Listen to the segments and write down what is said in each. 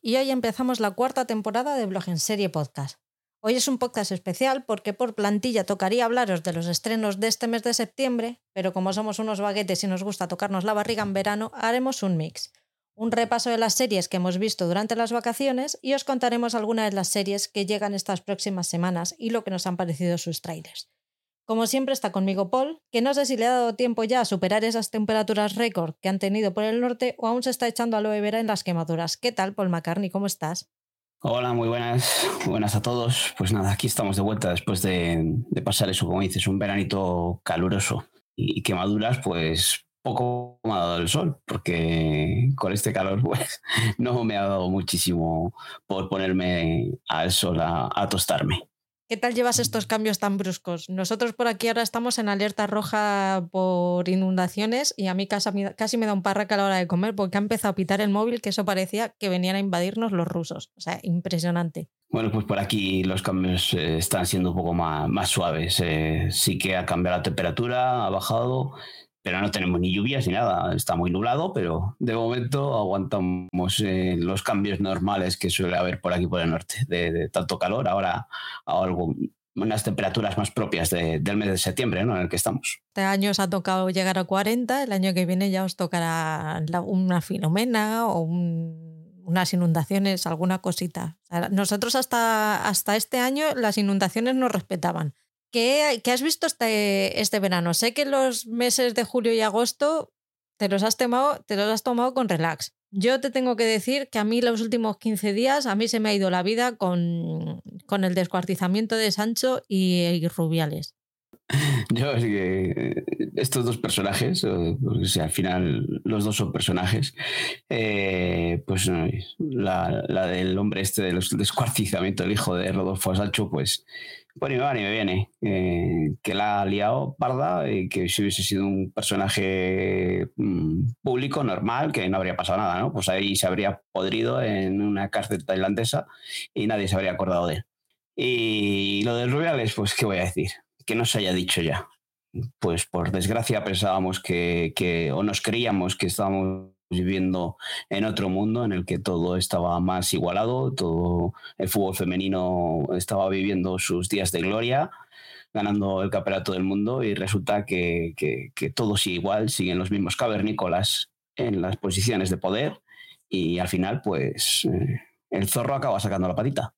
Y hoy empezamos la cuarta temporada de Blog en Serie Podcast. Hoy es un podcast especial porque por plantilla tocaría hablaros de los estrenos de este mes de septiembre, pero como somos unos baguetes y nos gusta tocarnos la barriga en verano, haremos un mix. Un repaso de las series que hemos visto durante las vacaciones y os contaremos algunas de las series que llegan estas próximas semanas y lo que nos han parecido sus trailers. Como siempre está conmigo Paul, que no sé si le ha dado tiempo ya a superar esas temperaturas récord que han tenido por el norte o aún se está echando aloe vera en las quemaduras. ¿Qué tal, Paul McCartney? ¿Cómo estás? Hola, muy buenas. Buenas a todos. Pues nada, aquí estamos de vuelta después de, pasar eso, como dices, un veranito caluroso. Y, quemaduras, pues poco me ha dado el sol, porque con este calor pues no me ha dado muchísimo por ponerme al sol a tostarme. ¿Qué tal llevas estos cambios tan bruscos? Nosotros por aquí ahora estamos en alerta roja por inundaciones y a mí casi, me da un parraque a la hora de comer porque ha empezado a pitar el móvil que eso parecía que venían a invadirnos los rusos. O sea, impresionante. Bueno, pues por aquí los cambios eh, están siendo un poco más, más suaves. Eh, sí que ha cambiado la temperatura, ha bajado pero no tenemos ni lluvias ni nada. Está muy nublado, pero de momento aguantamos eh, los cambios normales que suele haber por aquí por el norte, de, tanto calor, ahora a algo, unas temperaturas más propias del mes de septiembre ¿no? en el que estamos. Este año os ha tocado llegar a 40, el año que viene ya os tocará una filomena o unas inundaciones, alguna cosita. nosotros hasta, hasta este año las inundaciones nos respetaban ¿Qué, has visto este, este verano? Sé que los meses de julio y agosto te los, has tomado, te los has tomado con relax. Yo te tengo que decir que a mí los últimos 15 días, a mí se me ha ido la vida con, con el descuartizamiento de Sancho y, Rubiales. Yo es que eh, estos dos personajes, porque al final los dos son personajes, eh, pues la, la, del hombre este del descuartizamiento, el hijo de Rodolfo Sancho, pues pues ni me viene. Eh, que la ha liado parda y que si hubiese sido un personaje mm, público, normal, que no habría pasado nada, ¿no? Pues ahí se habría podrido en una cárcel tailandesa y nadie se habría acordado de él. Y lo de Rubiales, pues, ¿qué voy a decir? Que no se haya dicho ya. Pues por desgracia pensábamos que, que o nos creíamos que estábamos viviendo en otro mundo en el que todo estaba más igualado, todo el fútbol femenino estaba viviendo sus días de gloria, ganando el campeonato del mundo y resulta que, todo sigue igual, siguen los mismos cavernícolas en las posiciones de poder y al final pues eh, el zorro acaba sacando la patita.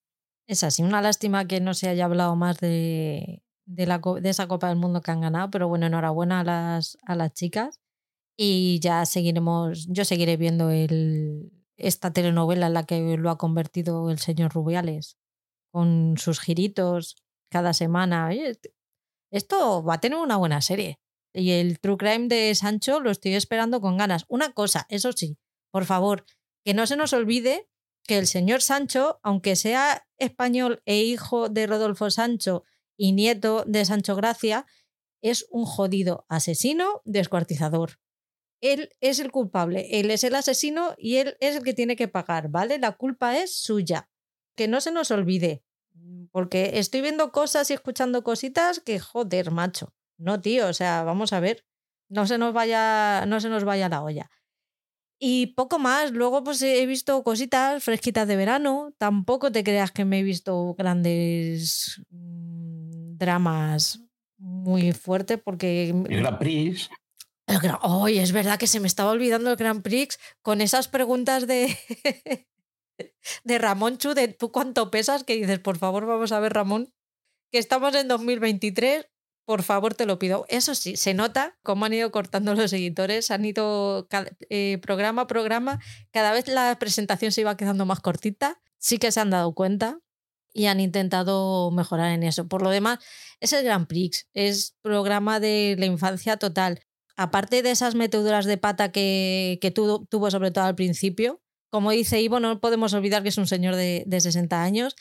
Es así, una lástima que no se haya hablado más de, la, de esa Copa del Mundo que han ganado, pero bueno, enhorabuena a las, a las chicas y ya seguiremos, yo seguiré viendo el, esta telenovela en la que lo ha convertido el señor Rubiales, con sus giritos cada semana. esto va a tener una buena serie. Y el True Crime de Sancho lo estoy esperando con ganas. Una cosa, eso sí, por favor, que no se nos olvide que el señor Sancho, aunque sea español e hijo de Rodolfo Sancho y nieto de Sancho Gracia, es un jodido asesino descuartizador él es el culpable, él es el asesino y él es el que tiene que pagar, ¿vale? La culpa es suya. Que no se nos olvide, porque estoy viendo cosas y escuchando cositas que joder, macho. No, tío, o sea, vamos a ver, no se nos vaya, no se nos vaya la olla. Y poco más, luego pues he visto cositas fresquitas de verano, tampoco te creas que me he visto grandes mm, dramas muy fuertes porque... El Grand Prix. Hoy es verdad que se me estaba olvidando el Grand Prix con esas preguntas de, de Ramón Chu, de tú cuánto pesas, que dices, por favor, vamos a ver, Ramón, que estamos en 2023, por favor, te lo pido. Eso sí, se nota cómo han ido cortando los seguidores, han ido eh, programa a programa, cada vez la presentación se iba quedando más cortita, sí que se han dado cuenta y han intentado mejorar en eso. Por lo demás, es el Grand Prix, es programa de la infancia total aparte de esas meteduras de pata que, tuvo, sobre todo al principio, como dice Ivo, no podemos olvidar que es un señor de, 60 años.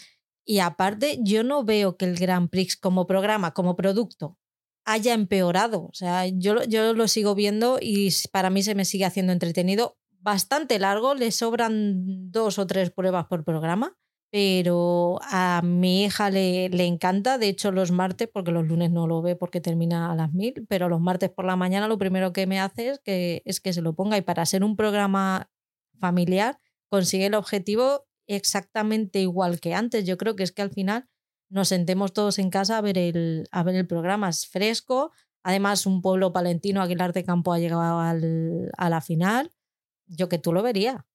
Y aparte, yo no veo que el Grand Prix como programa, como producto, haya empeorado. O sea, yo, yo lo sigo viendo y para mí se me sigue haciendo entretenido. Bastante largo, le sobran dos o tres pruebas por programa pero a mi hija le, le, encanta, de hecho los martes, porque los lunes no lo ve porque termina a las mil, pero los martes por la mañana lo primero que me hace es que, es que se lo ponga y para ser un programa familiar consigue el objetivo exactamente igual que antes. Yo creo que es que al final nos sentemos todos en casa a ver el, a ver el programa. Es fresco. Además, un pueblo palentino, Aguilar de Campo, ha llegado al, a la final. Yo que tú lo vería.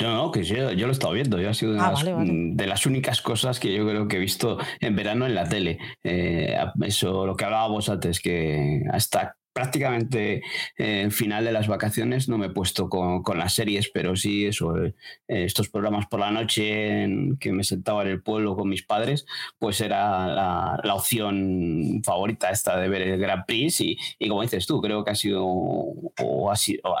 No, no, que yo, yo lo he estado viendo. Yo ha sido Ah, de las únicas cosas que yo creo que he visto en verano en la tele. Eh, eso, lo que hablábamos antes, que hasta prácticamente eh, final de las vacaciones no me he puesto con, las series, pero sí eso, eh, estos programas por la noche que me sentaba en el pueblo con mis padres, pues era la, opción favorita esta de ver el Grand Prix y, como dices tú, creo que ha sido o ha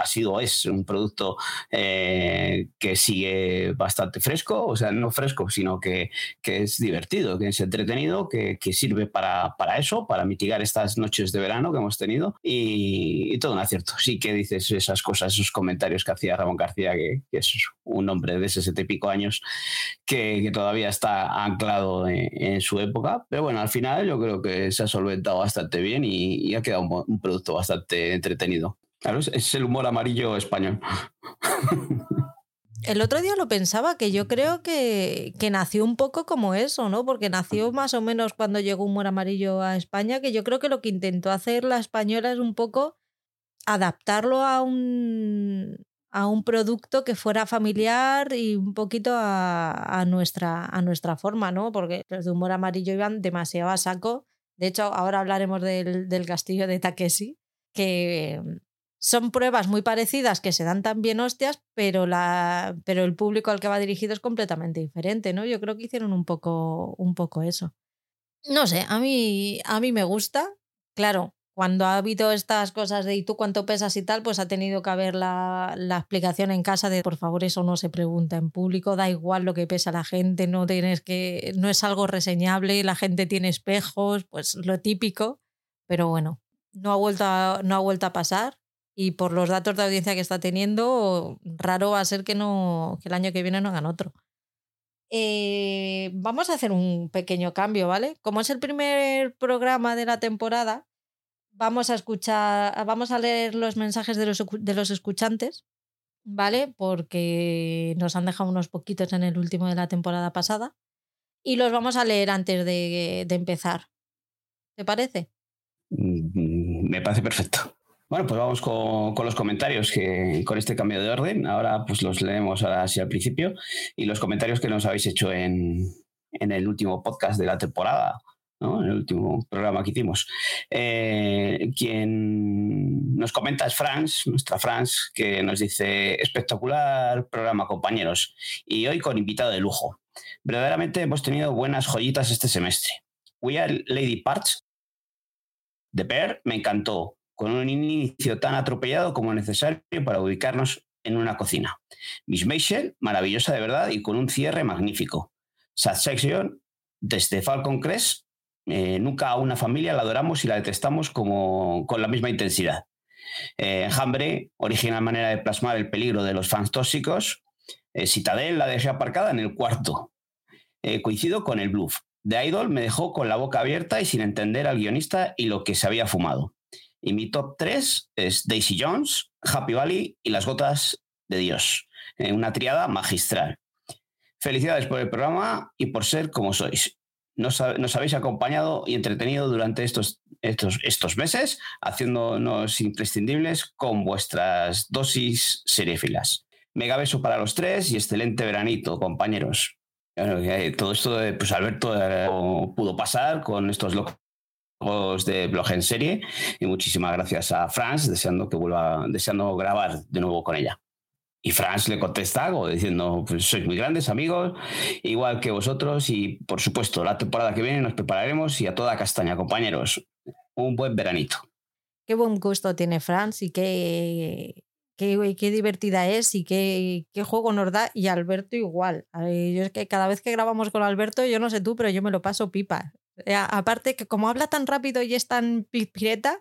sido, o es un producto eh, que sigue bastante fresco, o sea, no fresco, sino que, que es divertido, que es entretenido, que, que sirve para, para eso, para mitigar estas noches de verano que hemos tenido y, todo un acierto. Sí que dices esas cosas, esos comentarios que hacía Ramón García, que, es un hombre de sesenta y pico años que, todavía está anclado en, su época. Pero bueno, al final yo creo que se ha solventado bastante bien y, ha quedado un, producto bastante entretenido. Claro, es el humor amarillo español. El otro día lo pensaba, que yo creo que, que, nació un poco como eso, ¿no? Porque nació más o menos cuando llegó Humor Amarillo a España, que yo creo que lo que intentó hacer la española es un poco adaptarlo a un, a un producto que fuera familiar y un poquito a, a, nuestra, a nuestra forma, ¿no? Porque los de Humor Amarillo iban demasiado a saco. De hecho, ahora hablaremos del, del castillo de Takeshi, que son pruebas muy parecidas que se dan también hostias, pero, la, pero el público al que va dirigido es completamente diferente, ¿no? Yo creo que hicieron un poco, un poco eso. No sé, a mí, a mí me gusta. Claro, cuando ha habido estas cosas de ¿y tú cuánto pesas y tal? Pues ha tenido que haber la, la, explicación en casa de por favor eso no se pregunta en público, da igual lo que pesa la gente, no tienes que, no es algo reseñable, la gente tiene espejos, pues lo típico, pero bueno, no ha vuelto no ha vuelto a pasar y por los datos de audiencia que está teniendo, raro va a ser que, no, que el año que viene no hagan otro. Eh, vamos a hacer un pequeño cambio, ¿vale? Como es el primer programa de la temporada, vamos a escuchar, vamos a leer los mensajes de los, de los escuchantes, ¿vale? Porque nos han dejado unos poquitos en el último de la temporada pasada. Y los vamos a leer antes de, de empezar. ¿Te parece? Mm, me parece perfecto. Bueno, pues vamos con, con, los comentarios que con este cambio de orden. Ahora pues los leemos ahora así al principio y los comentarios que nos habéis hecho en, en el último podcast de la temporada, ¿no? en el último programa que hicimos. Eh, quien nos comenta es Franz, nuestra Franz, que nos dice espectacular programa compañeros y hoy con invitado de lujo. Verdaderamente hemos tenido buenas joyitas este semestre. We Are Lady Parts. The Bear me encantó con un inicio tan atropellado como necesario para ubicarnos en una cocina. Miss Maisel, maravillosa de verdad y con un cierre magnífico. Sad Section, desde Falcon Crest, eh, nunca a una familia la adoramos y la detestamos como, con la misma intensidad. Eh, Enjambre, original manera de plasmar el peligro de los fans tóxicos. Eh, Citadel la dejé aparcada en el cuarto. Coincido con el bluff. The Idol me dejó con la boca abierta y sin entender al guionista y lo que se había fumado. Y mi top 3 es Daisy Jones, Happy Valley y Las Gotas de Dios. Eh, una triada magistral. Felicidades por el programa y por ser como sois. Nos, habéis acompañado y entretenido durante estos, estos, estos meses, haciéndonos imprescindibles con vuestras dosis seriefilas. Mega beso para los tres y excelente veranito, compañeros. Todo esto, pues Alberto eh, pudo pasar con estos locos de blog en serie y muchísimas gracias a Franz deseando que vuelva deseando grabar de nuevo con ella y Franz le contesta algo diciendo pues sois muy grandes amigos igual que vosotros y por supuesto la temporada que viene nos prepararemos y a toda castaña compañeros un buen veranito qué buen gusto tiene Franz y qué Qué, qué, divertida es y qué, qué, juego nos da. Y Alberto igual. Yo es que cada vez que grabamos con Alberto, yo no sé tú, pero yo me lo paso pipa. Eh, aparte que como habla tan rápido y es tan pireta,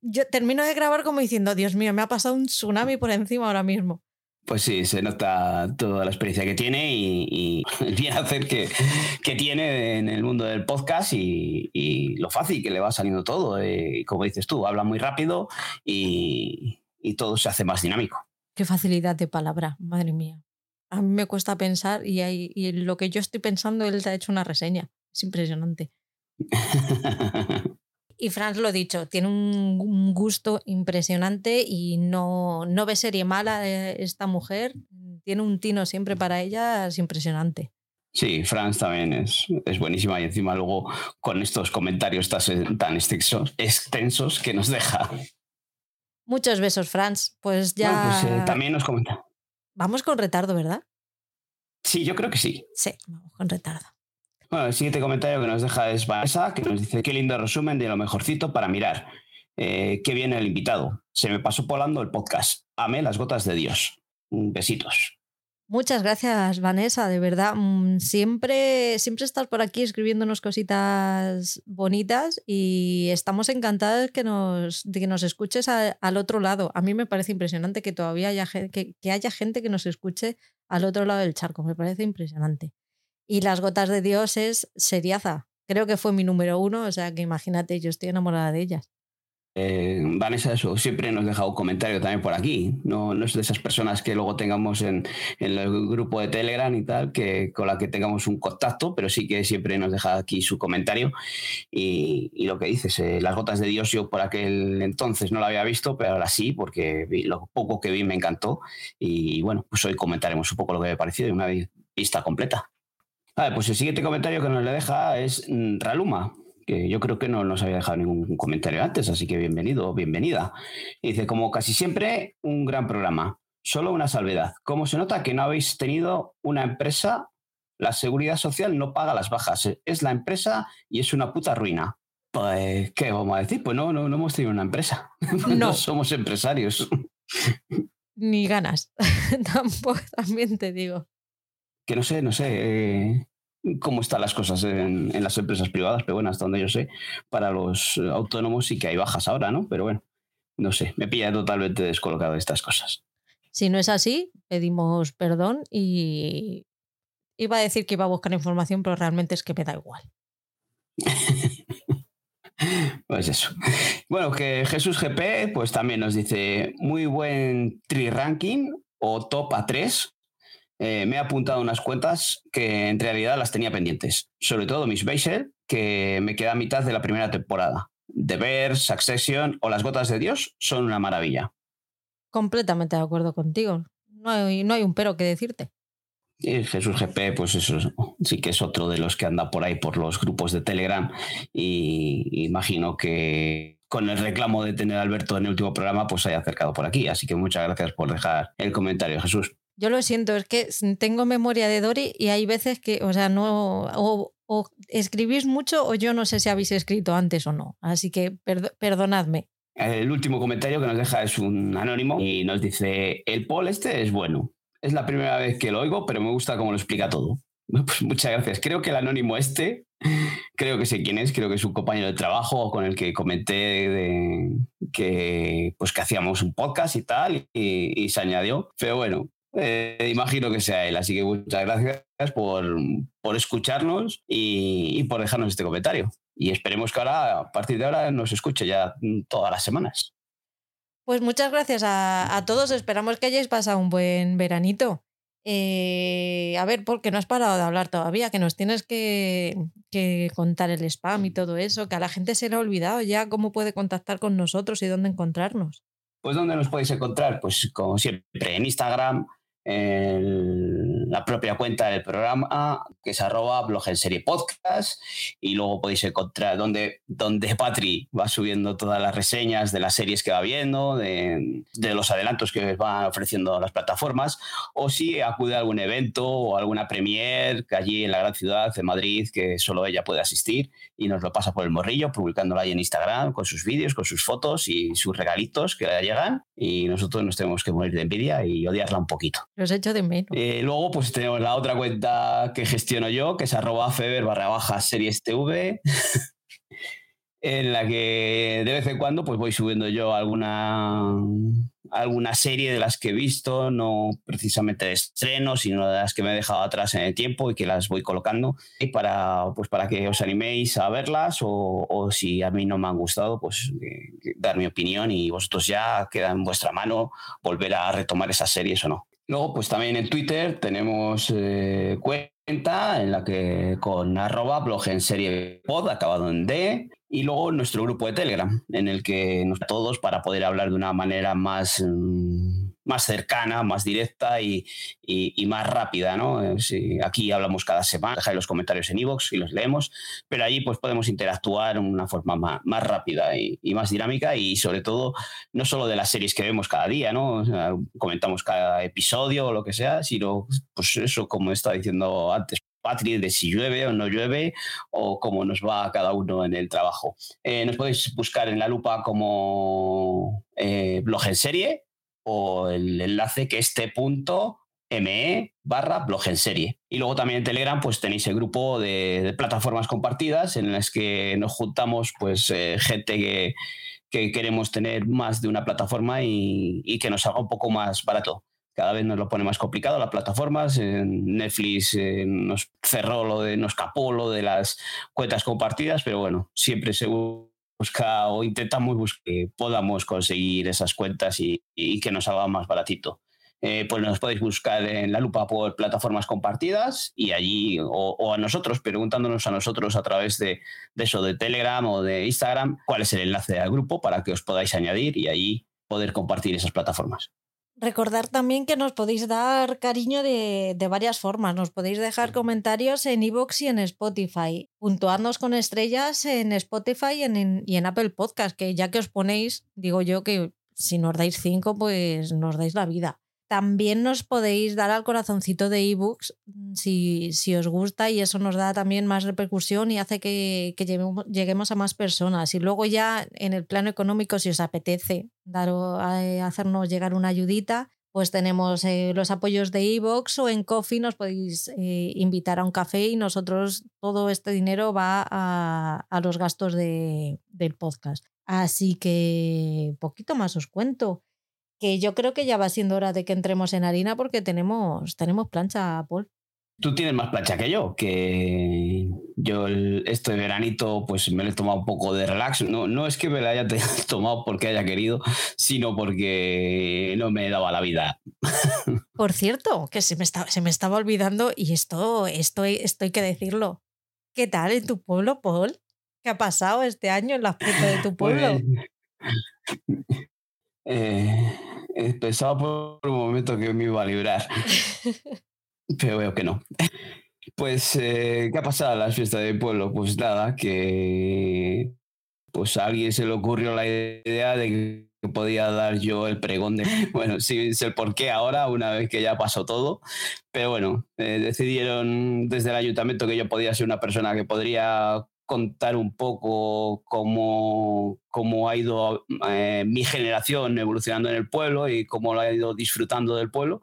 yo termino de grabar como diciendo, Dios mío, me ha pasado un tsunami por encima ahora mismo. Pues sí, se nota toda la experiencia que tiene y, el bien hacer que, que, tiene en el mundo del podcast y, y, lo fácil que le va saliendo todo. Eh, como dices tú, habla muy rápido y, y todo se hace más dinámico. Qué facilidad de palabra, madre mía. a mí me cuesta pensar y, y lo que yo estoy pensando, él te ha hecho una reseña. Es impresionante. y Franz lo dicho, tiene un, gusto impresionante y no, no ve serie mala esta mujer. Tiene un tino siempre para ella, es impresionante. Sí, Franz también es, es buenísima y encima luego con estos comentarios tan extensos, extensos que nos deja. Muchos besos, Franz. Pues ya. Pues, eh, también nos comenta. Vamos con retardo, ¿verdad? Sí, yo creo que sí. Sí, vamos con retardo. Bueno, el siguiente comentario que nos deja es Vanessa, que nos dice: Qué lindo resumen de lo mejorcito para mirar. Eh, qué viene el invitado. Se me pasó volando el podcast. Amé las gotas de Dios. Besitos. Muchas gracias, Vanessa, de verdad. Mm, siempre, siempre estás por aquí escribiéndonos cositas bonitas y estamos encantadas que nos, de que nos escuches al otro lado. A mí me parece impresionante que todavía haya, que, que haya gente que nos escuche al otro lado del charco. Me parece impresionante. Y Las Gotas de Dios es seriaza. Creo que fue mi número uno, o sea que imagínate, yo estoy enamorada de ellas. Eh, Vanessa eso, siempre nos deja un comentario también por aquí. No, no es de esas personas que luego tengamos en, el grupo de Telegram y tal, que con la que tengamos un contacto, pero sí que siempre nos deja aquí su comentario. Y, lo que dices, eh, las gotas de Dios, yo por aquel entonces no la había visto, pero ahora sí, porque lo poco que vi me encantó. Y bueno, pues hoy comentaremos un poco lo que me ha parecido y una vista completa. Vale, pues el siguiente comentario que nos le deja es mm, Raluma que yo creo que no nos había dejado ningún comentario antes, así que bienvenido o bienvenida. dice, como casi siempre, un gran programa. Solo una salvedad. Como se nota que no habéis tenido una empresa, la seguridad social no paga las bajas. Es la empresa y es una puta ruina. Pues, ¿qué vamos a decir? Pues no, no, no hemos tenido una empresa. No, somos empresarios. Ni ganas. Tampoco, también te digo. Que no sé, no sé. Eh, cómo están las cosas en, las empresas privadas, pero bueno, hasta donde yo sé, para los autónomos sí que hay bajas ahora, ¿no? Pero bueno, no sé, me pilla totalmente descolocado de estas cosas. Si no es así, pedimos perdón y iba a decir que iba a buscar información, pero realmente es que me da igual. pues eso. Bueno, que Jesús GP pues también nos dice muy buen tri ranking o top A3 eh, me he apuntado unas cuentas que en realidad las tenía pendientes. Sobre todo Miss Beisel, que me queda a mitad de la primera temporada. The Bear, Succession o Las Gotas de Dios son una maravilla. Completamente de acuerdo contigo. No hay, no hay un pero que decirte. Y Jesús GP, pues eso sí que es otro de los que anda por ahí por los grupos de Telegram. Y imagino que con el reclamo de tener a Alberto en el último programa, pues se haya acercado por aquí. Así que muchas gracias por dejar el comentario, Jesús. Yo lo siento, es que tengo memoria de Dori y hay veces que, o sea, no. O, escribís mucho o yo no sé si habéis escrito antes o no. Así que perdonadme. El último comentario que nos deja es un anónimo y nos dice: El poll este es bueno. Es la primera vez que lo oigo, pero me gusta cómo lo explica todo. Pues muchas gracias. Creo que el anónimo este, creo que sé quién es, creo que es un compañero de trabajo con el que comenté que, pues que hacíamos un podcast y tal, y se añadió. Pero bueno, eh, imagino que sea él. Así que muchas gracias por, por escucharnos y, por dejarnos este comentario. Y esperemos que ahora, a partir de ahora, nos escuche ya todas las semanas. Pues muchas gracias a, todos. Esperamos que hayáis pasado un buen veranito. Eh, a ver, porque no has parado de hablar todavía, que nos tienes que, que, contar el spam y todo eso, que a la gente se le ha olvidado ya cómo puede contactar con nosotros y dónde encontrarnos. Pues dónde nos podéis encontrar, pues como siempre en Instagram, en la propia cuenta del programa, que es arroba blog en serie podcast, y luego podéis encontrar donde, donde Patri va subiendo todas las reseñas de las series que va viendo, de, de los adelantos que van ofreciendo las plataformas, o si acude a algún evento o alguna premier que allí en la gran ciudad de Madrid, que solo ella puede asistir, y nos lo pasa por el morrillo, publicándolo ahí en Instagram, con sus vídeos, con sus fotos y sus regalitos que le llegan, y nosotros nos tenemos que morir de envidia y odiarla un poquito. Los hecho de menos. Eh, luego, pues tenemos la otra cuenta que gestiono yo, que es arroba feber barra baja series TV, en la que de vez en cuando pues voy subiendo yo alguna, alguna serie de las que he visto, no precisamente de estreno, sino de las que me he dejado atrás en el tiempo y que las voy colocando y para, pues para que os animéis a verlas o, o si a mí no me han gustado, pues dar mi opinión y vosotros ya queda en vuestra mano volver a retomar esas series o no. Luego, pues también en Twitter tenemos eh, cuenta en la que con arroba blog en serie pod acabado en D y luego nuestro grupo de Telegram en el que nos todos para poder hablar de una manera más mm, más cercana, más directa y, más rápida, ¿no? Eh, aquí hablamos cada semana, dejáis los comentarios en iVoox y los leemos, pero allí pues podemos interactuar de una forma más, rápida y, más dinámica y sobre todo no solo de las series que vemos cada día, ¿no? comentamos cada episodio o lo que sea, sino pues eso, como estaba diciendo antes, Patri, de si llueve o no llueve o cómo nos va cada uno en el trabajo. Eh, nos podéis buscar en la lupa como eh, blog en serie o el enlace que este punto me barra blog en serie. Y luego también en Telegram pues tenéis el grupo de, plataformas compartidas en las que nos juntamos pues eh, gente que, queremos tener más de una plataforma y, que nos haga un poco más barato. Cada vez nos lo pone más complicado las plataformas. Netflix eh, nos cerró lo de, nos capó lo de las cuentas compartidas, pero bueno, siempre se busca o intentamos que podamos conseguir esas cuentas y, que nos haga más baratito. Eh, pues nos podéis buscar en la lupa por plataformas compartidas y allí, o, a nosotros, preguntándonos a nosotros a través de, de, eso, de Telegram o de Instagram, cuál es el enlace al grupo para que os podáis añadir y allí poder compartir esas plataformas. Recordar también que nos podéis dar cariño de, varias formas. Nos podéis dejar comentarios en iVoox y en Spotify. Puntuarnos con estrellas en Spotify y en, y en Apple Podcast, que ya que os ponéis, digo yo que si nos dais cinco, pues nos dais la vida. También nos podéis dar al corazoncito de ebooks mm, si, si os gusta y eso nos da también más repercusión y hace que, lleguemos, a más personas. Y luego ya en el plano económico, si os apetece dar, eh, hacernos llegar una ayudita, pues tenemos eh, los apoyos de ebooks o en Coffee nos podéis eh, invitar a un café y nosotros todo este dinero va a, a los gastos de, del podcast. Así que poquito más os cuento que yo creo que ya va siendo hora de que entremos en harina porque tenemos, tenemos plancha, Paul. Tú tienes más plancha que yo, que yo este veranito pues me lo he tomado un poco de relax. No, no es que me lo haya tomado porque haya querido, sino porque no me daba la vida. Por cierto, que se me, estaba, se me estaba olvidando y esto, esto, esto hay que decirlo. ¿Qué tal en tu pueblo, Paul? ¿Qué ha pasado este año en la fiesta de tu pueblo? Pues, eh, pensaba por un momento que me iba a librar, pero veo que no. Pues, eh, ¿qué ha pasado en las fiestas del pueblo? Pues nada, que pues a alguien se le ocurrió la idea de que podía dar yo el pregón de, bueno, sí sé el por qué ahora, una vez que ya pasó todo, pero bueno, eh, decidieron desde el ayuntamiento que yo podía ser una persona que podría contar un poco cómo, cómo ha ido eh, mi generación evolucionando en el pueblo y cómo lo ha ido disfrutando del pueblo.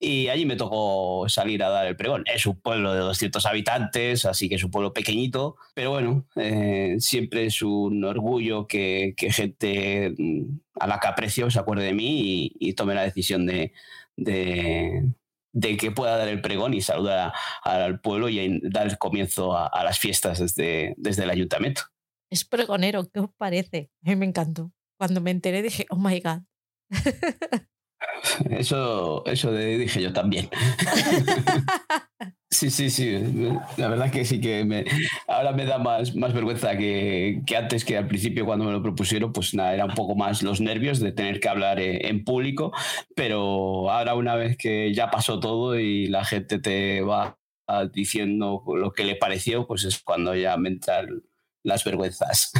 Y allí me tocó salir a dar el pregón. Es un pueblo de 200 habitantes, así que es un pueblo pequeñito, pero bueno, eh, siempre es un orgullo que, que, gente mm, a la que aprecio se acuerde de mí y, tome la decisión de de que pueda dar el pregón y saludar al pueblo y dar el comienzo a, las fiestas desde, desde el ayuntamiento. Es pregonero, ¿qué os parece? A mí me encantó. Cuando me enteré dije, oh my god. Eso, eso dije yo también. Sí, sí, sí. La verdad que sí que me, ahora me da más, más vergüenza que, que, antes, que al principio cuando me lo propusieron, pues nada, era un poco más los nervios de tener que hablar eh, en, público, pero ahora una vez que ya pasó todo y la gente te va diciendo lo que le pareció, pues es cuando ya me entran las vergüenzas.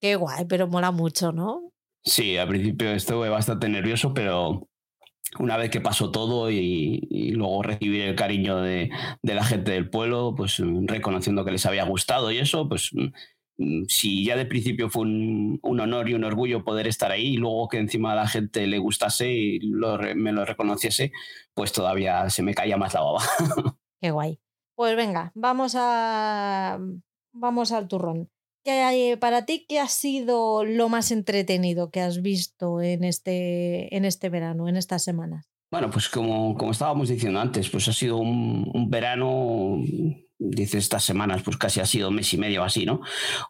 Qué guay, pero mola mucho, ¿no? Sí, al principio estuve bastante nervioso, pero una vez que pasó todo y, luego recibir el cariño de, la gente del pueblo, pues mm, reconociendo que les había gustado y eso, pues mm, mm, si ya de principio fue un, honor y un orgullo poder estar ahí y luego que encima la gente le gustase y me lo reconociese, pues todavía se me caía más la baba. Qué guay. Pues venga, vamos a vamos al turrón. ¿Qué hay para ti? ¿Qué ha sido lo más entretenido que has visto en este, en este verano, en estas semanas? Bueno, pues como, como estábamos diciendo antes, pues ha sido un, verano, dice estas semanas, pues casi ha sido mes y medio así, ¿no?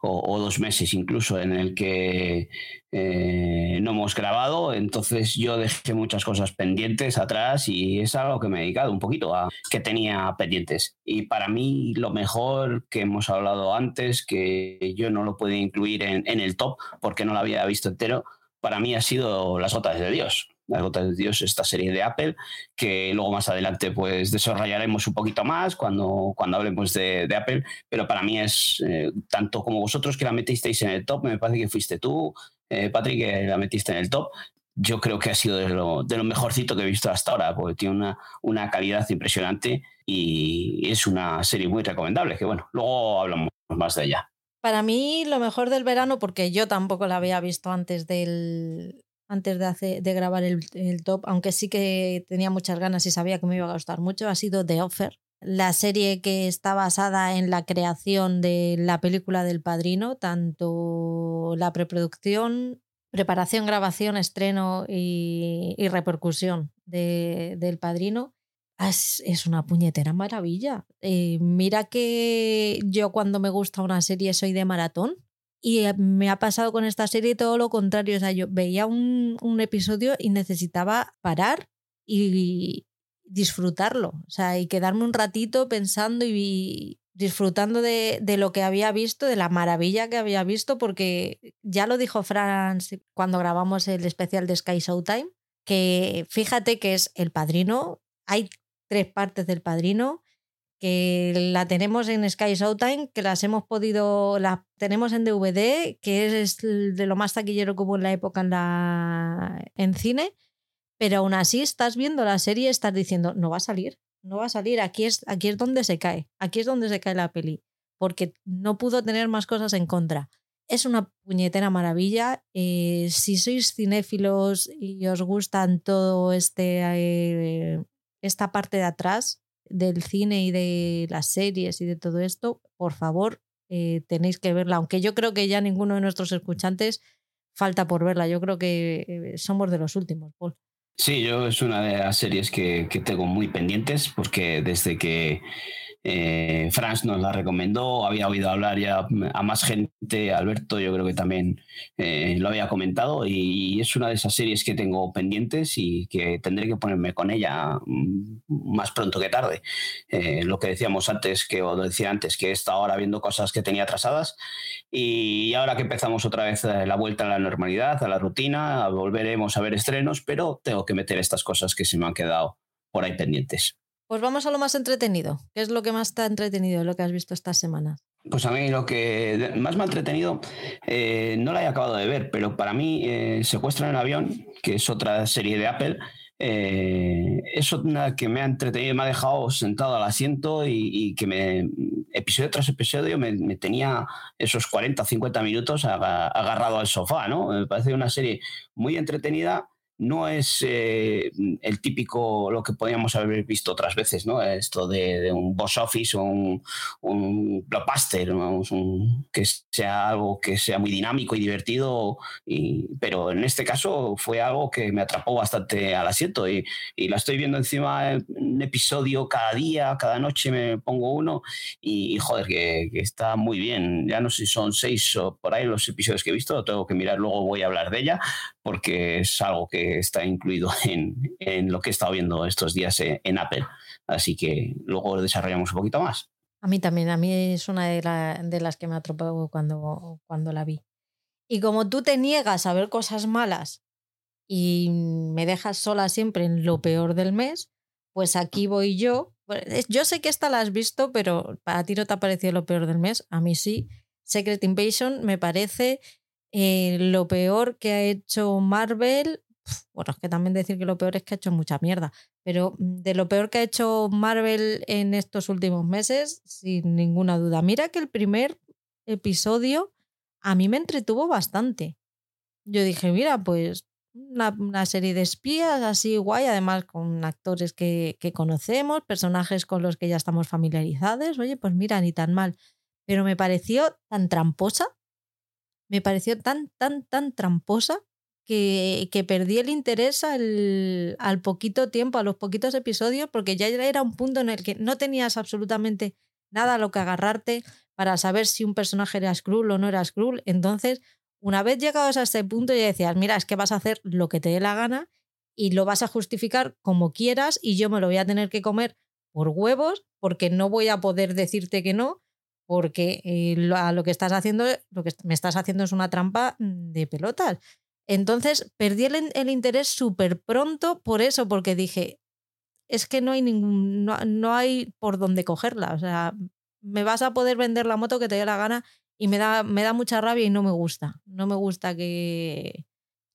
O, dos meses incluso en el que eh, no hemos grabado, entonces yo dejé muchas cosas pendientes atrás y es algo que me he dedicado un poquito a que tenía pendientes. Y para mí lo mejor que hemos hablado antes, que yo no lo puedo incluir en, en el top porque no lo había visto entero, para mí ha sido Las Gotas de Dios la gota de Dios, esta serie de Apple, que luego más adelante pues desarrollaremos un poquito más cuando, cuando hablemos de, Apple, pero para mí es eh, tanto como vosotros que la metisteis en el top, me parece que fuiste tú, eh, Patrick, que la metiste en el top, yo creo que ha sido de lo, de lo mejorcito que he visto hasta ahora, porque tiene una, una calidad impresionante y es una serie muy recomendable, que bueno, luego hablamos más de ella. Para mí lo mejor del verano, porque yo tampoco la había visto antes del, antes de, de grabar el, top, aunque sí que tenía muchas ganas y sabía que me iba a gustar mucho, ha sido The Offer, la serie que está basada en la creación de la película del Padrino, tanto la preproducción, preparación, grabación, estreno y, repercusión de, del Padrino. Es, es, una puñetera maravilla. Eh, mira que yo cuando me gusta una serie soy de maratón y eh, me ha pasado con esta serie todo lo contrario. O sea, yo veía un, un episodio y necesitaba parar y disfrutarlo. O sea, y quedarme un ratito pensando y disfrutando de, de, lo que había visto, de la maravilla que había visto, porque ya lo dijo Franz cuando grabamos el especial de Sky Showtime, que fíjate que es el padrino, hay tres partes del padrino, que la tenemos en Sky Showtime, que las hemos podido, la tenemos en DVD, que es de lo más taquillero que hubo en la época en, la, en cine, pero aún así estás viendo la serie y estás diciendo, no va a salir, no va a salir, aquí es, aquí es donde se cae, aquí es donde se cae la peli, porque no pudo tener más cosas en contra. Es una puñetera maravilla. Eh, si sois cinéfilos y os gustan todo este eh, esta parte de atrás, del cine y de las series y de todo esto, por favor, eh, tenéis que verla. Aunque yo creo que ya ninguno de nuestros escuchantes falta por verla. Yo creo que eh, somos de los últimos, Paul. Sí, yo es una de las series que, que tengo muy pendientes porque desde que eh, Franz nos la recomendó, había oído hablar ya a más gente, Alberto yo creo que también eh, lo había comentado y es una de esas series que tengo pendientes y que tendré que ponerme con ella mm, más pronto que tarde. Eh, lo que decíamos antes, que o decía antes, que estado ahora viendo cosas que tenía atrasadas y ahora que empezamos otra vez la vuelta a la normalidad, a la rutina, volveremos a ver estrenos, pero tengo que meter estas cosas que se me han quedado por ahí pendientes. Pues vamos a lo más entretenido. ¿Qué es lo que más te ha entretenido, lo que has visto estas semanas? Pues a mí lo que más me ha entretenido, eh, no la he acabado de ver, pero para mí eh, Secuestro en el avión, que es otra serie de Apple, eh, es una que me ha entretenido, me ha dejado sentado al asiento y, que me, episodio tras episodio me, tenía esos 40 o 50 minutos agarrado al sofá, ¿no? Me parece una serie muy entretenida no es eh, el típico, lo que podríamos haber visto otras veces, ¿no? Esto de, un boss office o un, blockbuster, que sea algo que sea muy dinámico y divertido, y, pero en este caso fue algo que me atrapó bastante al asiento y, y la estoy viendo encima un episodio cada día, cada noche me pongo uno y, joder, que, que, está muy bien. Ya no sé si son seis o por ahí los episodios que he visto, tengo que mirar, luego voy a hablar de ella, porque es algo que está incluido en, lo que he estado viendo estos días en, Apple. Así que luego desarrollamos un poquito más. A mí también, a mí es una de, de las que me atropelló cuando, cuando la vi. Y como tú te niegas a ver cosas malas y me dejas sola siempre en lo peor del mes, pues aquí voy yo. Yo sé que esta la has visto, pero para ti no te ha parecido lo peor del mes. A mí sí. Secret Invasion me parece eh, lo peor que ha hecho Marvel, bueno, es que también decir que lo peor es que ha hecho mucha mierda, pero mm, de lo peor que ha hecho Marvel en estos últimos meses, sin ninguna duda. Mira que el primer episodio a mí me entretuvo bastante. Yo dije, mira, pues una, serie de espías así guay, además con actores que, que, conocemos, personajes con los que ya estamos familiarizados. Oye, pues mira, ni tan mal. Pero me pareció tan tramposa me pareció tan, tan, tan tramposa que, que perdí el interés al, al poquito tiempo, a los poquitos episodios, porque ya era un punto en el que no tenías absolutamente nada a lo que agarrarte para saber si un personaje era Skrull o no era Skrull. Entonces, una vez llegados a este punto, ya decías, mira, es que vas a hacer lo que te dé la gana y lo vas a justificar como quieras y yo me lo voy a tener que comer por huevos porque no voy a poder decirte que no porque eh, lo, que estás haciendo, lo que me estás haciendo es una trampa de pelotas. Entonces perdí el, el interés súper pronto por eso, porque dije, es que no hay ningún, no, no, hay por dónde cogerla. O sea, me vas a poder vender la moto que te dé la gana y me da, me da mucha rabia y no me gusta. No me gusta que,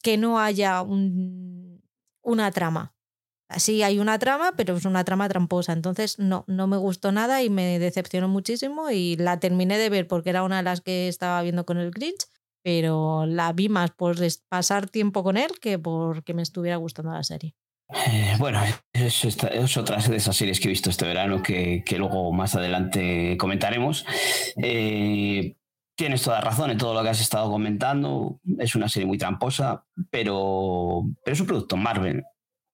que no haya un, una trama. Sí hay una trama, pero es una trama tramposa. Entonces no, no me gustó nada y me decepcionó muchísimo y la terminé de ver porque era una de las que estaba viendo con el Grinch, pero la vi más por pasar tiempo con él que porque me estuviera gustando la serie. Eh, bueno, es, es, otra de esas series que he visto este verano que, que luego más adelante comentaremos. Eh, tienes toda razón en todo lo que has estado comentando. Es una serie muy tramposa, pero, pero es un producto Marvel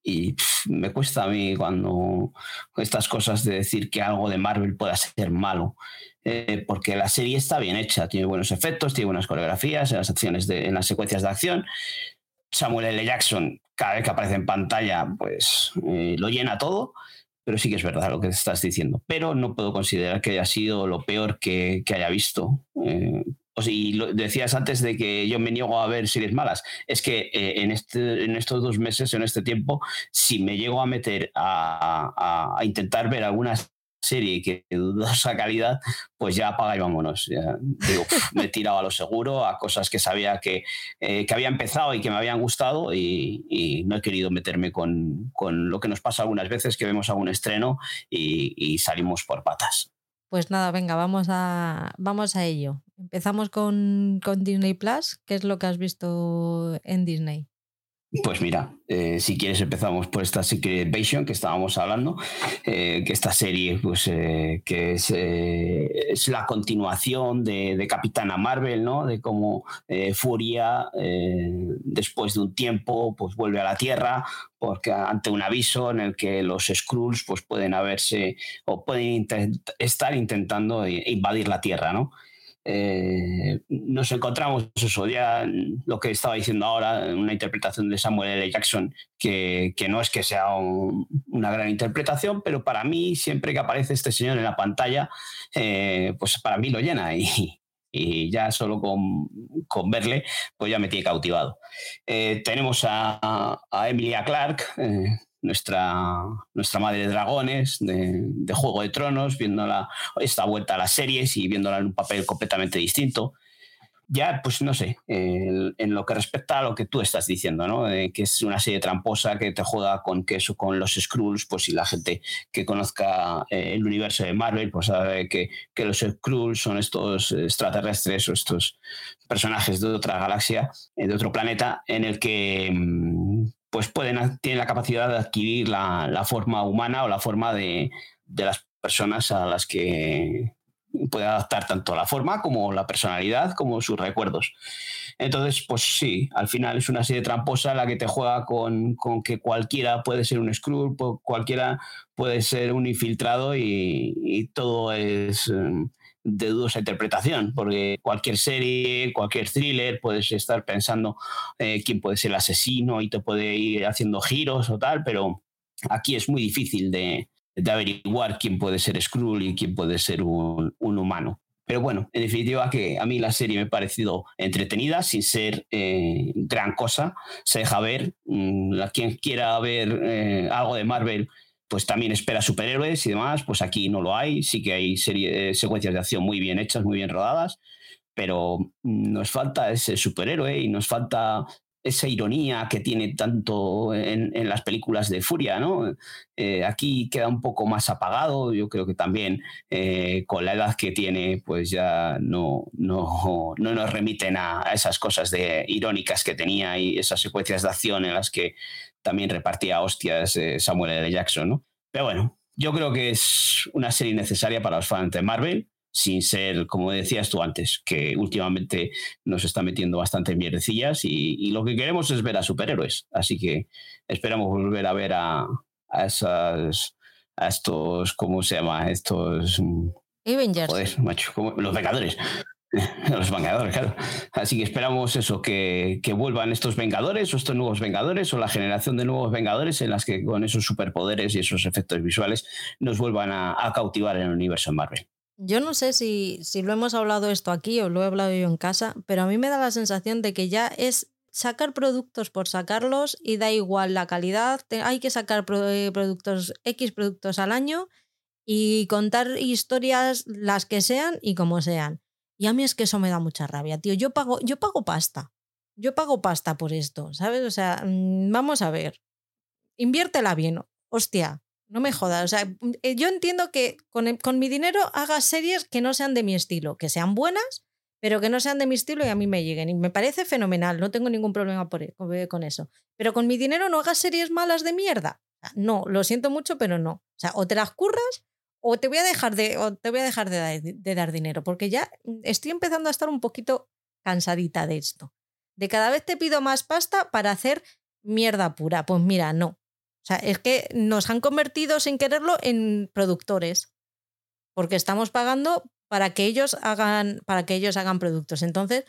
y me cuesta a mí cuando estas cosas de decir que algo de Marvel pueda ser malo, eh, porque la serie está bien hecha, tiene buenos efectos, tiene buenas coreografías en las acciones, de, en las secuencias de acción. Samuel L. Jackson, cada vez que aparece en pantalla, pues eh, lo llena todo, pero sí que es verdad lo que estás diciendo. Pero no puedo considerar que haya sido lo peor que, haya visto. Eh, y lo decías antes de que yo me niego a ver series malas. Es que eh, en, este, en estos dos meses, en este tiempo, si me llego a meter a, a, intentar ver alguna serie que de dudosa calidad, pues ya apaga y vámonos. me he tirado a lo seguro, a cosas que sabía que, eh, que había empezado y que me habían gustado y, y no he querido meterme con, con, lo que nos pasa algunas veces, que vemos algún estreno y, y salimos por patas. Pues nada, venga, vamos a, vamos a ello. Empezamos con, Disney Plus. ¿Qué es lo que has visto en Disney? Pues mira, eh, si quieres empezamos por esta Secret Invasion que estábamos hablando, eh, que esta serie pues eh, que es, la continuación de, Capitana Marvel, ¿no? De cómo Furia después de un tiempo pues vuelve a la Tierra porque ante un aviso en el que los Skrulls pues pueden haberse o pueden estar intentando invadir la Tierra, ¿no? Eh, nos encontramos eso, ya lo que estaba diciendo ahora, una interpretación de Samuel L. Jackson, que, que no es que sea un, una gran interpretación, pero para mí, siempre que aparece este señor en la pantalla, eh, pues para mí lo llena y, y ya solo con, con, verle, pues ya me tiene cautivado. Eh, tenemos a, a, Emilia Clark, eh, nuestra, nuestra madre de dragones, de, Juego de Tronos, viéndola esta vuelta a las series y viéndola en un papel completamente distinto. Ya, pues no sé, eh, en lo que respecta a lo que tú estás diciendo, ¿no? Eh, que es una serie tramposa que te juega con que eso, con los Skrulls, pues si la gente que conozca eh, el universo de Marvel, pues sabe que, que los Skrulls son estos extraterrestres o estos personajes de otra galaxia, de otro planeta, en el que mm, pues pueden, tienen la capacidad de adquirir la, la forma humana o la forma de, de, las personas a las que puede adaptar tanto la forma como la personalidad como sus recuerdos. Entonces, pues sí, al final es una serie tramposa la que te juega con, con que cualquiera puede ser un Skrull, cualquiera puede ser un infiltrado y, todo es um, de dudosa interpretación, porque cualquier serie, cualquier thriller, puedes estar pensando eh, quién puede ser el asesino y te puede ir haciendo giros o tal, pero aquí es muy difícil de, de averiguar quién puede ser Skrull y quién puede ser un, un, humano. Pero bueno, en definitiva que a mí la serie me ha parecido entretenida, sin ser eh, gran cosa. Se deja ver. Mm, a quien quiera ver eh, algo de Marvel pues también espera superhéroes y demás, pues aquí no lo hay, sí que hay serie, eh, secuencias de acción muy bien hechas, muy bien rodadas, pero nos falta ese superhéroe y nos falta esa ironía que tiene tanto en, en las películas de Furia, ¿no? Eh, aquí queda un poco más apagado, yo creo que también eh, con la edad que tiene, pues ya no, no, no nos remiten a, a, esas cosas de irónicas que tenía y esas secuencias de acción en las que también repartía hostias eh, Samuel L. Jackson, ¿no? Pero bueno, yo creo que es una serie necesaria para los fans de Marvel. Sin ser, como decías tú antes, que últimamente nos está metiendo bastante mierdecillas y, y lo que queremos es ver a superhéroes. Así que esperamos volver a ver a, a esas a estos, ¿cómo se llama? Estos... Mm, Avengers. Joder, macho, los Vengadores. Los Vengadores, claro. Así que esperamos eso, que, que, vuelvan estos Vengadores o estos nuevos Vengadores o la generación de nuevos Vengadores en las que con esos superpoderes y esos efectos visuales nos vuelvan a, a cautivar en el universo Marvel. Yo no sé si, si lo hemos hablado esto aquí o lo he hablado yo en casa, pero a mí me da la sensación de que ya es sacar productos por sacarlos y da igual la calidad, hay que sacar eh, productos, X productos al año y contar historias las que sean y como sean. Y a mí es que eso me da mucha rabia, tío. Yo pago, yo pago pasta. Yo pago pasta por esto, ¿sabes? O sea, mm, vamos a ver. Inviértela bien. Hostia, no me jodas. O sea, mm, eh, yo entiendo que con, con mi dinero hagas series que no sean de mi estilo, que sean buenas, pero que no sean de mi estilo y a mí me lleguen. Y me parece fenomenal, no tengo ningún problema por, e, con eso. Pero con mi dinero no hagas series malas de mierda. No, lo siento mucho, pero no. O sea, o te las curras o te voy a dejar de, te voy a dejar de, dar dinero, porque ya estoy empezando a estar un poquito cansadita de esto. De cada vez te pido más pasta para hacer mierda pura. Pues mira, no. Sea, es que nos han convertido sin quererlo en productores. Porque estamos pagando para que ellos hagan, para que ellos hagan productos. Entonces,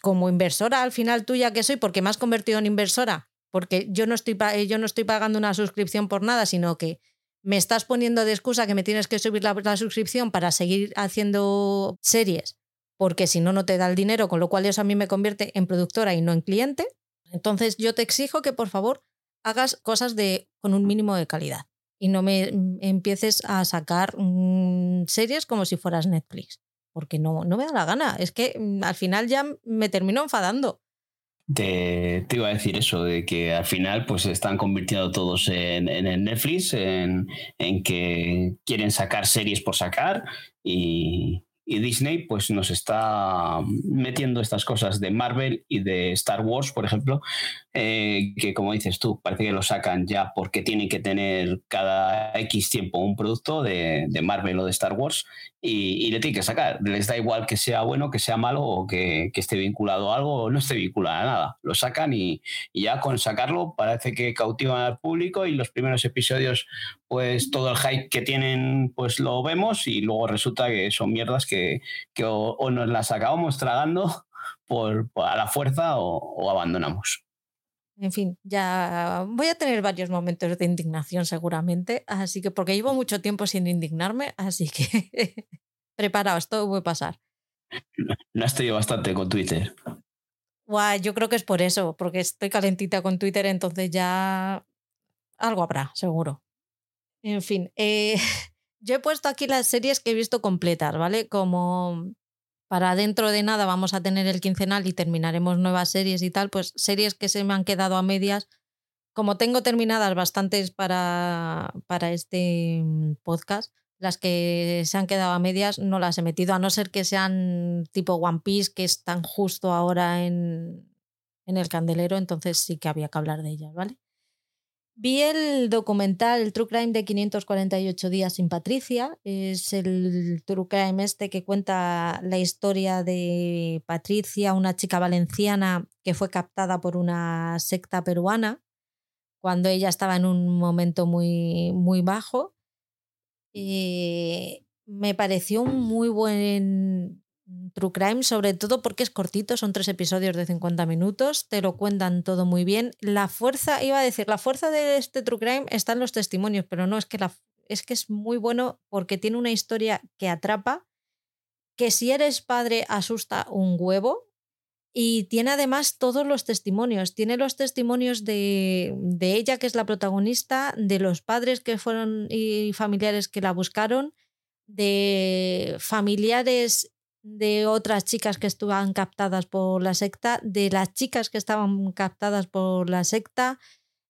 como inversora, al final tuya que soy, porque me has convertido en inversora, porque yo no estoy, yo no estoy pagando una suscripción por nada, sino que me estás poniendo de excusa que me tienes que subir la, suscripción para seguir haciendo series, porque si no, no te da el dinero, con lo cual eso a mí me convierte en productora y no en cliente. Entonces yo te exijo que por favor hagas cosas de, con un mínimo de calidad y no me empieces a sacar mm, series como si fueras Netflix, porque no, no me da la gana. Es que mm, al final ya me termino enfadando. Te, iba a decir eso, de que al final pues están convirtiendo todos en, en, Netflix, en, en, que quieren sacar series por sacar y, y Disney pues nos está metiendo estas cosas de Marvel y de Star Wars, por ejemplo, eh, que como dices tú, parece que lo sacan ya porque tienen que tener cada X tiempo un producto de, de Marvel o de Star Wars y, le tienen que sacar. Les da igual que sea bueno, que sea malo o que, que esté vinculado a algo o no esté vinculado a nada. Lo sacan y, y, ya con sacarlo parece que cautivan al público y los primeros episodios pues todo el hype que tienen pues lo vemos y luego resulta que son mierdas que, que o, nos las acabamos tragando por, a la fuerza o, abandonamos. En fin, ya voy a tener varios momentos de indignación seguramente, así que porque llevo mucho tiempo sin indignarme, así que preparaos, todo puede pasar. No has tenido bastante con Twitter. Guay, yo creo que es por eso, porque estoy calentita con Twitter, entonces ya algo habrá, seguro. En fin, eh, yo he puesto aquí las series que he visto completas, ¿vale? Como para dentro de nada vamos a tener el quincenal y terminaremos nuevas series y tal, pues series que se me han quedado a medias. Como tengo terminadas bastantes para, para este mm, podcast, las que se han quedado a medias no las he metido, a no ser que sean tipo One Piece, que están justo ahora en, en el candelero, entonces sí que había que hablar de ellas, ¿vale? Vi el documental el True Crime de 548 días sin Patricia. Es el True Crime este que cuenta la historia de Patricia, una chica valenciana que fue captada por una secta peruana cuando ella estaba en un momento muy, muy bajo. Eh, me pareció un muy buen True Crime, sobre todo porque es cortito, son tres episodios de 50 minutos, te lo cuentan todo muy bien. La fuerza, iba a decir, la fuerza de este True Crime está en los testimonios, pero no, es que, la, es que es muy bueno porque tiene una historia que atrapa, que si eres padre asusta un huevo. Y tiene además todos los testimonios. Tiene los testimonios de, de ella, que es la protagonista, de los padres que fueron y familiares que la buscaron, de familiares de otras chicas que estaban captadas por la secta, de las chicas que estaban captadas por la secta,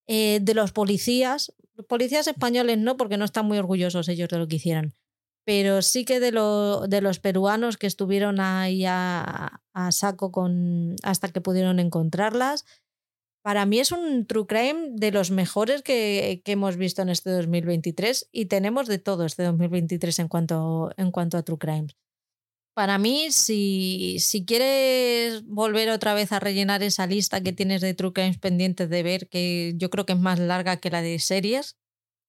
eh, de los policías, policías españoles no, porque no están muy orgullosos ellos de lo que hicieron, pero sí que de, lo, de los peruanos que estuvieron ahí a, saco con, hasta que pudieron encontrarlas. Para mí es un true crime de los mejores que, que, hemos visto en este 2023 y tenemos de todo este 2023 en cuanto, en cuanto a true crimes. Para mí, si, si quieres volver otra vez a rellenar esa lista que tienes de True Crimes pendientes de ver, que yo creo que es más larga que la de series,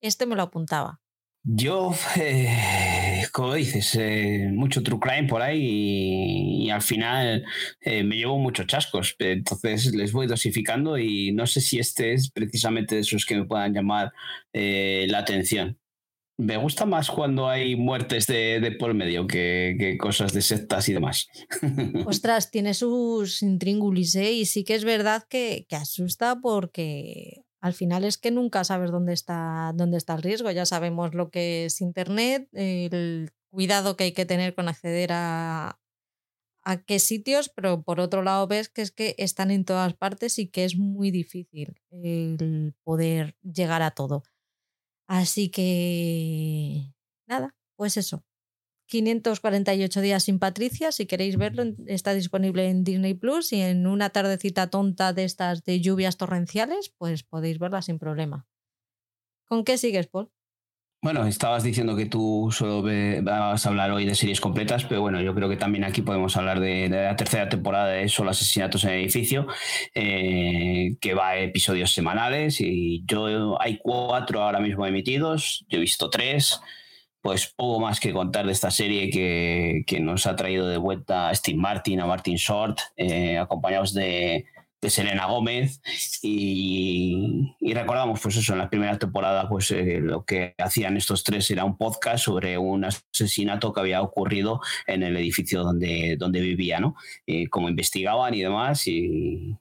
este me lo apuntaba. Yo, eh, como dices, eh, mucho true crime por ahí y, al final eh, me llevo muchos chascos. Entonces les voy dosificando y no sé si este es precisamente de esos que me puedan llamar la atención. Me gusta más cuando hay muertes de, por medio que, cosas de sectas y demás. Ostras, tiene sus intríngulis, Y sí que es verdad que, que asusta porque al final es que nunca sabes dónde está, dónde está el riesgo. Ya sabemos lo que es Internet, el cuidado que hay que tener con acceder a, a qué sitios, pero por otro lado ves que es que están en todas partes y que es muy difícil el poder llegar a todo. Así que, nada, pues eso. 548 días sin Patricia, si queréis verlo, está disponible en Disney Plus y en una tardecita tonta de estas de lluvias torrenciales, pues podéis verla sin problema. ¿Con qué sigues, Paul? Bueno, estabas diciendo que tú solo vas a hablar hoy de series completas, pero bueno, yo creo que también aquí podemos hablar de, la tercera temporada de Solo Asesinatos en el Edificio, eh, que va a episodios semanales y yo hay cuatro ahora mismo emitidos, yo he visto tres pues poco más que contar de esta serie que, nos ha traído de vuelta a Steve Martin, a Martin Short, eh, acompañados de, Selena Gómez. Y, recordamos, pues eso, en la primera temporada, pues eh, lo que hacían estos tres era un podcast sobre un asesinato que había ocurrido en el edificio donde, donde vivía, ¿no? Eh, como investigaban y demás. Y,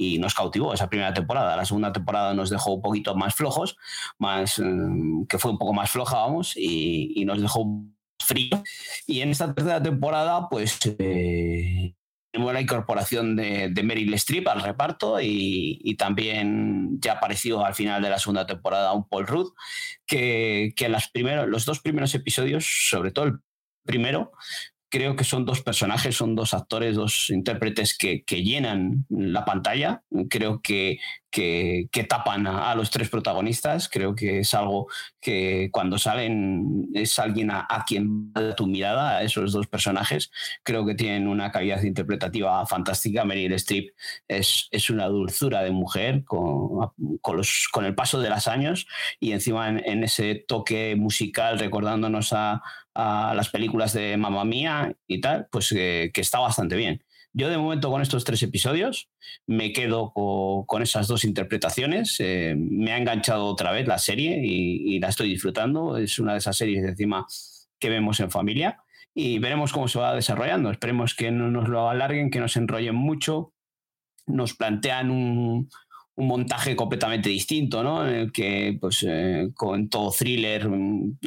y nos cautivó esa primera temporada. La segunda temporada nos dejó un poquito más flojos, más, mm, que fue un poco más floja, vamos, y, nos dejó frío. Y en esta tercera temporada, pues eh, tenemos la incorporación de, de, Meryl Streep al reparto y, también ya apareció al final de la segunda temporada un Paul Rudd, que, que las primeros, los dos primeros episodios, sobre todo el primero, creo que son dos personajes, son dos actores, dos intérpretes que, llenan la pantalla. Creo que, que, tapan a, los tres protagonistas. Creo que es algo que cuando salen es alguien a, quien da tu mirada, a esos dos personajes. Creo que tienen una calidad interpretativa fantástica. Meryl Streep es, es una dulzura de mujer con, con, los, con el paso de los años y encima en ese toque musical recordándonos a, a las películas de Mamma Mía y tal, pues que está bastante bien. Yo de momento con estos tres episodios me quedo con, esas dos interpretaciones. Eh, me ha enganchado otra vez la serie y, la estoy disfrutando. Es una de esas series encima que vemos en familia y veremos cómo se va desarrollando. Esperemos que no nos lo alarguen, que nos enrollen mucho. Nos plantean un, montaje completamente distinto, ¿no? En el que, pues, eh, con todo thriller mm,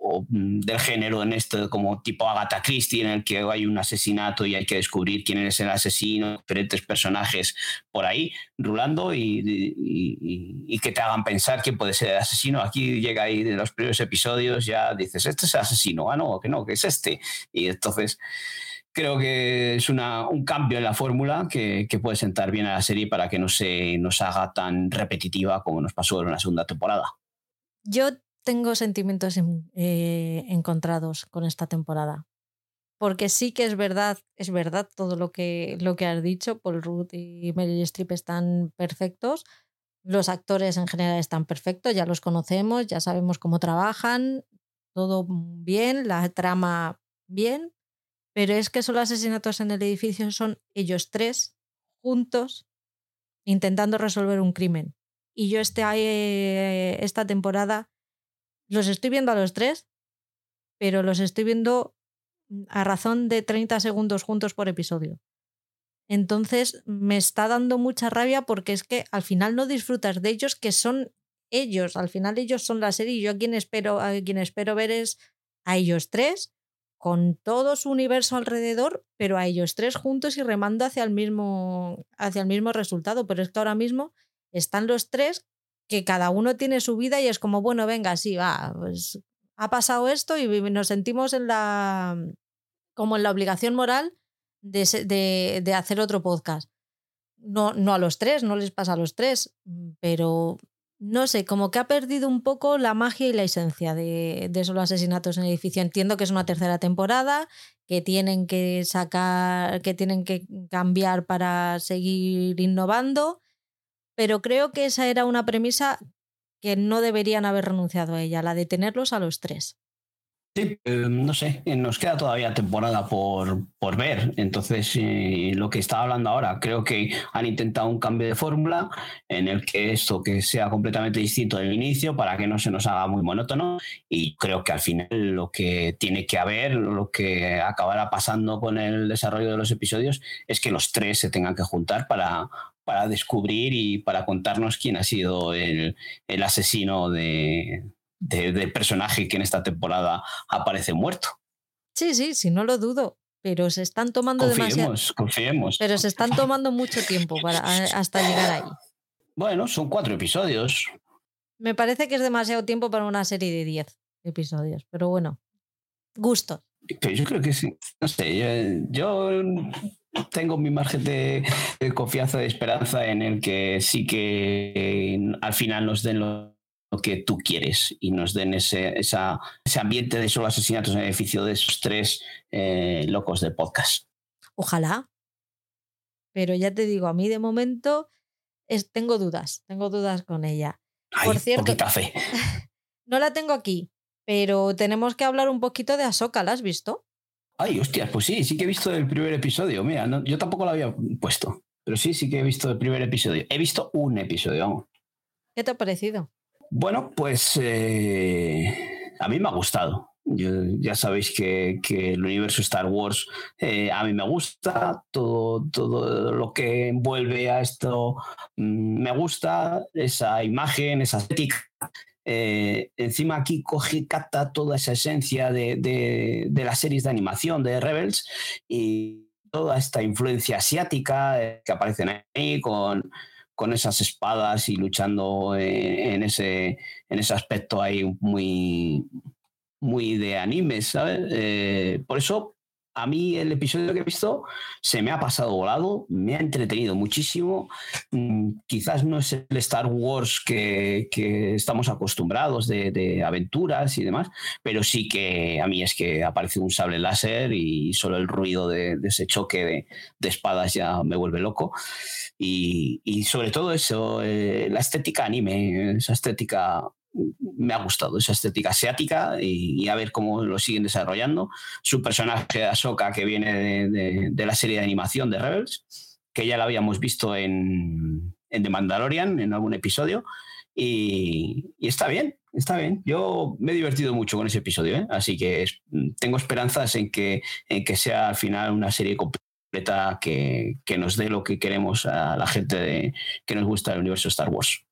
o del género en esto, como tipo Agatha Christie, en el que hay un asesinato y hay que descubrir quién es el asesino, diferentes personajes por ahí rulando y, que te hagan pensar quién puede ser el asesino. Aquí llega ahí de los primeros episodios, ya dices, este es el asesino, ah, no, que no, que es este. Y entonces creo que es una, un cambio en la fórmula que, que, puede sentar bien a la serie para que no se nos haga tan repetitiva como nos pasó en la segunda temporada. Yo tengo sentimientos eh, encontrados con esta temporada. Porque sí que es verdad, es verdad todo lo que, lo que has dicho. Paul Rudd y Meryl Streep están perfectos. Los actores en general están perfectos, ya los conocemos, ya sabemos cómo trabajan, todo bien, la trama bien. Pero es que son los asesinatos en el edificio, son ellos tres juntos intentando resolver un crimen. Y yo este, eh, esta temporada los estoy viendo a los tres, pero los estoy viendo a razón de 30 segundos juntos por episodio. Entonces me está dando mucha rabia porque es que al final no disfrutas de ellos, que son ellos. Al final ellos son la serie y yo a quien espero, a espero ver es a ellos tres, con todo su universo alrededor, pero a ellos tres juntos y remando hacia el mismo, hacia el mismo resultado. Pero es que ahora mismo están los tres que cada uno tiene su vida y es como, bueno, venga, sí, va, pues ha pasado esto y nos sentimos en la, como en la obligación moral de, de, hacer otro podcast. No, no a los tres, no les pasa a los tres, pero no sé, como que ha perdido un poco la magia y la esencia de, de solo asesinatos en el edificio. Entiendo que es una tercera temporada, que tienen que sacar, que tienen que cambiar para seguir innovando, pero creo que esa era una premisa que no deberían haber renunciado a ella, la de tenerlos a los tres. Sí, eh, no sé, eh, nos queda todavía temporada por, por ver. Entonces, eh, lo que estaba hablando ahora, creo que han intentado un cambio de fórmula en el que esto que sea completamente distinto del inicio para que no se nos haga muy monótono. Y creo que al final lo que tiene que haber, lo que acabará pasando con el desarrollo de los episodios, es que los tres se tengan que juntar para, para descubrir y para contarnos quién ha sido el, el asesino de, del personaje que en esta temporada aparece muerto. Sí, sí, sí, no lo dudo. Pero se están tomando confiemos, demasiado. Confiemos. Pero se están tomando mucho tiempo para, hasta llegar ahí. Bueno, son cuatro episodios. Me parece que es demasiado tiempo para una serie de diez episodios. Pero bueno, gusto. Pero yo creo que sí. No sé, yo, tengo mi margen de, confianza, de esperanza en el que sí que al final nos den los que tú quieres y nos den ese, ese ambiente de solo asesinatos en beneficio de esos tres eh, locos de podcast. Ojalá. Pero ya te digo, a mí de momento es, tengo dudas, tengo dudas con ella. Por cierto, fe. no la tengo aquí, pero tenemos que hablar un poquito de Ahsoka, ¿la has visto? Ay, hostias, pues sí, sí que he visto el primer episodio. Mira, yo tampoco lo había puesto, pero sí, sí que he visto el primer episodio. He visto un episodio, vamos. ¿Qué te ha parecido? Bueno, pues eh, a mí me ha gustado. ya sabéis que, el universo Star Wars eh, a mí me gusta, todo, todo lo que envuelve a esto mm, me gusta, esa imagen, esa estética. Eh, encima aquí coge, capta toda esa esencia de, de, las series de animación de Rebels y toda esta influencia asiática que aparecen ahí con con esas espadas y luchando en, ese, en ese aspecto ahí muy, muy de anime, ¿sabes? Eh, por eso a mí el episodio que he visto se me ha pasado volado, me ha entretenido muchísimo. Mm, quizás no es el Star Wars que, estamos acostumbrados de, aventuras y demás, pero sí que a mí es que aparece un sable láser y solo el ruido de, ese choque de, espadas ya me vuelve loco. Y, sobre todo eso, eh, la estética anime, esa estética me ha gustado esa estética asiática y, a ver cómo lo siguen desarrollando. Su personaje de Ahsoka, que viene de, la serie de animación de Rebels, que ya la habíamos visto en, en The Mandalorian, en algún episodio, y, está bien, está bien. Yo me he divertido mucho con ese episodio, ¿eh? así que tengo esperanzas en que, en que sea al final una serie completa que, que nos dé lo que queremos a la gente que nos gusta el universo Star Wars.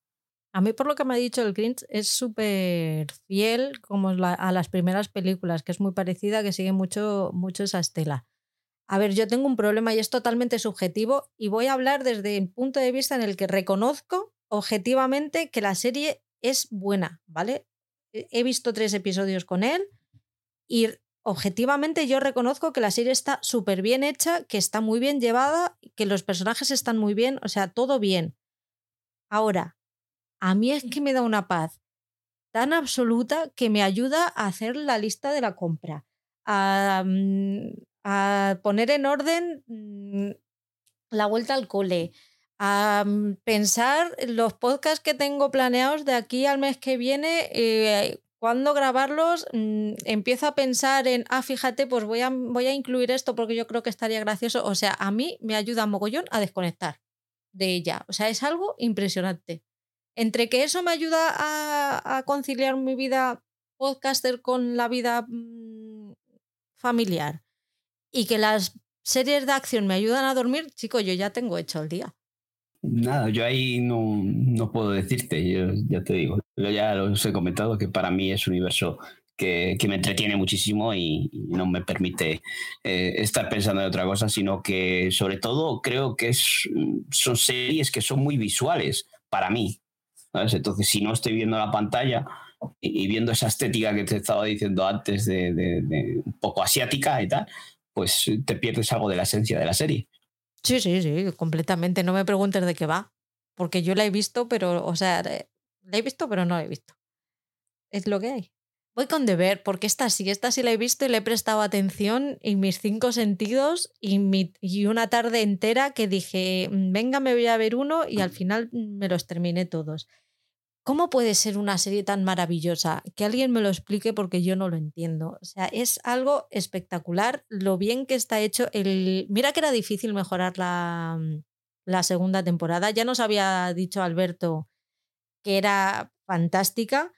A mí, por lo que me ha dicho el Grinch, es súper fiel como a las primeras películas, que es muy parecida, que sigue mucho, mucho esa estela. A ver, yo tengo un problema y es totalmente subjetivo y voy a hablar desde el punto de vista en el que reconozco objetivamente que la serie es buena, ¿vale? He visto tres episodios con él y objetivamente yo reconozco que la serie está súper bien hecha, que está muy bien llevada, que los personajes están muy bien, o sea, todo bien. Ahora, a mí es que me da una paz tan absoluta que me ayuda a hacer la lista de la compra, a, mm, poner en orden mm, la vuelta al cole, a mm, pensar los podcasts que tengo planeados de aquí al mes que viene, eh, cuando grabarlos, empiezo a pensar en, ah, fíjate, pues voy a, voy a incluir esto porque yo creo que estaría gracioso. O sea, a mí me ayuda mogollón a desconectar de ella. O sea, es algo impresionante. Entre que eso me ayuda a, conciliar mi vida podcaster con la vida mm, familiar y que las series de acción me ayudan a dormir, chico, yo ya tengo hecho el día. Nada, yo ahí no, puedo decirte, yo ya te digo, yo ya os he comentado que para mí es un universo que, me entretiene muchísimo y, no me permite eh, estar pensando en otra cosa, sino que sobre todo creo que es, son series que son muy visuales para mí. Entonces, si no estoy viendo la pantalla y, viendo esa estética que te estaba diciendo antes de, un poco asiática y tal, pues te pierdes algo de la esencia de la serie. Sí, sí, sí, completamente. No me preguntes de qué va, porque yo la he visto, pero, o sea, La he visto, pero no la he visto. Es lo que hay. Voy con deber, porque esta sí, esta sí la he visto y le he prestado atención en mis cinco sentidos y, y una tarde entera que dije, mm, venga, me voy a ver uno y al final me los terminé todos. ¿Cómo puede ser una serie tan maravillosa? Que alguien me lo explique porque yo no lo entiendo. O sea, es algo espectacular lo bien que está hecho. El... Mira que era difícil mejorar la, la segunda temporada. Ya nos había dicho Alberto que era fantástica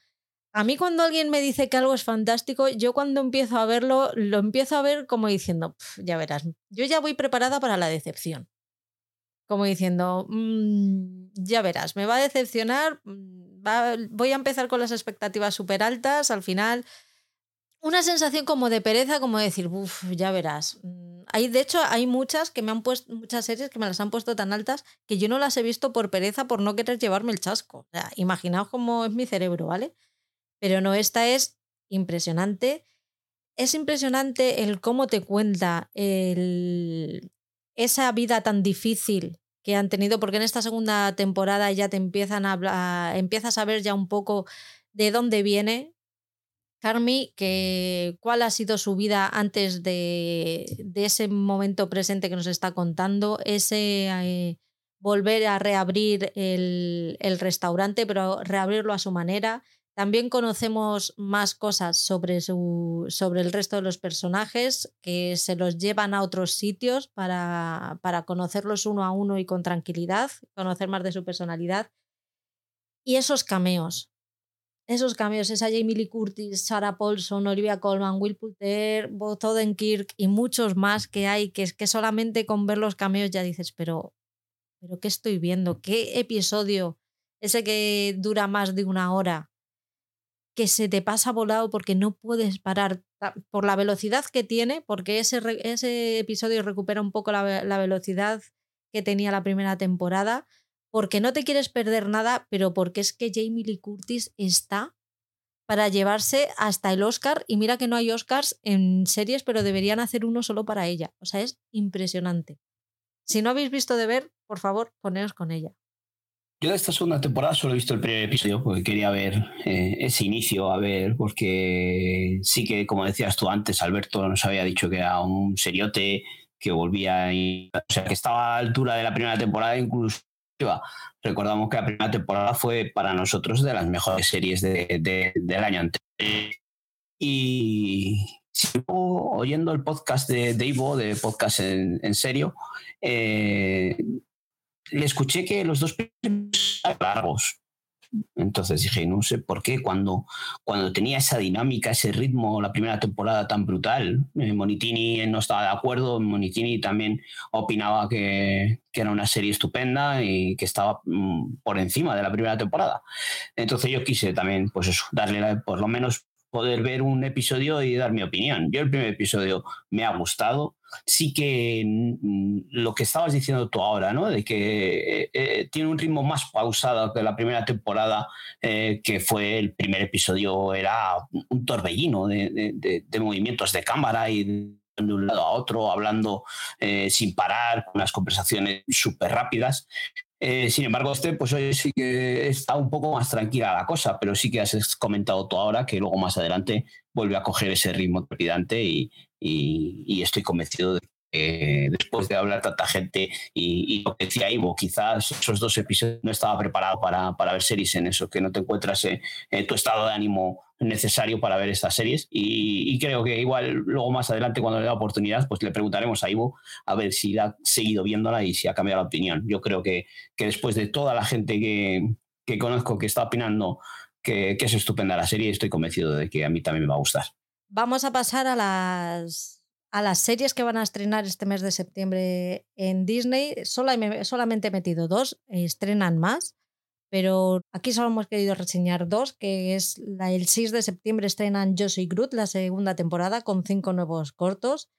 a mí cuando alguien me dice que algo es fantástico, yo cuando empiezo a verlo, lo empiezo a ver como diciendo, ya verás, yo ya voy preparada para la decepción. Como diciendo, mm, ya verás, me va a decepcionar, mm, voy a empezar con las expectativas súper altas, al final una sensación como de pereza, como decir, uff, ya verás. Mm, hay, de hecho, hay muchas que me han puesto, muchas series que me las han puesto tan altas que yo no las he visto por pereza, por no querer llevarme el chasco. Imaginaos cómo es mi cerebro, ¿vale? Pero no, esta es impresionante. Es impresionante el cómo te cuenta esa vida tan difícil que han tenido, porque en esta segunda temporada ya te empiezan a hablar, empiezas a ver ya un poco de dónde viene Carmi, que cuál ha sido su vida antes de, de ese momento presente que nos está contando, ese eh, volver a reabrir el, restaurante, pero reabrirlo a su manera, también conocemos más cosas sobre, sobre el resto de los personajes que se los llevan a otros sitios para, para conocerlos uno a uno y con tranquilidad, conocer más de su personalidad. Y esos cameos, esos cameos, esa Jamie Lee Curtis, Sarah Paulson, Olivia Colman, Will Poulter, Bob Odenkirk y muchos más que hay, que es que solamente con ver los cameos ya dices, pero, pero ¿qué estoy viendo? ¿Qué episodio? Ese que dura más de una hora que se te pasa volado porque no puedes parar por la velocidad que tiene, porque ese, ese episodio recupera un poco la, la, velocidad que tenía la primera temporada, porque no te quieres perder nada, pero porque es que Jamie Lee Curtis está para llevarse hasta el Oscar, y mira que no hay Oscars en series, pero deberían hacer uno solo para ella. O sea, es impresionante. Si no habéis visto de ver, por favor, poneos con ella. Yo de esta segunda temporada solo he visto el primer episodio porque quería ver eh, ese inicio, a ver, porque sí que, como decías tú antes, Alberto nos había dicho que era un seriote, que volvía, y, o sea, que estaba a la altura de la primera temporada incluso. Recordamos que la primera temporada fue para nosotros de las mejores series de, del año anterior. Y sigo oyendo el podcast de, de Ivo, de Podcast en, en Serio, eh, le escuché que los dos largos. Entonces dije, no sé por qué, cuando, cuando tenía esa dinámica, ese ritmo, la primera temporada tan brutal, eh, Monitini no estaba de acuerdo, Monitini también opinaba que, que, era una serie estupenda y que estaba mm, por encima de la primera temporada. Entonces yo quise también, pues eso, darle por lo menos poder ver un episodio y dar mi opinión. Yo el primer episodio me ha gustado. Sí que mm, lo que estabas diciendo tú ahora, ¿no? De que eh, eh, tiene un ritmo más pausado que la primera temporada, eh, que fue el primer episodio, era un torbellino de, movimientos de cámara y de un lado a otro, hablando sin parar, unas conversaciones súper rápidas. Eh, sin embargo, este, pues hoy sí que está un poco más tranquila la cosa, pero sí que has comentado tú ahora que luego más adelante vuelve a coger ese ritmo trepidante y, y, estoy convencido de que después de hablar tanta gente y, lo que decía Ivo, quizás esos dos episodios no estaba preparado para, ver series en eso, que no te encuentras en tu estado de ánimo necesario para ver estas series y, creo que igual luego más adelante cuando le da oportunidad pues le preguntaremos a Ivo a ver si ha seguido viéndola y si ha cambiado la opinión. Yo creo que, que después de toda la gente que, que conozco que está opinando que, que, es estupenda la serie, estoy convencido de que a mí también me va a gustar. Vamos a pasar a las, a las series que van a estrenar este mes de septiembre en Disney. solamente he metido dos, estrenan más pero aquí solo hemos querido reseñar dos, que es el 6 de septiembre estrenan Yo Soy Groot, la segunda temporada, con cinco nuevos cortos.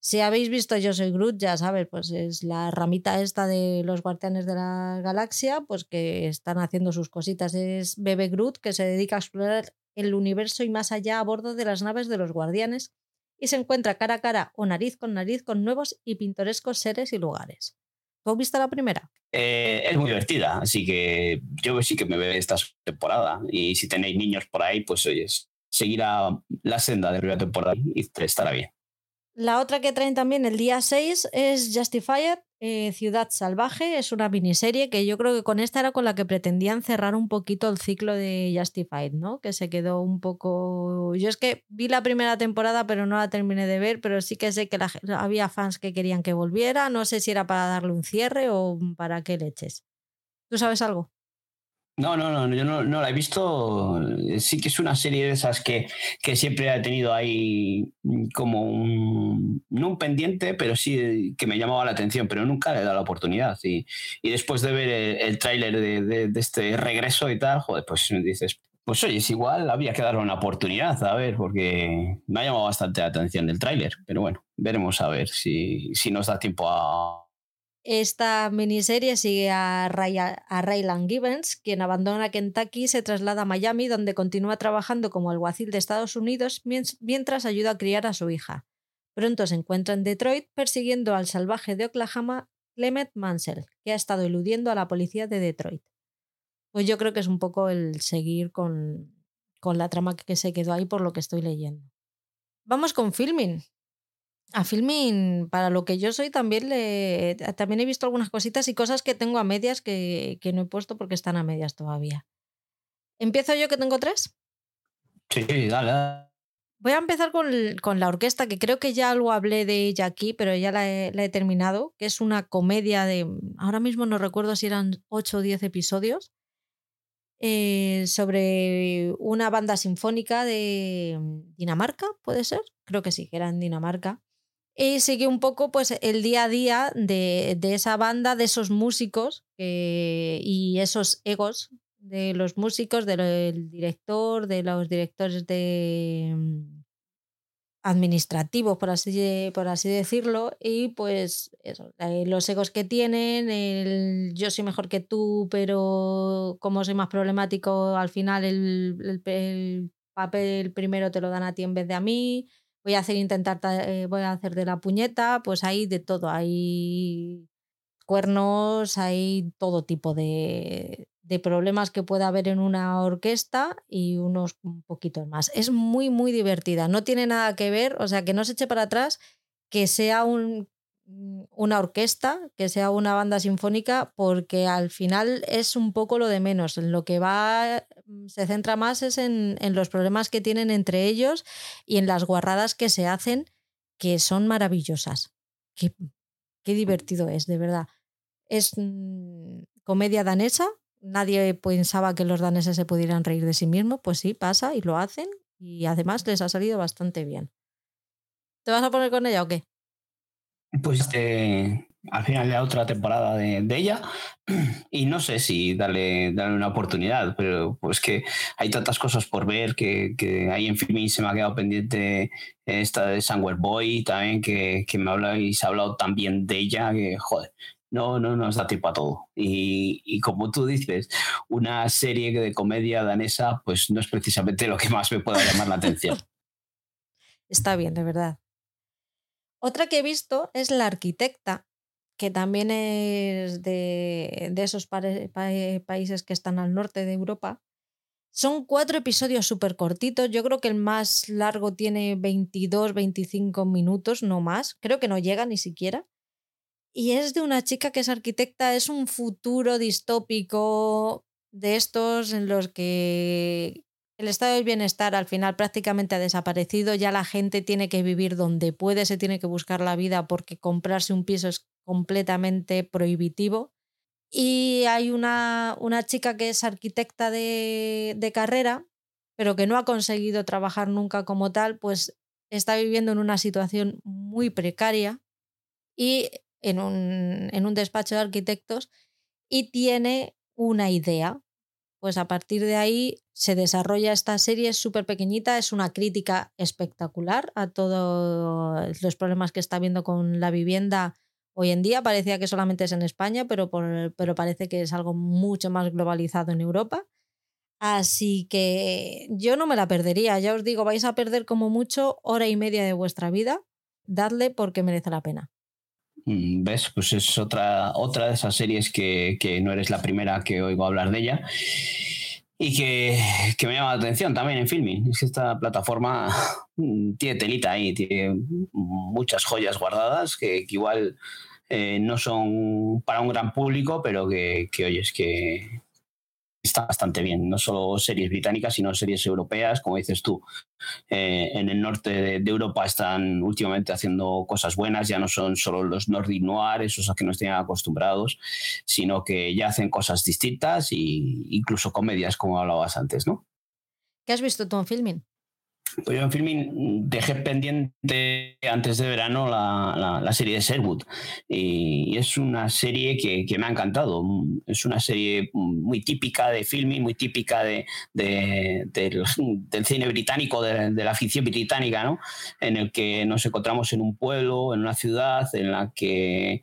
Si habéis visto Yo Soy Groot, ya sabes, pues es la ramita esta de los guardianes de la galaxia, pues que están haciendo sus cositas. Es Bebe Groot, que se dedica a explorar el universo y más allá a bordo de las naves de los guardianes y se encuentra cara a cara o nariz con nariz con nuevos y pintorescos seres y lugares. ¿Tú has visto la primera? Eh, es muy divertida, así que yo sí que me veo esta temporada. Y si tenéis niños por ahí, pues oyes, seguirá la senda de la primera temporada y estará bien. La otra que traen también el día 6 es Justified, eh, Ciudad Salvaje. Es una miniserie que yo creo que con esta era con la que pretendían cerrar un poquito el ciclo de Justified, ¿no? Que se quedó un poco. Yo es que vi la primera temporada, pero no la terminé de ver, pero sí que sé que había fans que querían que volviera. No sé si era para darle un cierre o para qué leches. ¿Tú sabes algo? No, no, no, yo no, la he visto. Sí que es una serie de esas que, que siempre ha tenido ahí como un, no un pendiente, pero sí que me llamaba la atención, pero nunca le he dado la oportunidad. Y, y después de ver el, tráiler de, de, este regreso y tal, joder, pues dices, pues oye, es igual, había que darle una oportunidad, a ver, porque me ha llamado bastante la atención el tráiler, pero bueno, veremos a ver si, si nos da tiempo a, esta miniserie sigue a, Raylan Gibbons, quien abandona Kentucky y se traslada a Miami, donde continúa trabajando como alguacil de Estados Unidos mientras ayuda a criar a su hija. Pronto se encuentra en Detroit persiguiendo al salvaje de Oklahoma Clement Mansell, que ha estado eludiendo a la policía de Detroit. Pues yo creo que es un poco el seguir con, con la trama que se quedó ahí por lo que estoy leyendo. Vamos con filming. A Filming, para lo que yo soy, también, le, también he visto algunas cositas y cosas que tengo a medias que, no he puesto porque están a medias todavía. ¿Empiezo yo que tengo tres? Sí, dale. Voy a empezar con, la orquesta, que creo que ya lo hablé de ella aquí, pero ya la he, terminado, que es una comedia de, ahora mismo no recuerdo si eran 8 o 10 episodios, eh, sobre una banda sinfónica de Dinamarca, ¿puede ser? Creo que sí, que era en Dinamarca, y sigue un poco pues, el día a día de, esa banda, de esos músicos y esos egos de los músicos, del director, de los directores de mm, administrativos, por así, por así decirlo, y pues eh, los egos que tienen, el yo soy mejor que tú, pero como soy más problemático, al final el, el papel primero te lo dan a ti en vez de a mí voy a hacer intentar, eh, voy a hacer de la puñeta, pues hay de todo, hay cuernos, hay todo tipo de, de problemas que puede haber en una orquesta y unos un poquitos más. Es muy, muy divertida, no tiene nada que ver, o sea, que no se eche para atrás, que sea un, una orquesta, que sea una banda sinfónica, porque al final es un poco lo de menos. En lo que va, mm, se centra más es en, los problemas que tienen entre ellos y en las guarradas que se hacen, que son maravillosas. Qué, qué divertido es, de verdad. Es mm, comedia danesa. Nadie pensaba que los daneses se pudieran reír de sí mismos. Pues sí, pasa y lo hacen. Y además les ha salido bastante bien. ¿Te vas a poner con ella o qué? Pues este, al final de la otra temporada de, ella y no sé si darle, darle una oportunidad, pero pues que hay tantas cosas por ver que, que ahí en filming se me ha quedado pendiente esta de Somewhere Boy también que, que me habláis, ha hablado también de ella que joder. No, no nos da tiempo a todo. Y, y como tú dices, una serie de comedia danesa, pues no es precisamente lo que más me pueda llamar la atención. Está bien, de verdad. Otra que he visto es La Arquitecta, que también es de, esos países que están al norte de Europa. Son cuatro episodios súper cortitos. Yo creo que el más largo tiene 22, 25 minutos, no más. Creo que no llega ni siquiera. Y es de una chica que es arquitecta. Es un futuro distópico de estos en los que el estado del bienestar al final prácticamente ha desaparecido, ya la gente tiene que vivir donde puede, se tiene que buscar la vida porque comprarse un piso es completamente prohibitivo. Y hay una, una chica que es arquitecta de, de carrera, pero que no ha conseguido trabajar nunca como tal, pues está viviendo en una situación muy precaria y en un, en un despacho de arquitectos y tiene una idea pues a partir de ahí se desarrolla esta serie, es súper pequeñita, es una crítica espectacular a todos los problemas que está habiendo con la vivienda hoy en día. Parecía que solamente es en España, pero, pero parece que es algo mucho más globalizado en Europa. Así que yo no me la perdería, ya os digo, vais a perder como mucho hora y media de vuestra vida. Dadle porque merece la pena. Mm, ¿Ves? Pues es otra, otra de esas series que, que no eres la primera que oigo hablar de ella y que, que, me llama la atención también en filming. Es que esta plataforma mm, tiene telita ahí, tiene muchas joyas guardadas que, que igual eh, no son para un gran público, pero que, que oye, es que, está bastante bien. No solo series británicas, sino series europeas, como dices tú. Eh, en el norte de, de, Europa están últimamente haciendo cosas buenas, ya no son solo los Nordic Noir, esos a que nos tienen acostumbrados, sino que ya hacen cosas distintas e incluso comedias, como hablabas antes, ¿no? ¿Qué has visto tú en filming? Pues yo en filming dejé pendiente antes de verano la, la, serie de Sherwood y es una serie que, que, me ha encantado. Es una serie muy típica de filming, muy típica de, de, del, del, cine británico, de, de, la ficción británica, ¿no? en el que nos encontramos en un pueblo, en una ciudad en la que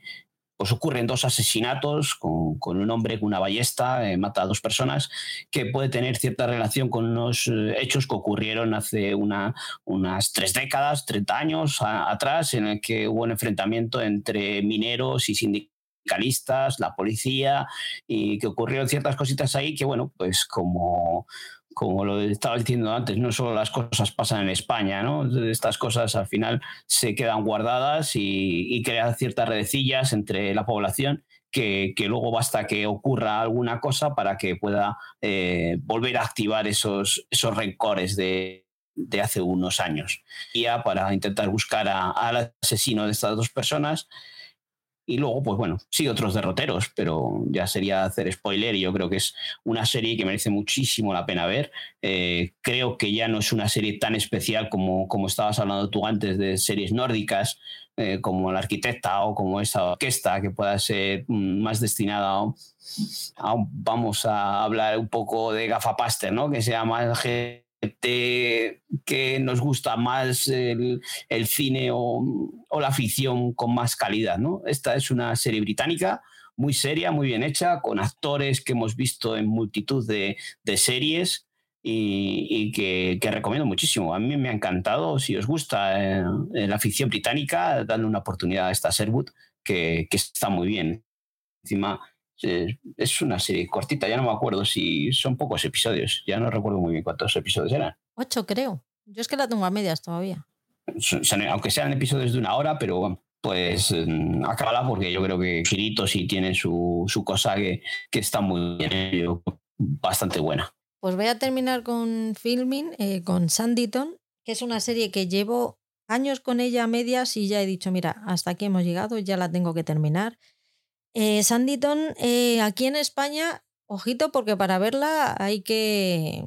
pues ocurren dos asesinatos con, un hombre con una ballesta, eh, mata a dos personas, que puede tener cierta relación con unos eh, hechos que ocurrieron hace una, unas tres décadas, 30 años atrás, en el que hubo un enfrentamiento entre mineros y sindicalistas, la policía, y que ocurrieron ciertas cositas ahí que, bueno, pues como como lo estaba diciendo antes, no solo las cosas pasan en España, ¿no? Estas cosas al final se quedan guardadas y, y crean ciertas redecillas entre la población que, luego basta que ocurra alguna cosa para que pueda eh, volver a activar esos, esos rencores de, de hace unos años. Ya para intentar buscar al asesino de estas dos personas y luego, pues bueno, sí, otros derroteros, pero ya sería hacer spoiler y yo creo que es una serie que merece muchísimo la pena ver. Eh, creo que ya no es una serie tan especial como, como estabas hablando tú antes de series nórdicas, eh, como La Arquitecta o como esa orquesta, que pueda ser mm, más destinada a, a, vamos a hablar un poco de gafapaster, ¿no? Que sea más que nos gusta más el, cine o, la ficción con más calidad. ¿no? Esta es una serie británica muy seria, muy bien hecha, con actores que hemos visto en multitud de, series y, que, recomiendo muchísimo. A mí me ha encantado. Si os gusta eh, la ficción británica, dadle una oportunidad a esta Sherwood, que, que está muy bien. Encima, es una serie cortita, ya no me acuerdo si son pocos episodios, ya no recuerdo muy bien cuántos episodios eran. Ocho, creo. Yo es que la tengo a medias todavía. Aunque sean episodios de una hora, pero pues mm, acábala porque yo creo que Kirito sí tiene su, su cosa que, que, está muy bien, bastante buena. Pues voy a terminar con Filming, eh, con Sanditon, que es una serie que llevo años con ella a medias y ya he dicho, mira, hasta aquí hemos llegado, ya la tengo que terminar. Eh, Sanditon, eh, aquí en España, ojito, porque para verla hay que,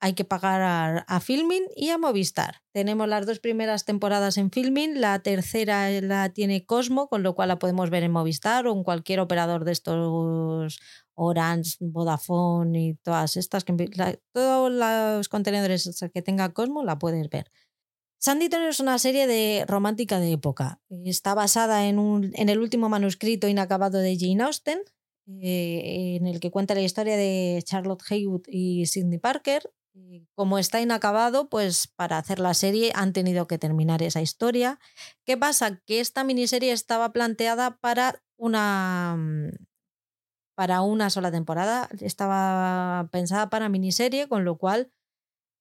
hay que pagar a, a, Filmin y a Movistar. Tenemos las dos primeras temporadas en Filmin, la tercera la tiene Cosmo, con lo cual la podemos ver en Movistar o en cualquier operador de estos Orange, Vodafone y todas estas, que, todos los contenedores que tenga Cosmo la puedes ver. Sanditon es una serie de romántica de época. Está basada en, el último manuscrito inacabado de Jane Austen, eh, en el que cuenta la historia de Charlotte Haywood y Sidney Parker. Como está inacabado, pues para hacer la serie han tenido que terminar esa historia. ¿Qué pasa? Que esta miniserie estaba planteada para una, para una sola temporada. Estaba pensada para miniserie, con lo cual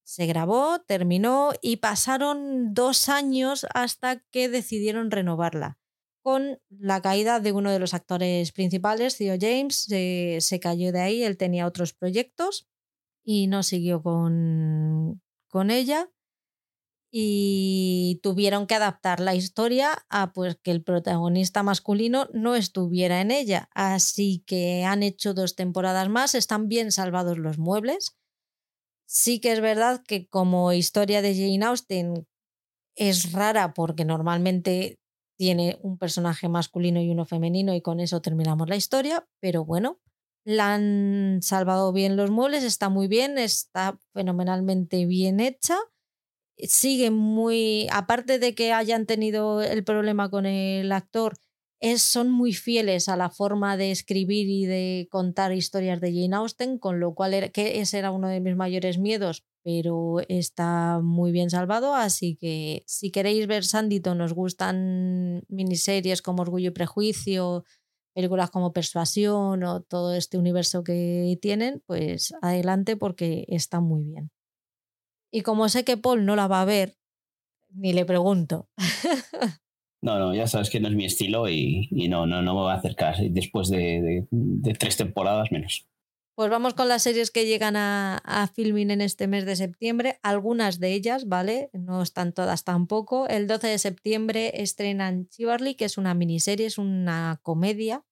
se grabó, terminó y pasaron dos años hasta que decidieron renovarla. Con la caída de uno de los actores principales, Theo James, se, se cayó de ahí, él tenía otros proyectos y no siguió con, con ella y tuvieron que adaptar la historia a pues que el protagonista masculino no estuviera en ella. Así que han hecho dos temporadas más, están bien salvados los muebles. Sí que es verdad que como historia de Jane Austen es rara porque normalmente tiene un personaje masculino y uno femenino y con eso terminamos la historia, pero bueno, la han salvado bien los muebles, está muy bien, está fenomenalmente bien hecha. Sigue muy, aparte de que hayan tenido el problema con el actor, es, son muy fieles a la forma de escribir y de contar historias de Jane Austen, con lo cual era, que ese era uno de mis mayores miedos, pero está muy bien salvado, así que si queréis ver Sanditon, nos gustan miniseries como Orgullo y Prejuicio, películas como Persuasión o todo este universo que tienen, pues adelante porque está muy bien. Y como sé que Paul no la va a ver, ni le pregunto. No, no, ya sabes que no es mi estilo y, no, no, no me va a acercar. Después de, tres temporadas menos. Pues vamos con las series que llegan a, a, filming en este mes de septiembre. Algunas de ellas, ¿vale? No están todas tampoco. El 12 de septiembre estrenan Chivarly, que es una miniserie, es una comedia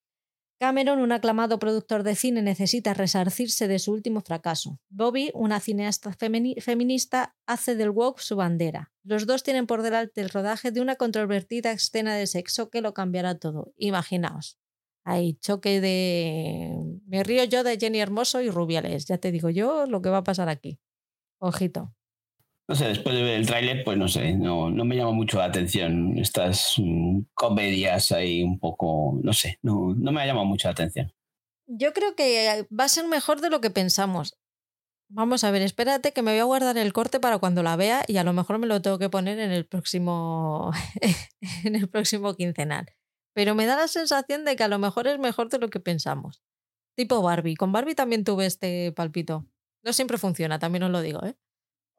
Cameron, un aclamado productor de cine, necesita resarcirse de su último fracaso. Bobby, una cineasta feminista, hace del woke su bandera. Los dos tienen por delante el rodaje de una controvertida escena de sexo que lo cambiará todo. Imaginaos. Hay choque de... Me río yo de Jenny Hermoso y Rubiales. Ya te digo yo lo que va a pasar aquí. Ojito no sé, después de ver el tráiler, pues no sé, no, no me llama mucho la atención estas mm, comedias ahí un poco, no sé, no, no me ha llamado mucho la atención. Yo creo que va a ser mejor de lo que pensamos. Vamos a ver, espérate que me voy a guardar el corte para cuando la vea y a lo mejor me lo tengo que poner en el próximo en el próximo quincenal. Pero me da la sensación de que a lo mejor es mejor de lo que pensamos. Tipo Barbie. Con Barbie también tuve este palpito. No siempre funciona, también os lo digo, ¿eh?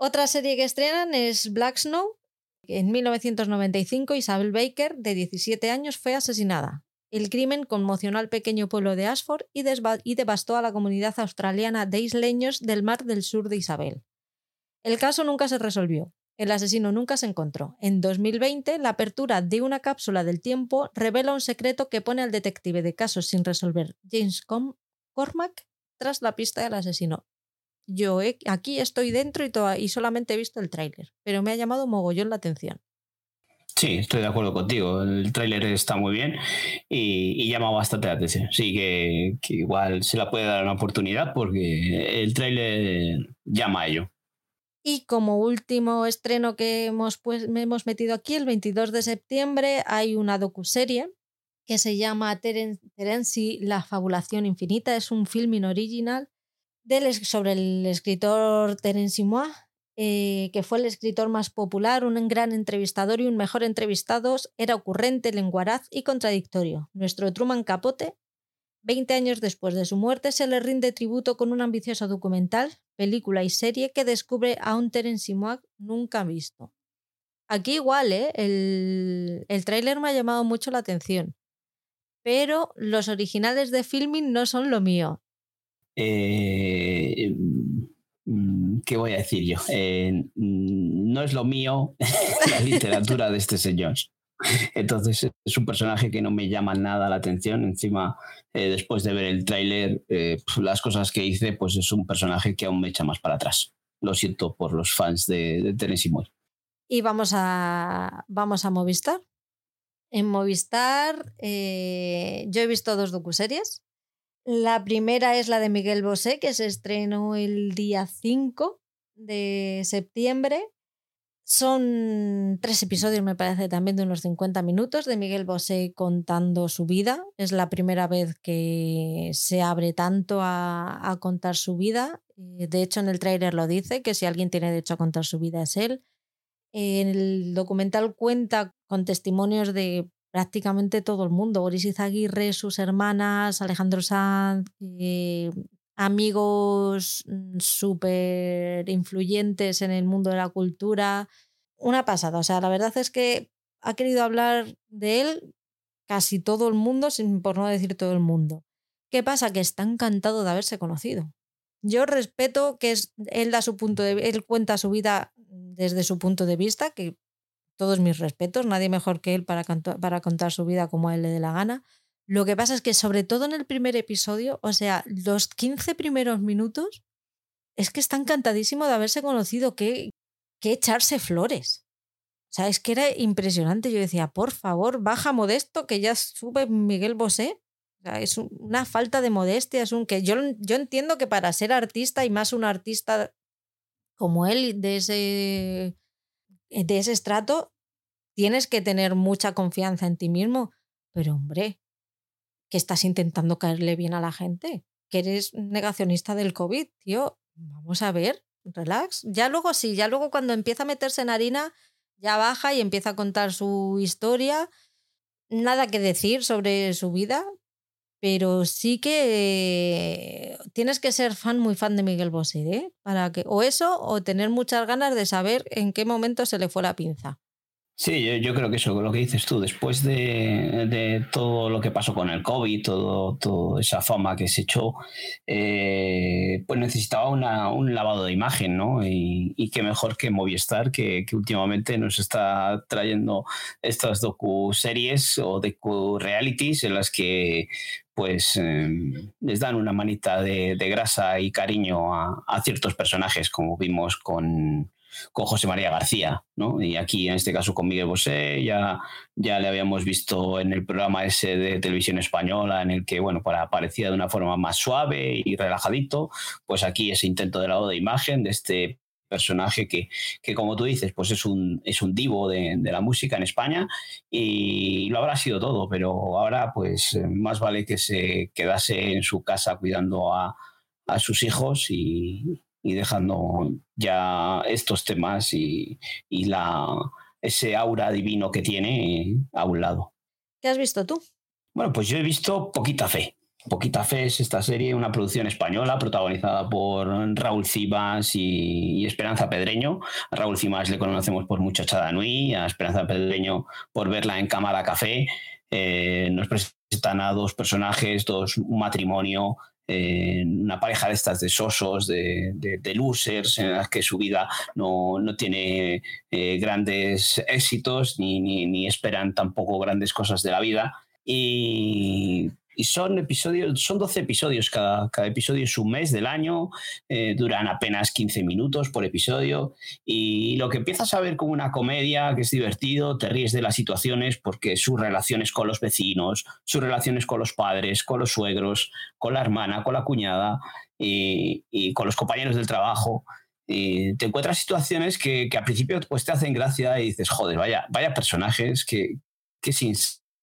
Otra serie que estrenan es Black Snow. En 1995, Isabel Baker, de 17 años, fue asesinada. El crimen conmocionó al pequeño pueblo de Ashford y, devastó a la comunidad australiana de isleños del mar del sur de Isabel. El caso nunca se resolvió. El asesino nunca se encontró. En 2020, la apertura de una cápsula del tiempo revela un secreto que pone al detective de casos sin resolver James Cormack tras la pista del asesino yo aquí estoy dentro y, y solamente he visto el tráiler, pero me ha llamado mogollón la atención. Sí, estoy de acuerdo contigo. El tráiler está muy bien y, llama bastante la atención. Sí, que, igual se la puede dar una oportunidad porque el tráiler llama a ello. Y como último estreno que hemos, pues, hemos metido aquí, el 22 de septiembre, hay una docuserie que se llama Terenci, La Fabulación Infinita. Es un filming original sobre el escritor Terence Simois, eh, que fue el escritor más popular, un gran entrevistador y un mejor entrevistado, era ocurrente, lenguaraz y contradictorio. Nuestro Truman Capote, 20 años después de su muerte, se le rinde tributo con un ambicioso documental, película y serie que descubre a un Terence Simois nunca visto. Aquí igual, ¿eh? el, el tráiler me ha llamado mucho la atención, pero los originales de filming no son lo mío. Eh, mm, ¿Qué voy a decir yo? Eh, no es lo mío la literatura de este señor. Entonces es un personaje que no me llama nada la atención. Encima, eh, después de ver el tráiler, las cosas que hice, pues es un personaje que aún me echa más para atrás. Lo siento por los fans de, de Tennessee Moore. Y vamos a, vamos a Movistar. En Movistar yo he visto dos docuseries. La primera es la de Miguel Bosé, que se estrenó el día 5 de septiembre. Son tres episodios, me parece, también de unos 50 minutos de Miguel Bosé contando su vida. Es la primera vez que se abre tanto a, contar su vida. Eh, de hecho, en el tráiler lo dice, que si alguien tiene derecho a contar su vida es él. El documental cuenta con testimonios de prácticamente todo el mundo. Boris Izaguirre, sus hermanas, Alejandro Sanz, eh, amigos mm, súper influyentes en el mundo de la cultura. Una pasada. O sea, la verdad es que ha querido hablar de él casi todo el mundo, por no decir todo el mundo. ¿Qué pasa? Que está encantado de haberse conocido. Yo respeto que es, él da su punto de él cuenta su vida desde su punto de vista, que todos mis respetos, nadie mejor que él para, para contar su vida como a él le dé la gana. Lo que pasa es que sobre todo en el primer episodio, o sea, los 15 primeros minutos, es que está encantadísimo de haberse conocido, que, que echarse flores. O sea, es que era impresionante. Yo decía, por favor, baja modesto, que ya sube Miguel Bosé. Es una falta de modestia. Es un que yo, yo entiendo que para ser artista y más un artista como él, de ese de ese estrato tienes que tener mucha confianza en ti mismo. Pero hombre, que estás intentando caerle bien a la gente, que eres negacionista del COVID, tío. Vamos a ver, relax. Ya luego sí, ya luego cuando empieza a meterse en harina, ya baja y empieza a contar su historia. Nada que decir sobre su vida, pero sí que tienes que ser fan, muy fan de Miguel Bosé, ¿eh? Para que, o eso, o tener muchas ganas de saber en qué momento se le fue la pinza. Sí, yo, creo que eso, lo que dices tú, después de, todo lo que pasó con el COVID, todo, toda esa fama que se echó, eh, pues necesitaba un lavado de imagen, ¿no? Y, qué mejor que Movistar, que, que, últimamente nos está trayendo estas docu-series o docu-realities en las que pues em, les dan una manita de, grasa y cariño a ciertos personajes, como vimos con con José María García, ¿no? Y aquí, en este caso, con Miguel Bosé, ya, ya le habíamos visto en el programa ese de televisión española, en el que, bueno, para, aparecía de una forma más suave y relajadito, pues aquí ese intento de lado de imagen de este personaje que, que, como tú dices, pues es un, es un divo de, de, la música en España y lo habrá sido todo, pero ahora pues más vale que se quedase en su casa cuidando a, a sus hijos y, y dejando ya estos temas y, la, ese aura divino que tiene a un lado. ¿Qué has visto tú? Bueno, pues yo he visto Poquita Fe. Poquita Fe es esta serie, una producción española protagonizada por Raúl Cibas y, Esperanza Pedreño. A Raúl Cibas le conocemos por Muchachada Nui, a Esperanza Pedreño por verla en Cámara Café. Eh, nos presentan a dos personajes, dos, un matrimonio una pareja de estas de sosos, de, de, losers, en las que su vida no, no tiene eh, grandes éxitos ni, ni, ni, esperan tampoco grandes cosas de la vida. Y y son episodios, son 12 episodios, cada, cada episodio es un mes del año, eh, duran apenas 15 minutos por episodio y lo que empiezas a ver como una comedia que es divertido, te ríes de las situaciones porque sus relaciones con los vecinos, sus relaciones con los padres, con los suegros, con la hermana, con la cuñada y, con los compañeros del trabajo. Y te encuentras situaciones que, que, al principio pues, te hacen gracia y dices, joder, vaya, vaya personajes que, que sin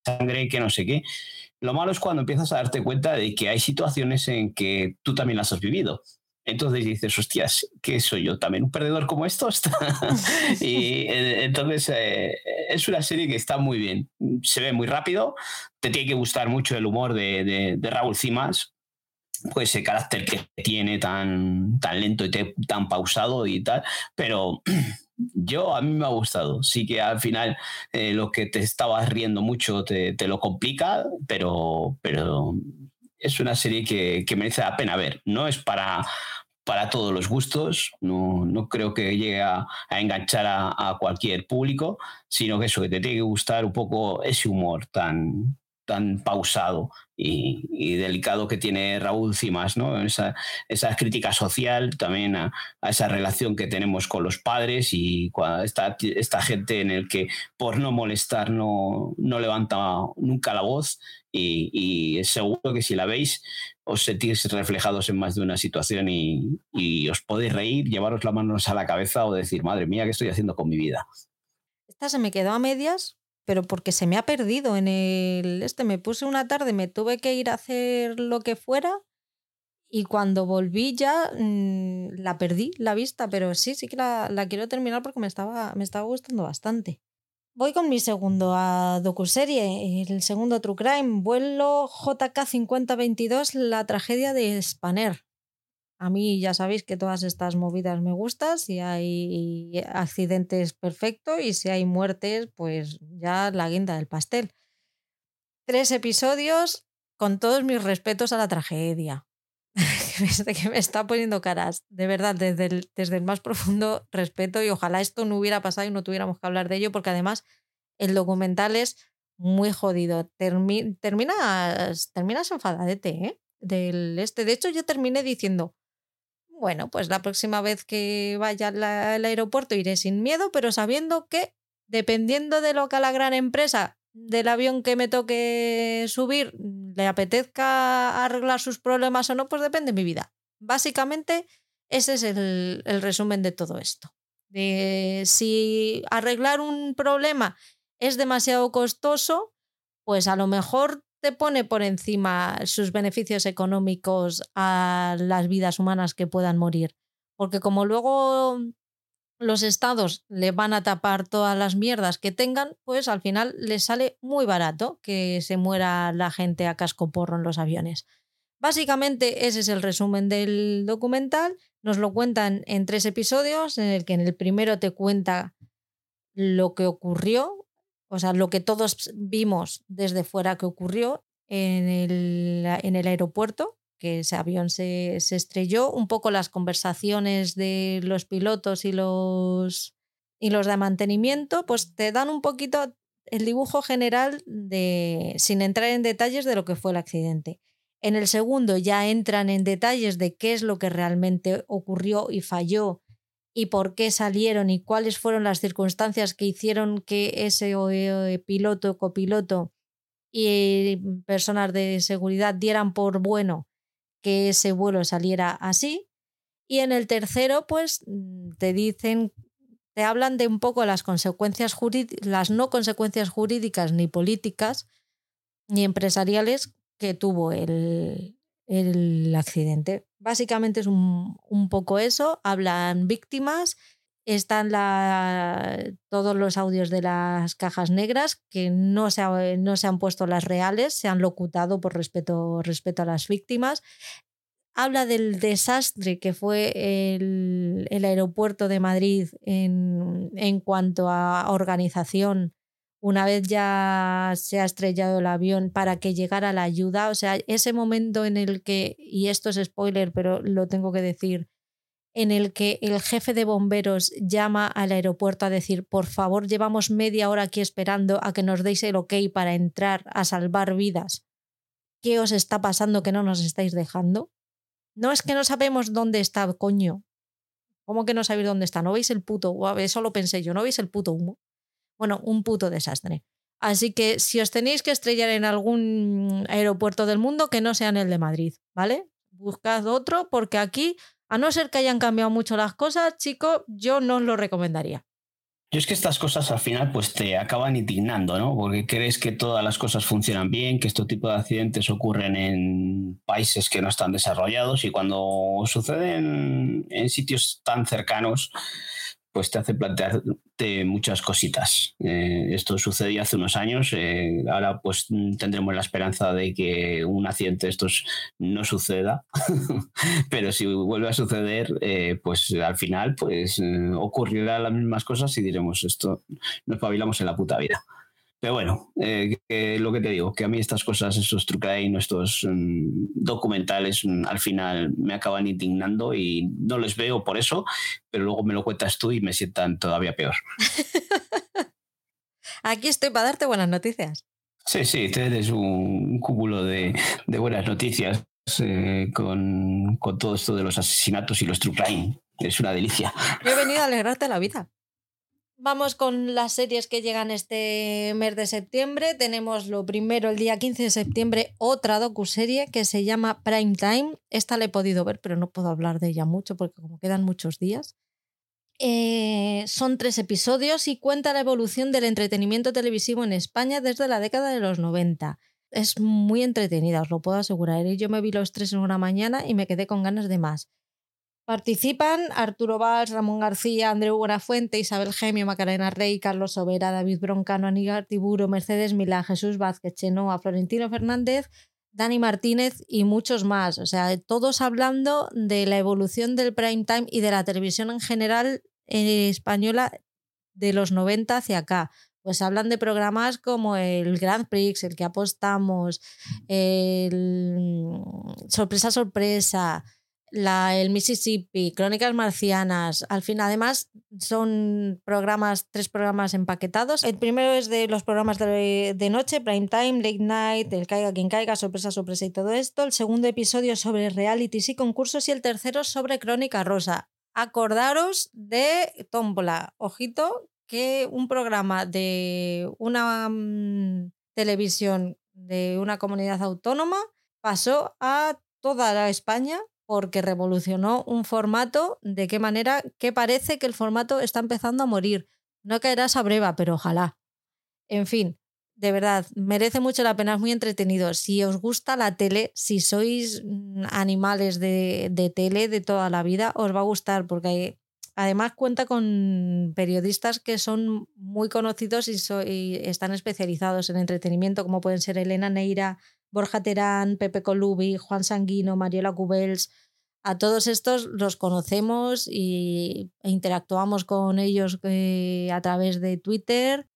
sangre, que no sé qué. Lo malo es cuando empiezas a darte cuenta de que hay situaciones en que tú también las has vivido. Entonces dices, hostias, ¿qué soy yo? ¿También un perdedor como estos? y entonces eh, es una serie que está muy bien. Se ve muy rápido. Te tiene que gustar mucho el humor de, de, Raúl Cimas. Pues ese carácter que tiene tan, tan lento y tan pausado y tal. Pero yo a mí me ha gustado. Sí que al final eh, lo que te estabas riendo mucho te, lo complica, pero, pero es una serie que, merece la pena ver. No es para, para todos los gustos, no, no creo que llegue a, enganchar a, a, cualquier público, sino que eso, que te tiene que gustar un poco ese humor tan, tan pausado y, delicado que tiene Raúl Cimas, ¿no? Esa, crítica social, también a, esa relación que tenemos con los padres y esta, esta gente en el que por no molestar no, no levanta nunca la voz y, y, seguro que si la veis os sentís reflejados en más de una situación y, y os podéis reír, llevaros las manos a la cabeza o decir, madre mía, ¿qué estoy haciendo con mi vida? Esta se me quedó a medias pero porque se me ha perdido en el este. Me puse una tarde, me tuve que ir a hacer lo que fuera y cuando volví ya mm, la perdí la vista, pero sí, sí que la, la, quiero terminar porque me estaba, me estaba gustando bastante. Voy con mi segundo a docuserie, el segundo True Crime, vuelo JK 5022, la tragedia de Spanner. A mí ya sabéis que todas estas movidas me gustan, si hay accidentes perfecto y si hay muertes, pues ya la guinda del pastel. Tres episodios con todos mis respetos a la tragedia. que me está poniendo caras, de verdad, desde el, desde el más profundo respeto y ojalá esto no hubiera pasado y no tuviéramos que hablar de ello porque además el documental es muy jodido. terminas, terminas enfadadete, ¿eh? Del este. De hecho, yo terminé diciendo, bueno, pues la próxima vez que vaya al, aeropuerto iré sin miedo, pero sabiendo que dependiendo de lo que a la gran empresa del avión que me toque subir le apetezca arreglar sus problemas o no, pues depende de mi vida. Básicamente, ese es el, el resumen de todo esto. De si arreglar un problema es demasiado costoso, pues a lo mejor te pone por encima sus beneficios económicos a las vidas humanas que puedan morir. porque como luego los estados le van a tapar todas las mierdas que tengan, pues al final les sale muy barato que se muera la gente a casco porro en los aviones. Básicamente ese es el resumen del documental. Nos lo cuentan en tres episodios, en el que en el primero te cuenta lo que ocurrió, o sea, lo que todos vimos desde fuera que ocurrió en el, en el aeropuerto, que ese avión se, se, estrelló, un poco las conversaciones de los pilotos y los, y los de mantenimiento, pues te dan un poquito el dibujo general de, sin entrar en detalles de lo que fue el accidente. En el segundo ya entran en detalles de qué es lo que realmente ocurrió y falló y por qué salieron y cuáles fueron las circunstancias que hicieron que ese piloto, copiloto y personas de seguridad dieran por bueno que ese vuelo saliera así. Y en el tercero, pues mm, te dicen, te hablan de un poco las consecuencias jurídicas, las no consecuencias jurídicas ni políticas ni empresariales que tuvo el, el accidente. Básicamente es un, un, poco eso, hablan víctimas, están todos los audios de las cajas negras que no se, no se han puesto las reales, se han locutado por respeto, respeto a las víctimas. Habla del desastre que fue el, el aeropuerto de Madrid en, en cuanto a organización una vez ya se ha estrellado el avión para que llegara la ayuda. O sea, ese momento en el que, y esto es spoiler, pero lo tengo que decir, en el que el jefe de bomberos llama al aeropuerto a decir, por favor, llevamos media hora aquí esperando a que nos deis el ok para entrar a salvar vidas. ¿Qué os está pasando que no nos estáis dejando? No es que no sabemos dónde está, coño. ¿Cómo que no sabéis dónde está? ¿No veis el puto? Eso lo pensé yo, ¿no veis el puto humo? Bueno, un puto desastre. Así que si os tenéis que estrellar en algún aeropuerto del mundo, que no sea el de Madrid, ¿vale? Buscad otro porque aquí, a no ser que hayan cambiado mucho las cosas, chico, yo no os lo recomendaría. Yo es que estas cosas al final pues te acaban indignando, ¿no? Porque crees que todas las cosas funcionan bien, que este tipo de accidentes ocurren en países que no están desarrollados y cuando suceden en sitios tan cercanos, pues te hace plantearte muchas cositas. Eh, esto sucedió hace unos años, eh, ahora pues tendremos la esperanza de que un accidente de estos no suceda, pero si vuelve a suceder, eh, pues al final pues ocurrirán las mismas cosas y diremos esto nos pavilamos en la puta vida. Pero bueno, eh, lo que te digo, que a mí estas cosas, estos y nuestros mm, documentales, mm, al final me acaban indignando y no les veo por eso, pero luego me lo cuentas tú y me sientan todavía peor. Aquí estoy para darte buenas noticias. Sí, sí, eres un cúmulo de, buenas noticias eh, con, con, todo esto de los asesinatos y los true crime. Es una delicia. he venido a alegrarte la vida. Vamos con las series que llegan este mes de septiembre. Tenemos lo primero, el día 15 de septiembre, otra docuserie que se llama Prime Time. Esta la he podido ver, pero no puedo hablar de ella mucho porque como quedan muchos días. Eh, son tres episodios y cuenta la evolución del entretenimiento televisivo en España desde la década de los 90. Es muy entretenida, os lo puedo asegurar. Yo me vi los tres en una mañana y me quedé con ganas de más. Participan Arturo Valls, Ramón García, Andreu Buenafuente, Isabel Gemio, Macarena Rey, Carlos Sobera, David Broncano, Anígar Tiburo, Mercedes Milá, Jesús Vázquez, Chenoa, Florentino Fernández, Dani Martínez y muchos más. O sea, todos hablando de la evolución del prime time y de la televisión en general eh, española de los 90 hacia acá. Pues hablan de programas como el Grand Prix, el que apostamos, el Sorpresa Sorpresa, la, el Mississippi, Crónicas Marcianas. Al fin, además, son programas, tres programas empaquetados. El primero es de los programas de, noche, prime time, late night, el caiga quien caiga, sorpresa, sorpresa y todo esto. El segundo episodio sobre realities y concursos y el tercero sobre Crónica Rosa. Acordaros de Tómbola. Ojito, que un programa de una mm, televisión de una comunidad autónoma pasó a toda la España porque revolucionó un formato de qué manera que parece que el formato está empezando a morir. No caerá esa breva, pero ojalá. En fin, de verdad, merece mucho la pena, es muy entretenido. Si os gusta la tele, si sois mm, animales de, de tele de toda la vida, os va a gustar porque además cuenta con periodistas que son muy conocidos y, y, están especializados en entretenimiento, como pueden ser Elena Neira, Borja Terán, Pepe Colubi, Juan Sanguino, Mariela Cubels. A todos estos los conocemos y, e interactuamos con ellos eh, a través de Twitter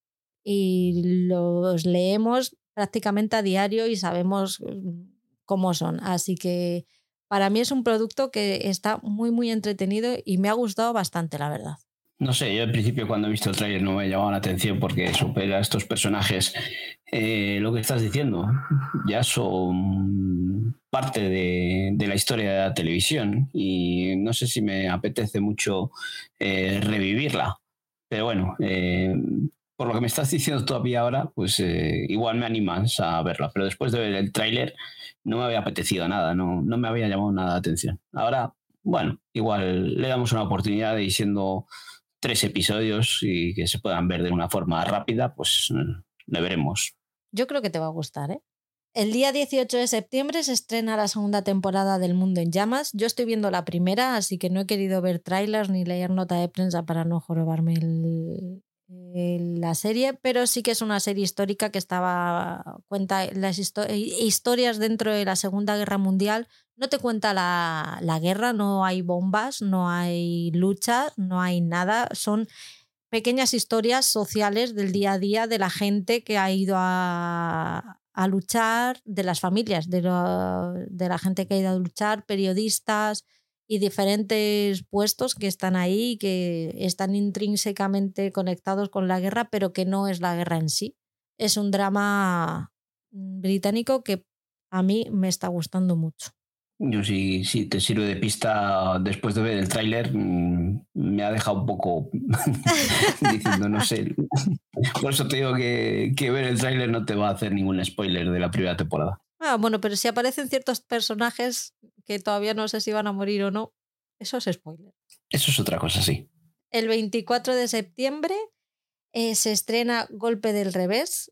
y los leemos prácticamente a diario y sabemos mm, cómo son. Así que para mí es un producto que está muy, muy entretenido y me ha gustado bastante, la verdad. No sé, yo al principio cuando he visto el trailer no me llamaba la atención porque supera a estos personajes. Eh, lo que estás diciendo, ya son parte de, de, la historia de la televisión y no sé si me apetece mucho eh, revivirla. Pero bueno, eh, por lo que me estás diciendo todavía ahora, pues igual me animas a verla. Pero después de ver el tráiler no me había apetecido nada, no, no me había llamado nada la atención. Ahora, bueno, igual le damos una oportunidad y siendo tres episodios y que se puedan ver de una forma rápida, pues mm, le veremos. Yo creo que te va a gustar, ¿eh? El día 18 de septiembre se estrena la segunda temporada del Mundo en Llamas. Yo estoy viendo la primera, así que no he querido ver trailers ni leer nota de prensa para no jorobarme el, la serie, pero sí que es una serie histórica que estaba cuenta las historias dentro de la Segunda Guerra Mundial. No te cuenta la, la, guerra, no hay bombas, no hay lucha, no hay nada. Son pequeñas historias sociales del día a día de la gente que ha ido a, a luchar, de las familias, de, lo, de la gente que ha ido a luchar, periodistas, y diferentes puestos que están ahí, que están intrínsecamente conectados con la guerra, pero que no es la guerra en sí. Es un drama británico que a mí me está gustando mucho. Yo sí, si, te sirve de pista después de ver el tráiler, mm, me ha dejado un poco diciendo, no sé. Por eso te digo que, que ver el tráiler no te va a hacer ningún spoiler de la primera temporada. Ah, bueno, pero si aparecen ciertos personajes que todavía no sé si van a morir o no, eso es spoiler. Eso es otra cosa, sí. El 24 de septiembre eh, se estrena Golpe del Revés.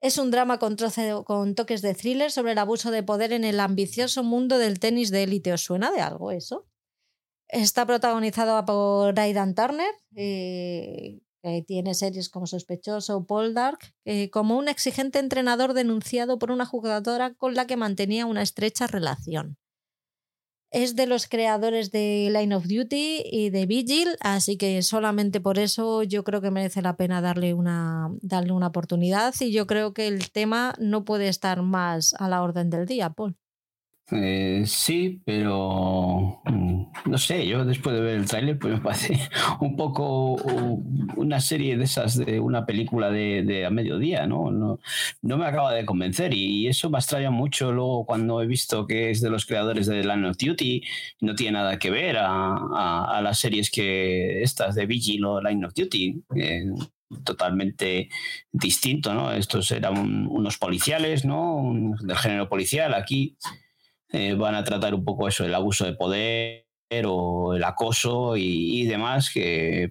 Es un drama con, con toques de thriller sobre el abuso de poder en el ambicioso mundo del tenis de élite. ¿Os suena de algo eso? Está protagonizado por Aidan Turner, eh, tiene series como Sospechoso, Paul Dark, eh, como un exigente entrenador denunciado por una jugadora con la que mantenía una estrecha relación. Es de los creadores de Line of Duty y de Vigil, así que solamente por eso yo creo que merece la pena darle una, darle una oportunidad y yo creo que el tema no puede estar más a la orden del día, Paul. Eh, sí, pero mm, no sé, yo después de ver el tráiler pues me parece un poco una serie de esas de una película de, a mediodía, ¿no? ¿no? Me acaba de convencer y eso me extraña mucho luego cuando he visto que es de los creadores de Line of Duty, no tiene nada que ver a, las series que estas de Vigil o Line of Duty. Eh, totalmente distinto, ¿no? Estos eran unos policiales, ¿no? del género policial. Aquí eh, van a tratar un poco eso, el abuso de poder o el acoso y, demás, que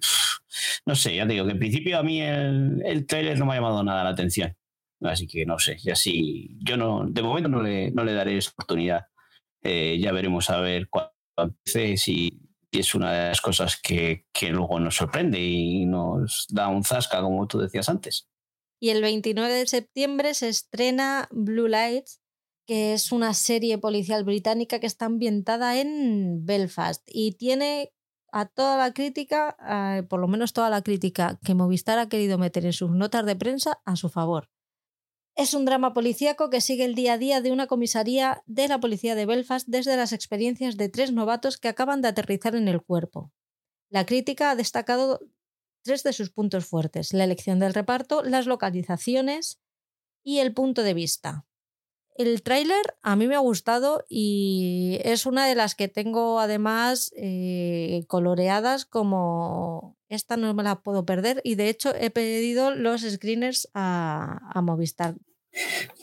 no sé, ya te digo que en principio a mí el, trailer no me ha llamado nada la atención. Así que no sé, ya sí, yo no, de momento no le, no le daré esa oportunidad. Eh, ya veremos a ver cuándo empiece, si, es una de las cosas que, que luego nos sorprende y nos da un zasca, como tú decías antes. Y el 29 de septiembre se estrena Blue Lights, que es una serie policial británica que está ambientada en Belfast y tiene a toda la crítica, por lo menos toda la crítica que Movistar ha querido meter en sus notas de prensa a su favor. Es un drama policíaco que sigue el día a día de una comisaría de la policía de Belfast desde las experiencias de tres novatos que acaban de aterrizar en el cuerpo. La crítica ha destacado tres de sus puntos fuertes, la elección del reparto, las localizaciones y el punto de vista. El tráiler a mí me ha gustado y es una de las que tengo además eh, coloreadas como esta no me la puedo perder y de hecho he pedido los screeners a, Movistar.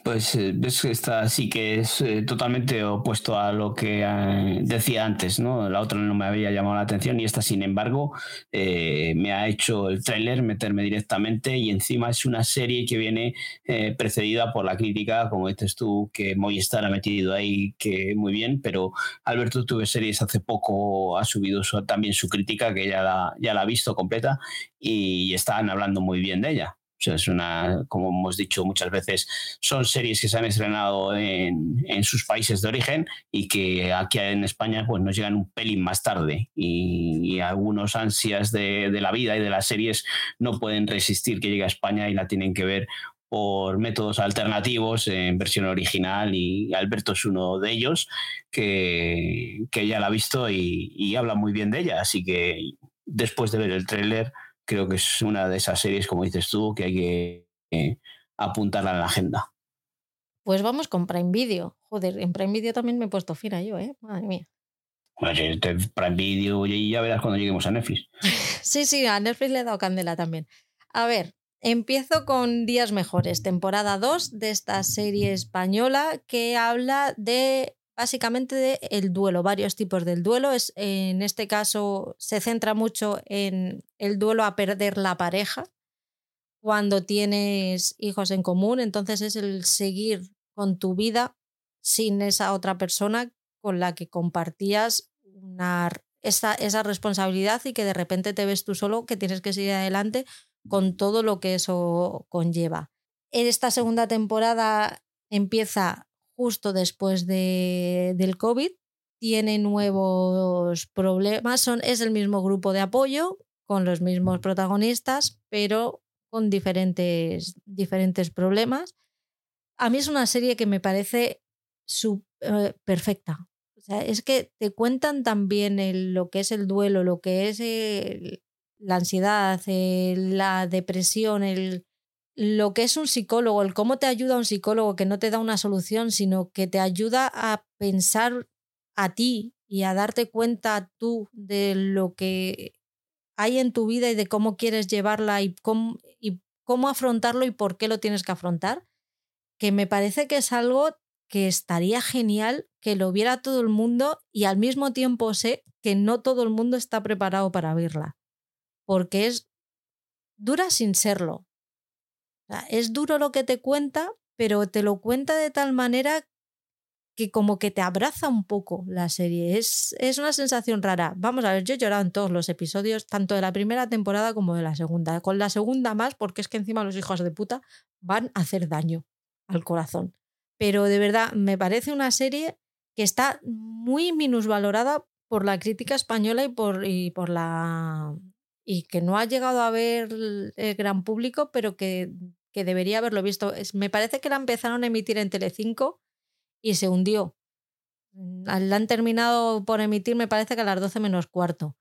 Pues eh, que esta sí que es eh, totalmente opuesto a lo que eh, decía antes, ¿no? La otra no me había llamado la atención y esta, sin embargo, me ha hecho el tráiler meterme directamente y encima es una serie que viene precedida por la crítica, como dices tú, que Movistar ha metido ahí que muy bien, pero Alberto tuve series hace poco, ha subido también su crítica, que ya la, ya la ha visto completa y están hablando muy bien de ella. O sea, es una, como hemos dicho muchas veces, son series que se han estrenado en, en, sus países de origen y que aquí en España pues, nos llegan un pelín más tarde. Y, algunos ansias de, de, la vida y de las series no pueden resistir que llegue a España y la tienen que ver por métodos alternativos en versión original y Alberto es uno de ellos que, que ya la ha visto y, y habla muy bien de ella. Así que después de ver el tráiler creo que es una de esas series, como dices tú, que hay que eh, apuntarla en la agenda. Pues vamos con Prime Video. Joder, en Prime Video también me he puesto fina yo, ¿eh? Madre mía. Bueno, Prime Video y ya verás cuando lleguemos a Netflix. sí, sí, a Netflix le he dado candela también. A ver, empiezo con Días Mejores, temporada 2 de esta serie española que habla de básicamente el duelo, varios tipos del duelo. Es, en este caso se centra mucho en el duelo a perder la pareja cuando tienes hijos en común, entonces es el seguir con tu vida sin esa otra persona con la que compartías esa, esa responsabilidad y que de repente te ves tú solo, que tienes que seguir adelante con todo lo que eso conlleva. En esta segunda temporada empieza justo después de, del COVID, tiene nuevos problemas, son, es el mismo grupo de apoyo, con los mismos protagonistas, pero con diferentes, diferentes problemas. A mí es una serie que me parece eh, perfecta. O sea, es que te cuentan también lo que es el duelo, lo que es la ansiedad, la depresión, el, lo que es un psicólogo, el cómo te ayuda un psicólogo que no te da una solución, sino que te ayuda a pensar a ti y a darte cuenta tú de lo que hay en tu vida y de cómo quieres llevarla y cómo, y cómo afrontarlo y por qué lo tienes que afrontar, que me parece que es algo que estaría genial que lo viera todo el mundo y al mismo tiempo sé que no todo el mundo está preparado para verla, porque es dura sin serlo, es duro lo que te cuenta, pero te lo cuenta de tal manera que como que te abraza un poco la serie. Es, es una sensación rara. Vamos a ver, yo he llorado en todos los episodios, tanto de la primera temporada como de la segunda. Con la segunda más, porque es que encima los hijos de puta van a hacer daño al corazón. Pero de verdad, me parece una serie que está muy minusvalorada por la crítica española y por, y por la. y que no ha llegado a ver el gran público, pero que que debería haberlo visto. me parece que la empezaron a emitir en Telecinco y se hundió. Mm, la han terminado por emitir, me parece que a las 12 menos cuarto.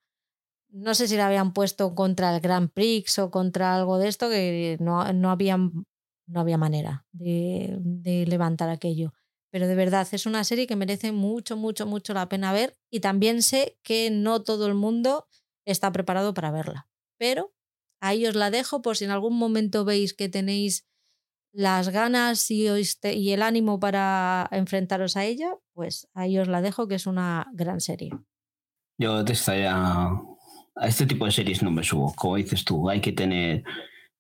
No sé si la habían puesto contra el Grand Prix o contra algo de esto, que no, no, había, no había manera de, de levantar aquello. Pero de verdad, es una serie que merece mucho, mucho, mucho la pena ver y también sé que no todo el mundo está preparado para verla. Pero Ahí os la dejo por si en algún momento veis que tenéis las ganas y, y el ánimo para enfrentaros a ella, pues ahí os la dejo, que es una gran serie. Yo te estaría... A este tipo de series no me subo, como dices tú, hay que tener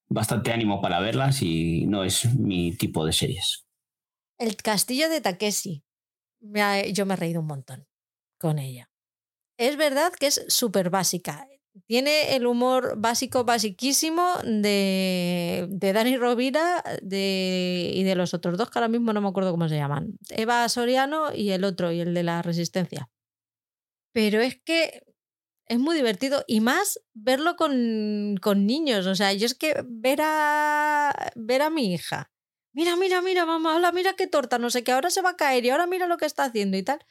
bastante ánimo para verlas y no es mi tipo de series. El castillo de Takeshi. yo me he reído un montón con ella. Es verdad que es súper básica. Tiene el humor básico, basiquísimo de, de Dani Rovira de, y de los otros dos, que ahora mismo no me acuerdo cómo se llaman. Eva Soriano y el otro, y el de la Resistencia. Pero es que es muy divertido y más verlo con, con niños. O sea, yo es que ver a, ver a mi hija. Mira, mira, mira, mamá, hola, mira qué torta, no sé qué, ahora se va a caer y ahora mira lo que está haciendo y tal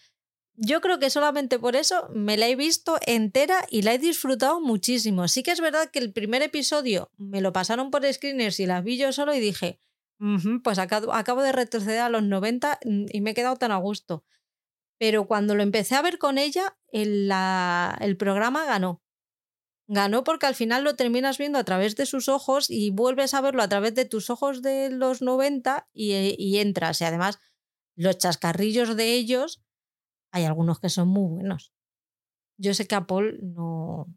yo creo que solamente por eso me la he visto entera y la he disfrutado muchísimo. Sí que es verdad que el primer episodio me lo pasaron por screeners y las vi yo solo y dije, pues acabo, de retroceder a los 90 y me he quedado tan a gusto. Pero cuando lo empecé a ver con ella, el, la, el programa ganó. Ganó porque al final lo terminas viendo a través de sus ojos y vuelves a verlo a través de tus ojos de los 90 y, y entras. Y además, los chascarrillos de ellos, hay algunos que son muy buenos. Yo sé que a Paul no.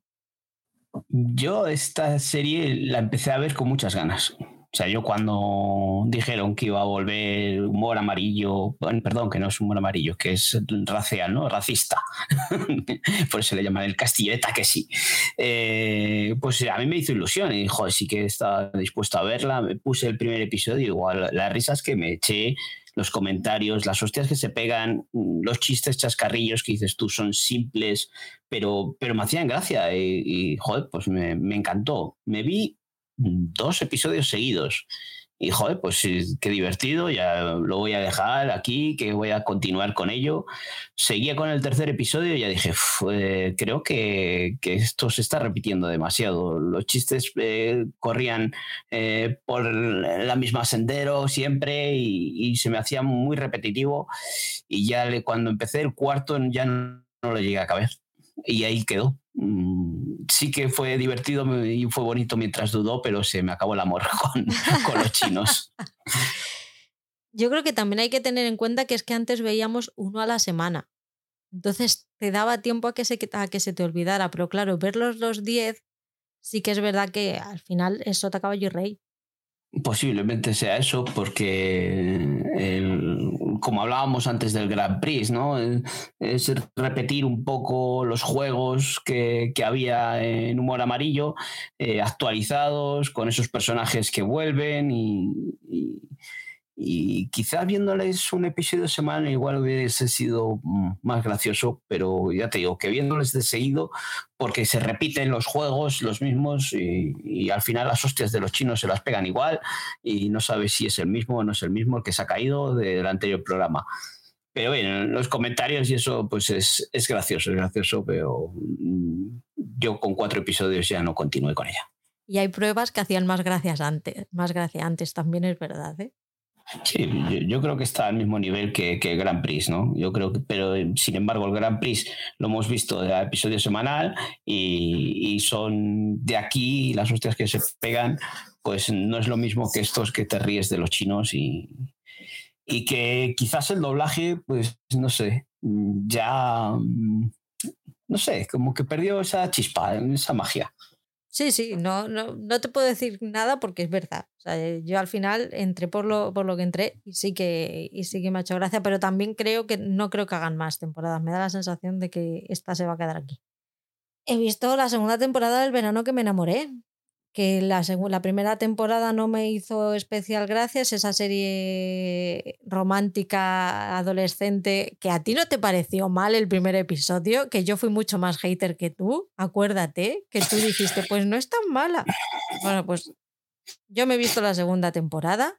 Yo esta serie la empecé a ver con muchas ganas. O sea, yo cuando dijeron que iba a volver humor amarillo, perdón, que no es humor amarillo, que es racial, ¿no? Racista. Por eso le llaman el castilleta que sí. Eh, pues a mí me hizo ilusión y, joder, sí que estaba dispuesto a verla. Me puse el primer episodio, igual las risas que me eché, los comentarios, las hostias que se pegan, los chistes chascarrillos que dices tú son simples, pero, pero me hacían gracia y, y joder, pues me, me encantó. Me vi dos episodios seguidos. Y joder, pues qué divertido, ya lo voy a dejar aquí, que voy a continuar con ello. Seguía con el tercer episodio y ya dije, eh, creo que, que, esto se está repitiendo demasiado. Los chistes eh, corrían eh, por la misma sendero siempre y, y, se me hacía muy repetitivo. Y ya le, cuando empecé el cuarto ya no, no le llegué a caber. Y ahí quedó. Mm, sí que fue divertido y fue bonito mientras dudó, pero se me acabó el amor con, con los chinos. Yo creo que también hay que tener en cuenta que es que antes veíamos uno a la semana. Entonces te daba tiempo a que se, a que se te olvidara, pero claro, verlos los 10 sí que es verdad que al final es sota caballo y rey. Posiblemente sea eso, porque el, como hablábamos antes del Grand Prix, ¿no? Es repetir un poco los juegos que, que había en Humor Amarillo, eh, actualizados, con esos personajes que vuelven y y quizás viéndoles un episodio semanal igual hubiese sido mm, más gracioso, pero ya te digo que viéndoles de seguido, porque se repiten los juegos los mismos y, y, al final las hostias de los chinos se las pegan igual y no sabes si es el mismo o no es el mismo el que se ha caído del anterior programa. Pero bueno, los comentarios y eso pues es, es gracioso, es gracioso, pero mm, yo con cuatro episodios ya no continué con ella. Y hay pruebas que hacían más gracias antes, más gracia antes, también es verdad, ¿eh? Sí, yo, creo que está al mismo nivel que, que el Grand Prix, ¿no? Yo creo que, pero sin embargo, el Grand Prix lo hemos visto de episodio semanal y, y, son de aquí las hostias que se pegan, pues no es lo mismo que estos que te ríes de los chinos y, y que quizás el doblaje, pues no sé, ya, no sé, como que perdió esa chispa, esa magia. Sí, sí, no, no, no te puedo decir nada porque es verdad. O sea, yo al final entré por lo, por lo que entré y sí, que, y sí que me ha hecho gracia, pero también creo que no creo que hagan más temporadas. Me da la sensación de que esta se va a quedar aquí. He visto la segunda temporada del verano que me enamoré, que la, la primera temporada no me hizo especial gracias, esa serie romántica adolescente, que a ti no te pareció mal el primer episodio, que yo fui mucho más hater que tú, acuérdate, que tú dijiste, pues no es tan mala. Bueno, pues yo me he visto la segunda temporada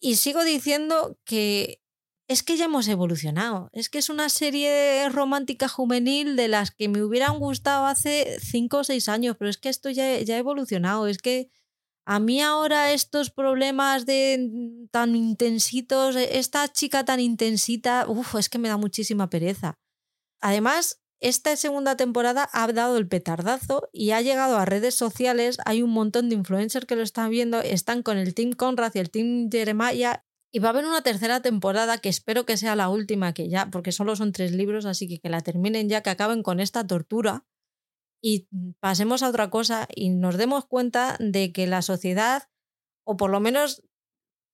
y sigo diciendo que es que ya hemos evolucionado. Es que es una serie romántica juvenil de las que me hubieran gustado hace cinco o seis años, pero es que esto ya, ya ha evolucionado. Es que a mí ahora estos problemas de tan intensitos, esta chica tan intensita, uff, es que me da muchísima pereza. Además, esta segunda temporada ha dado el petardazo y ha llegado a redes sociales. Hay un montón de influencers que lo están viendo, están con el Team Conrad y el Team Jeremiah y va a haber una tercera temporada que espero que sea la última, que ya, porque solo son tres libros, así que que la terminen ya, que acaben con esta tortura y pasemos a otra cosa y nos demos cuenta de que la sociedad, o por lo menos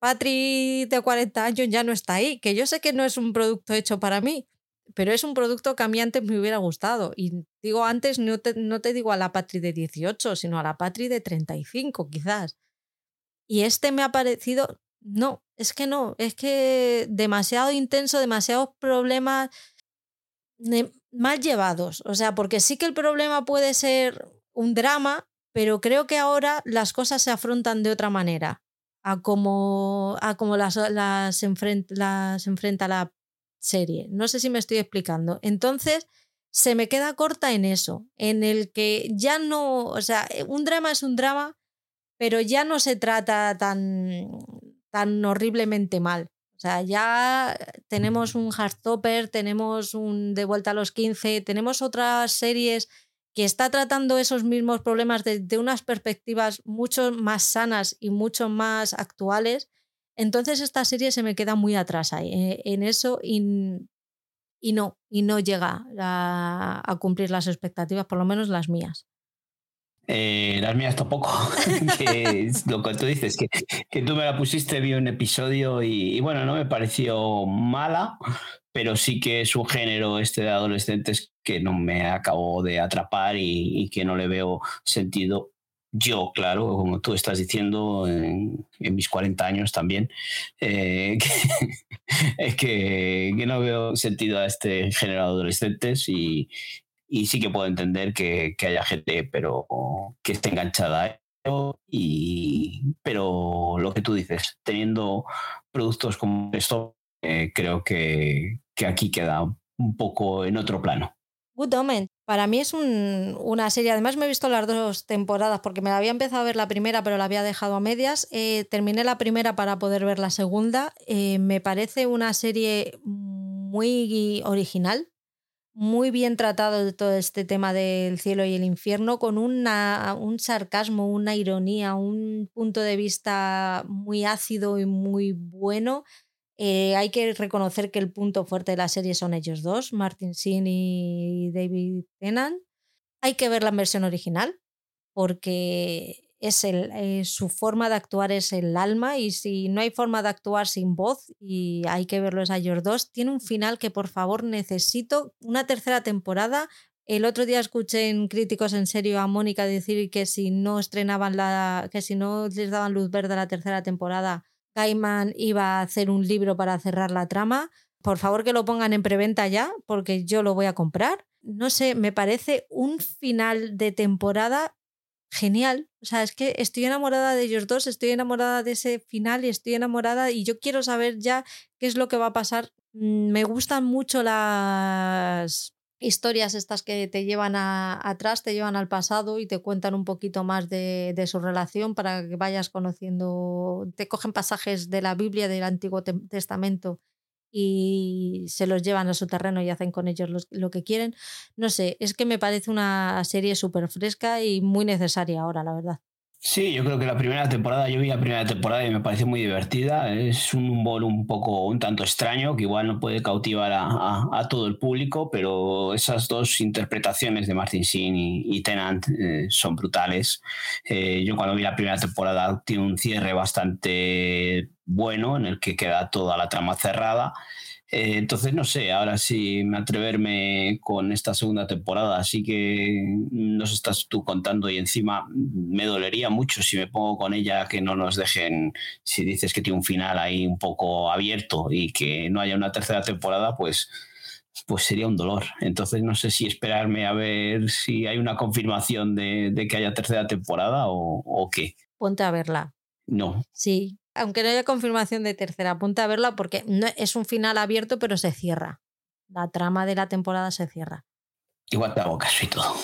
Patri de 40 años ya no está ahí, que yo sé que no es un producto hecho para mí, pero es un producto que a mí antes me hubiera gustado. Y digo antes, no te, no te digo a la Patri de 18, sino a la Patri de 35 quizás. Y este me ha parecido no, es que no, es que demasiado intenso, demasiados problemas mal llevados. O sea, porque sí que el problema puede ser un drama, pero creo que ahora las cosas se afrontan de otra manera a como, a como las, las, las enfrenta la serie. No sé si me estoy explicando. Entonces, se me queda corta en eso, en el que ya no, o sea, un drama es un drama, pero ya no se trata tan tan horriblemente mal. O sea, ya tenemos un Heartstopper, tenemos un De vuelta a los 15, tenemos otras series que está tratando esos mismos problemas desde unas perspectivas mucho más sanas y mucho más actuales, entonces esta serie se me queda muy atrás ahí, eh, en eso y, no, y no llega a cumplir las expectativas, por lo menos las mías. Eh, las mías tampoco. lo que tú dices, que, tú me la pusiste, vi un episodio y, bueno, no me pareció mala, pero sí que es un género este de adolescentes que no me acabó de atrapar y, que no le veo sentido. Yo, claro, como tú estás diciendo, en, mis 40 años también, eh, que, no veo sentido a este género de adolescentes y, y sí que puedo entender que, haya gente pero que esté enganchada a ello y pero lo que tú dices teniendo productos como esto eh, creo que, aquí queda un poco en otro plano Good Omen. Para mí es una serie, además me he visto las dos temporadas porque me la había empezado a ver la primera pero la había dejado a medias. Eh, terminé la primera para poder ver la segunda. Eh, me parece una serie muy original, muy bien tratado de todo este tema del cielo y el infierno, con un sarcasmo, una ironía, un punto de vista muy ácido y muy bueno. Eh, hay que reconocer que el punto fuerte de la serie son ellos dos, Martin Sheen y David Tennant. Hay que ver la versión original, porque es el, eh, su forma de actuar es el alma y si no hay forma de actuar sin voz y hay que verlos a ellos dos, tiene un final que por favor necesito una tercera temporada. El otro día escuché en Críticos en Serio a Mónica decir que si no estrenaban la, que si no les daban luz verde a la tercera temporada, Gaiman iba a hacer un libro para cerrar la trama. Por favor que lo pongan en preventa ya, porque yo lo voy a comprar. No sé, me parece un final de temporada genial. O sea, es que estoy enamorada de ellos dos, estoy enamorada de ese final y estoy enamorada y yo quiero saber ya qué es lo que va a pasar. Mm, me gustan mucho las historias estas que te llevan a, atrás, te llevan al pasado y te cuentan un poquito más de, de, su relación para que vayas conociendo, te cogen pasajes de la Biblia, del Antiguo Testamento y se los llevan a su terreno y hacen con ellos lo que quieren. No sé, es que me parece una serie súper fresca y muy necesaria ahora, la verdad. Sí, yo creo que la primera temporada, yo vi la primera temporada y me pareció muy divertida. Es un humor un poco, un tanto extraño, que igual no puede cautivar a, todo el público, pero esas dos interpretaciones de Martin Sheen y, Tennant eh, son brutales. Eh, yo cuando vi la primera temporada tiene un cierre bastante bueno en el que queda toda la trama cerrada. Eh, entonces, no sé, ahora sí me atreverme con esta segunda temporada, así que nos estás tú contando y encima me dolería mucho si me pongo con ella que no nos dejen, si dices que tiene un final ahí un poco abierto y que no haya una tercera temporada, pues, pues sería un dolor. Entonces, no sé si esperarme a ver si hay una confirmación de, que haya tercera temporada o, o qué. Ponte a verla. No. Sí, aunque no haya confirmación de tercera, apunta a verla porque no, es un final abierto, pero se cierra. La trama de la temporada se cierra. Igual te hago caso y todo.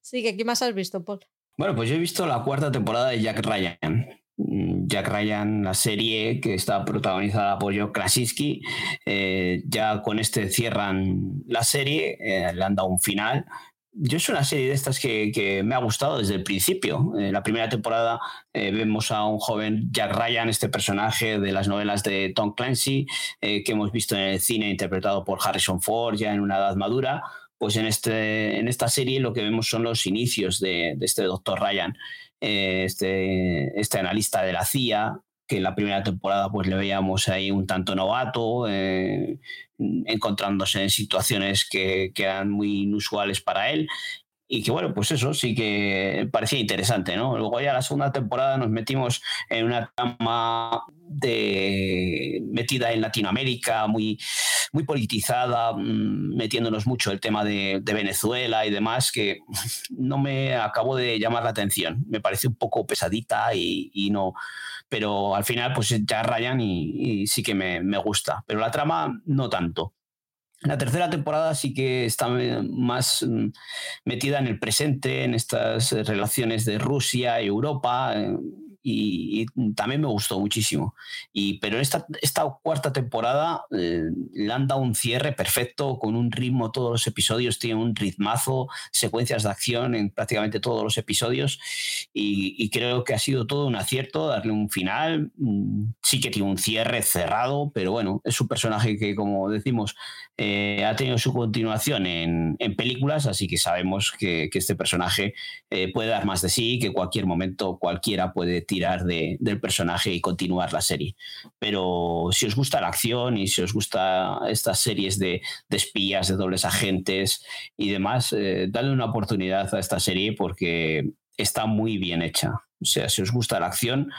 Sí, ¿qué más has visto, Paul? Bueno, pues yo he visto la cuarta temporada de Jack Ryan. Mm, Jack Ryan, la serie que está protagonizada por Joe Krasinski, eh, ya con este cierran la serie, eh, le han dado un final yo es una serie de estas que, me ha gustado desde el principio. En la primera temporada eh, vemos a un joven Jack Ryan, este personaje de las novelas de Tom Clancy, eh, que hemos visto en el cine interpretado por Harrison Ford ya en una edad madura. Pues en, este, en esta serie lo que vemos son los inicios de, este doctor Ryan, eh, este, este analista de la CIA, que en la primera temporada pues le veíamos ahí un tanto novato, eh, encontrándose en situaciones que, que, eran muy inusuales para él. Y que bueno, pues eso sí que parecía interesante, ¿no? Luego ya la segunda temporada nos metimos en una trama de, metida en Latinoamérica, muy, muy politizada, mm, metiéndonos mucho el tema de, Venezuela y demás, que no me acabó de llamar la atención. Me parece un poco pesadita y, y no, pero al final pues ya rayan y, sí que me, gusta. Pero la trama no tanto. La tercera temporada sí que está más mm, metida en el presente, en estas relaciones de Rusia y Europa, eh, y, también me gustó muchísimo. Y, pero esta, esta cuarta temporada eh, le han dado un cierre perfecto, con un ritmo, todos los episodios tienen un ritmazo, secuencias de acción en prácticamente todos los episodios y, creo que ha sido todo un acierto darle un final. Mm, sí que tiene un cierre cerrado, pero bueno, es un personaje que, como decimos, eh, ha tenido su continuación en, películas, así que sabemos que, este personaje eh, puede dar más de sí, que cualquier momento cualquiera puede tirar del personaje y continuar la serie. Pero si os gusta la acción y si os gusta estas series de, espías, de dobles agentes y demás, eh, dale una oportunidad a esta serie porque está muy bien hecha. O sea, si os gusta la acción,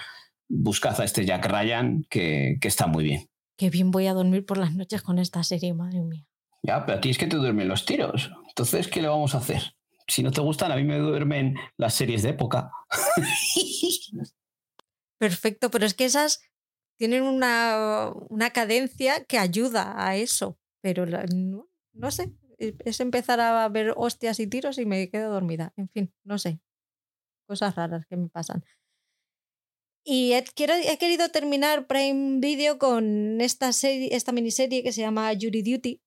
buscad a este Jack Ryan que, que está muy bien. Qué bien voy a dormir por las noches con esta serie, madre mía. Ya, pero a ti es que te duermen los tiros. Entonces, ¿qué le vamos a hacer? Si no te gustan, a mí me duermen las series de época. Perfecto, pero es que esas tienen una, una cadencia que ayuda a eso. Pero no, no sé, es empezar a ver hostias y tiros y me quedo dormida. En fin, no sé. Cosas raras que me pasan. Y he, he querido terminar Prime Video con esta, serie, esta miniserie que se llama Jury Duty,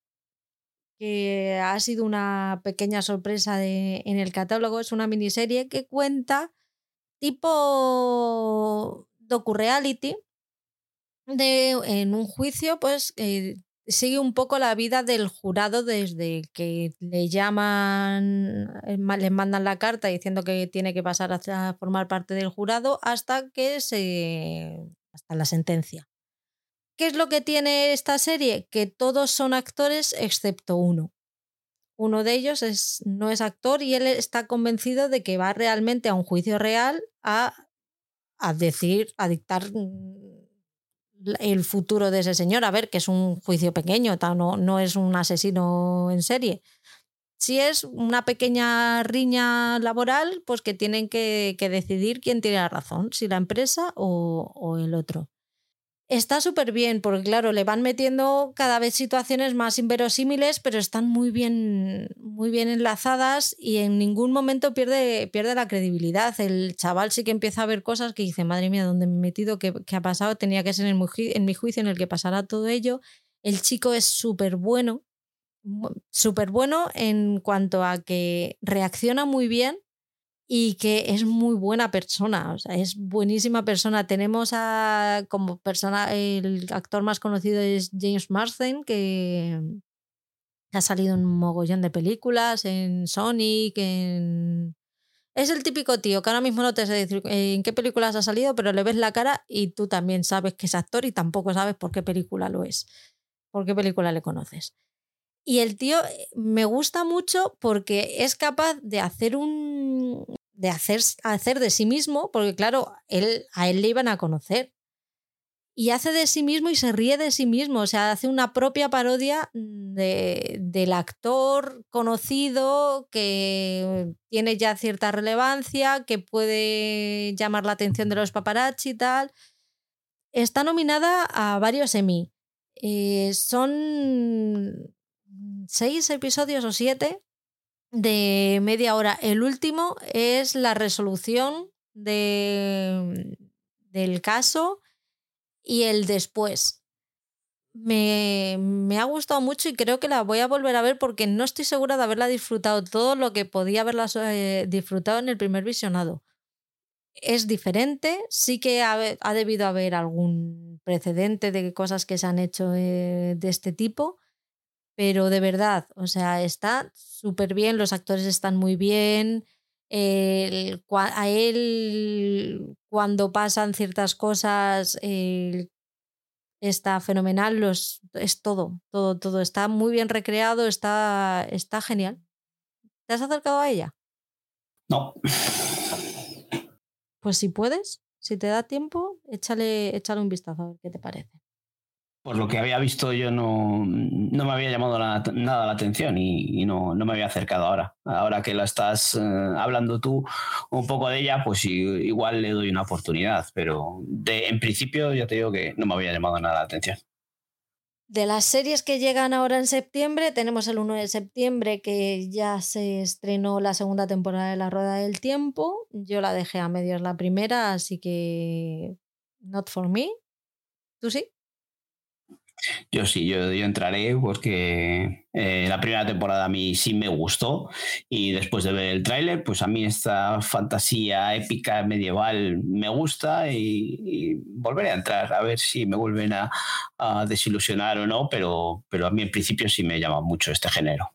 que ha sido una pequeña sorpresa de, en el catálogo. Es una miniserie que cuenta tipo docu-reality de, en un juicio, pues eh, sigue un poco la vida del jurado desde que le llaman, eh, le mandan la carta diciendo que tiene que pasar a formar parte del jurado hasta que se. hasta la sentencia. ¿Qué es lo que tiene esta serie? Que todos son actores excepto uno. Uno de ellos es, no es actor y él está convencido de que va realmente a un juicio real a, a decir, a dictar el futuro de ese señor. A ver, que es un juicio pequeño, no, no es un asesino en serie. Si es una pequeña riña laboral, pues que tienen que, decidir quién tiene la razón, si la empresa o el otro. Está súper bien, porque claro, le van metiendo cada vez situaciones más inverosímiles, pero están muy bien, muy bien enlazadas y en ningún momento pierde, pierde la credibilidad. El chaval sí que empieza a ver cosas que dice, madre mía, ¿dónde me he metido? ¿Qué, ha pasado? Tenía que ser en mi, en mi juicio en el que pasará todo ello. El chico es súper bueno, súper bueno en cuanto a que reacciona muy bien y que es muy buena persona, es buenísima persona. Tenemos a, como persona, el actor más conocido es James Marsden, que ha salido en un mogollón de películas, en Sonic, en... Es el típico tío que ahora mismo no te sé decir en qué películas ha salido, pero le ves la cara y tú también sabes que es actor y tampoco sabes por qué película lo es, por qué película le conoces. Y el tío eh, me gusta mucho porque es capaz de hacer un. de hacer, hacer de sí mismo, porque claro, él, a él le iban a conocer. Y hace de sí mismo y se ríe de sí mismo. O sea, hace una propia parodia de, del actor conocido que tiene ya cierta relevancia, que puede llamar la atención de los paparazzi y tal. Está nominada a varios Emmy. Eh, son seis episodios o siete de media hora. El último es la resolución de, del caso y el después. Me, me, ha gustado mucho y creo que la voy a volver a ver porque no estoy segura de haberla disfrutado todo lo que podía haberla eh, disfrutado en el primer visionado. Es diferente, sí que ha, ha, debido haber algún precedente de cosas que se han hecho eh, de este tipo, pero de verdad, o sea, está súper bien, los actores están muy bien. a él, cuando pasan ciertas cosas, está fenomenal. Los, es todo, todo, todo. Está muy bien recreado, está, está genial. ¿Te has acercado a ella? No. Pues si puedes, si te da tiempo, échale, échale un vistazo a ver qué te parece por lo que había visto yo no, no me había llamado nada la atención y, no, no, me había acercado ahora. Ahora que la estás eh, hablando tú un poco de ella, pues igual le doy una oportunidad, pero de, en principio ya te digo que no me había llamado nada la atención. De las series que llegan ahora en septiembre, tenemos el 1 de septiembre que ya se estrenó la segunda temporada de La Rueda del Tiempo. Yo la dejé a medias la primera, así que not for me. ¿Tú sí? Yo sí, yo, entraré porque eh, la primera temporada a mí sí me gustó y después de ver el tráiler, pues a mí esta fantasía épica medieval me gusta y, volveré a entrar a ver si me vuelven a, a, desilusionar o no, pero, pero a mí en principio sí me llama mucho este género.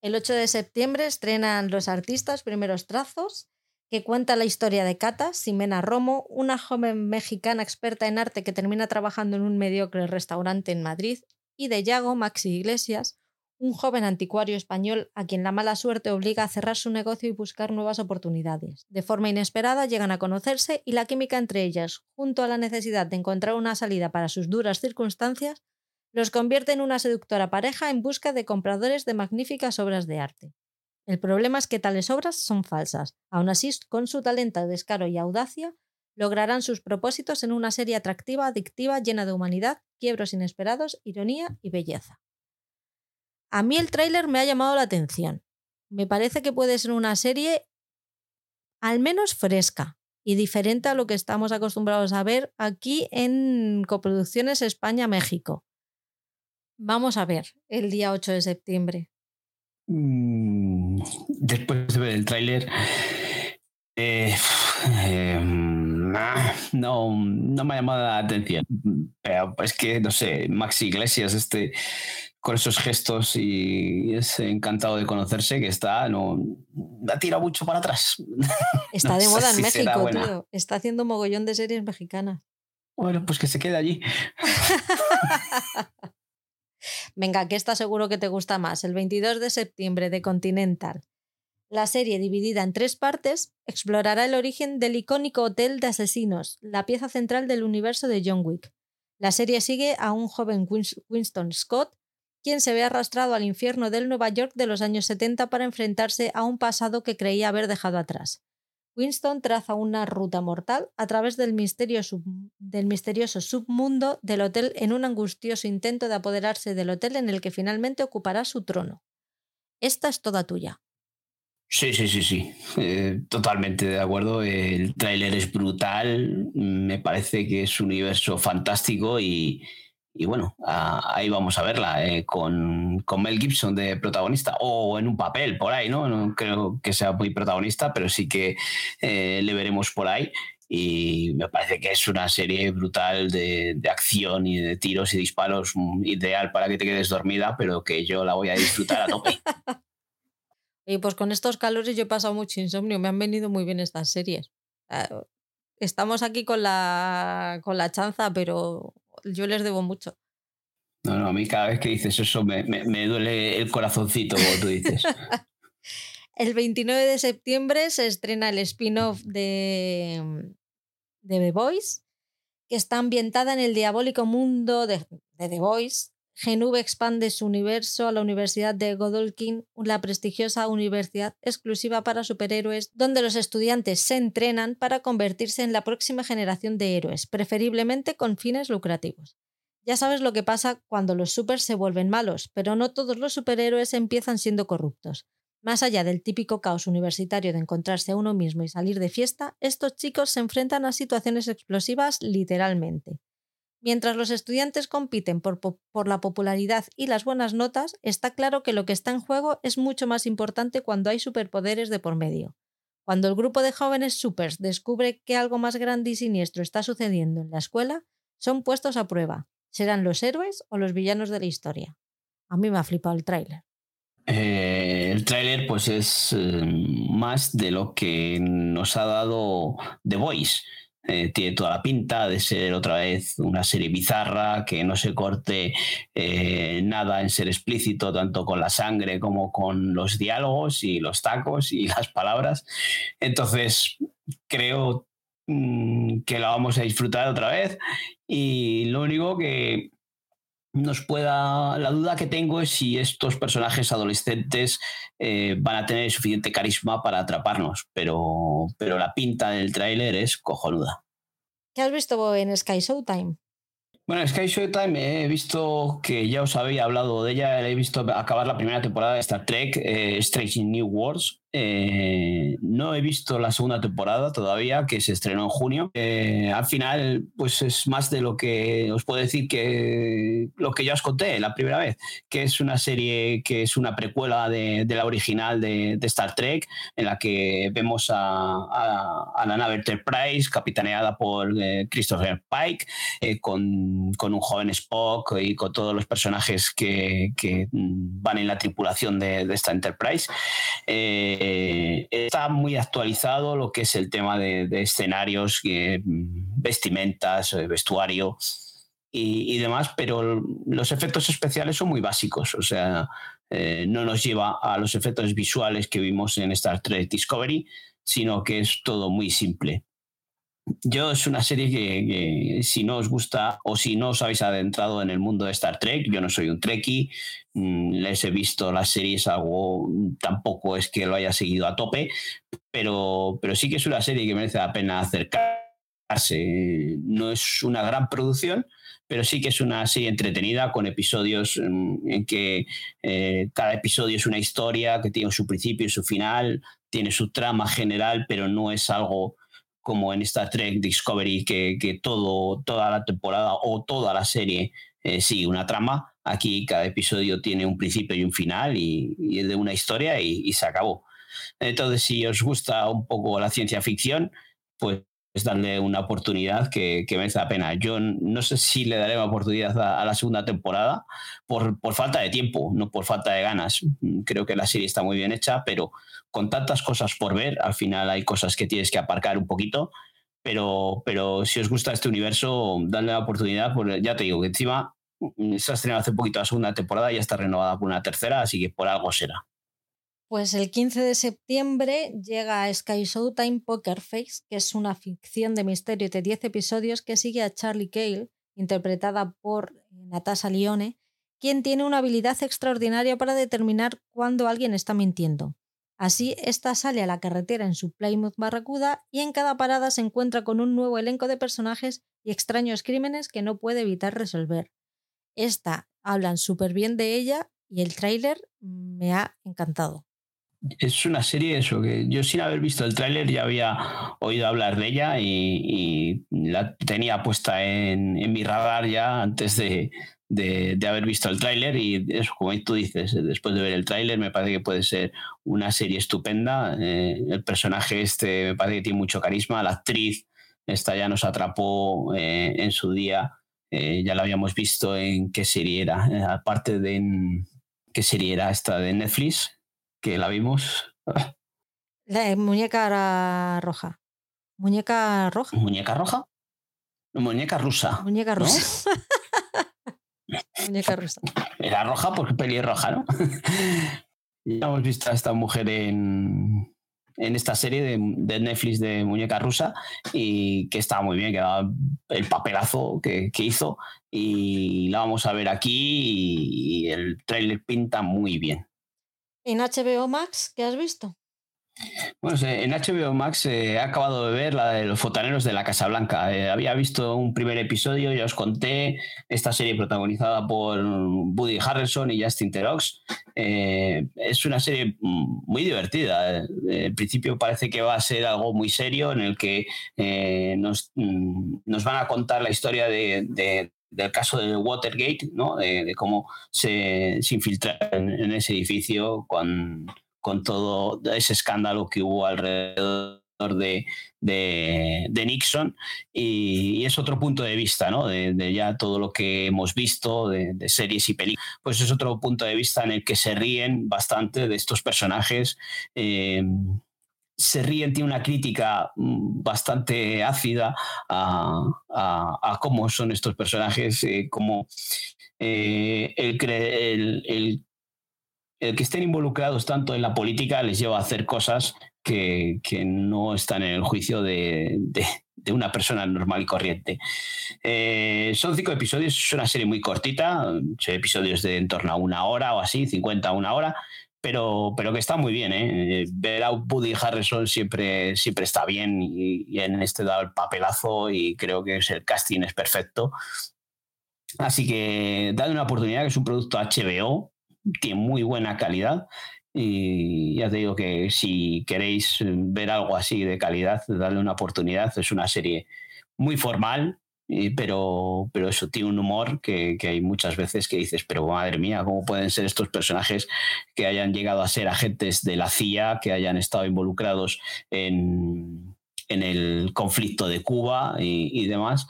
El 8 de septiembre estrenan los artistas primeros trazos que cuenta la historia de Cata, Simena Romo, una joven mexicana experta en arte que termina trabajando en un mediocre restaurante en Madrid, y de Yago Maxi Iglesias, un joven anticuario español a quien la mala suerte obliga a cerrar su negocio y buscar nuevas oportunidades. De forma inesperada llegan a conocerse y la química entre ellas, junto a la necesidad de encontrar una salida para sus duras circunstancias, los convierte en una seductora pareja en busca de compradores de magníficas obras de arte. El problema es que tales obras son falsas. Aún así, con su talento, descaro y audacia, lograrán sus propósitos en una serie atractiva, adictiva, llena de humanidad, quiebros inesperados, ironía y belleza. A mí el tráiler me ha llamado la atención. Me parece que puede ser una serie al menos fresca y diferente a lo que estamos acostumbrados a ver aquí en coproducciones España-México. Vamos a ver el día 8 de septiembre. Mm, después de ver el tráiler, eh, em, no, no me ha llamado la atención. Pero es que, no sé, Maxi Iglesias, este, con esos gestos y es encantado de conocerse, que está, no, ha tirado mucho para atrás. Está de moda en México, tío. Está haciendo mogollón de series mexicanas. Bueno, pues que se quede allí. Venga, que está seguro que te gusta más. El 22 de septiembre de Continental. La serie, dividida en tres partes, explorará el origen del icónico Hotel de Asesinos, la pieza central del universo de John Wick. La serie sigue a un joven Winston Scott, quien se ve arrastrado al infierno del Nueva York de los años 70 para enfrentarse a un pasado que creía haber dejado atrás. Winston traza una ruta mortal a través del, misterioso submundo del hotel en un angustioso intento de apoderarse del hotel en el que finalmente ocupará su trono. Esta es toda tuya. Sí, sí, sí, sí. Eh, totalmente de acuerdo. El tráiler es brutal. Me parece que es un universo fantástico y, y bueno, ahí vamos a verla, eh, con, con, Mel Gibson de protagonista o en un papel por ahí, ¿no? No creo que sea muy protagonista, pero sí que eh, le veremos por ahí. Y me parece que es una serie brutal de, de, acción y de tiros y disparos, ideal para que te quedes dormida, pero que yo la voy a disfrutar a tope. y pues con estos calores yo he pasado mucho insomnio, me han venido muy bien estas series. Estamos aquí con la, con la chanza, pero yo les debo mucho. No, no, a mí cada vez que dices eso me, duele el corazoncito, como tú dices. el 29 de septiembre se estrena el spin-off de, de The Voice, que está ambientada en el diabólico mundo de, de The Voice. Genuve expande su universo a la Universidad de Godolkin, la prestigiosa universidad exclusiva para superhéroes, donde los estudiantes se entrenan para convertirse en la próxima generación de héroes, preferiblemente con fines lucrativos. Ya sabes lo que pasa cuando los supers se vuelven malos, pero no todos los superhéroes empiezan siendo corruptos. Más allá del típico caos universitario de encontrarse a uno mismo y salir de fiesta, estos chicos se enfrentan a situaciones explosivas literalmente. Mientras los estudiantes compiten por, la popularidad y las buenas notas, está claro que lo que está en juego es mucho más importante cuando hay superpoderes de por medio. Cuando el grupo de jóvenes supers descubre que algo más grande y siniestro está sucediendo en la escuela, son puestos a prueba. ¿Serán los héroes o los villanos de la historia? A mí me ha flipado el tráiler. Eh, el tráiler pues es eh, más de lo que nos ha dado The Voice. Eh, tiene toda la pinta de ser otra vez una serie bizarra, que no se corte eh, nada en ser explícito, tanto con la sangre como con los diálogos y los tacos y las palabras. Entonces, creo mm, que la vamos a disfrutar otra vez y lo único que nos pueda. La duda que tengo es si estos personajes adolescentes eh, van a tener suficiente carisma para atraparnos, pero, pero la pinta del tráiler es cojonuda. ¿Qué has visto en Sky Showtime? Bueno, Sky Showtime he visto que ya os había hablado de ella, he visto acabar la primera temporada de Star Trek, eh, Strange New Worlds, eh, no he visto la segunda temporada todavía, que se estrenó en junio. Eh, al final, pues es más de lo que os puedo decir que lo que ya os conté la primera vez, que es una serie que es una precuela de, la original de, Star Trek, en la que vemos a, la nave Enterprise, capitaneada por eh, Christopher Pike, con, un joven Spock y con todos los personajes que, van en la tripulación de, esta Enterprise. Está muy actualizado lo que es el tema de, escenarios, vestimentas, eh, vestuario y, demás, pero los efectos especiales son muy básicos, o sea, eh, no nos lleva a los efectos visuales que vimos en Star Trek Discovery, sino que es todo muy simple. Yo es una serie que, si no os gusta o si no os habéis adentrado en el mundo de Star Trek, yo no soy un Trekkie, mm, les he visto las series, algo tampoco es que lo haya seguido a tope, pero, pero sí que es una serie que merece la pena acercarse. No es una gran producción, pero sí que es una serie entretenida con episodios mm, en, que eh, cada episodio es una historia que tiene su principio y su final, tiene su trama general, pero no es algo como en Star Trek Discovery, que, todo, toda la temporada o toda la serie eh, sigue una trama. Aquí cada episodio tiene un principio y un final y, es de una historia y, se acabó. Entonces, si os gusta un poco la ciencia ficción, pues darle una oportunidad que, merece la pena. Yo no sé si le daré una oportunidad a, la segunda temporada por, por, falta de tiempo, no por falta de ganas. Creo que la serie está muy bien hecha, pero con tantas cosas por ver, al final hay cosas que tienes que aparcar un poquito. Pero, pero si os gusta este universo, dadle la oportunidad, porque ya te digo que encima mm, se ha estrenado hace poquito la segunda temporada y ya está renovada por una tercera, así que por algo será. Pues el 15 de septiembre llega a Sky Showtime Poker Face, que es una ficción de misterio de 10 episodios que sigue a Charlie Cale, interpretada por Natasha Lione, quien tiene una habilidad extraordinaria para determinar cuándo alguien está mintiendo. Así, esta sale a la carretera en su Plymouth Barracuda y en cada parada se encuentra con un nuevo elenco de personajes y extraños crímenes que no puede evitar resolver. Esta hablan súper bien de ella y el tráiler me ha encantado es una serie eso, que yo sin haber visto el tráiler ya había oído hablar de ella y, la tenía puesta en, mi radar ya antes de, haber visto el tráiler. Y eso, como tú dices, después de ver el tráiler me parece que puede ser una serie estupenda. Eh, el personaje este me parece que tiene mucho carisma, la actriz esta ya nos atrapó eh, en su día, eh, ya la habíamos visto en qué serie era, aparte de qué serie era esta de Netflix que la vimos. La muñeca roja. ¿Muñeca roja? ¿Muñeca roja? Muñeca rusa. Muñeca rusa. muñeca rusa. Era roja porque peli roja, ¿no? ya hemos visto a esta mujer en, en esta serie de, Netflix de Muñeca Rusa y que estaba muy bien, que daba el papelazo que, que hizo y la vamos a ver aquí y el trailer pinta muy bien. ¿En HBO Max qué has visto? Bueno, en HBO Max eh, he acabado de ver la de los fotaneros de la Casa Blanca. Eh, había visto un primer episodio, ya os conté, esta serie protagonizada por Woody Harrelson y Justin Terox. Eh, es una serie muy divertida. En principio parece que va a ser algo muy serio en el que nos, mm, nos, van a contar la historia de, del caso de Watergate, ¿no? de, cómo se, se infiltraron en, ese edificio con, con, todo ese escándalo que hubo alrededor de, de, Nixon y, es otro punto de vista, ¿no? De, ya todo lo que hemos visto de, series y películas, pues es otro punto de vista en el que se ríen bastante de estos personajes. Eh, se ríen, tiene una crítica mm, bastante ácida a, cómo son estos personajes, eh, como eh, el, que estén involucrados tanto en la política les lleva a hacer cosas que, no están en el juicio de, una persona normal y corriente. Eh, son cinco episodios, es una serie muy cortita, episodios de en torno a una hora o así, 50 a una hora, pero, pero que está muy bien. ¿eh? Ver a Woody Harrison siempre, siempre está bien y, en este da el papelazo y creo que el casting es perfecto. Así que dale una oportunidad, que es un producto HBO, tiene muy buena calidad. Y ya te digo que si queréis ver algo así de calidad, dale una oportunidad. Es una serie muy formal, pero, pero eso tiene un humor que, hay muchas veces que dices, pero madre mía, ¿cómo pueden ser estos personajes que hayan llegado a ser agentes de la CIA, que hayan estado involucrados en, el conflicto de Cuba y demás?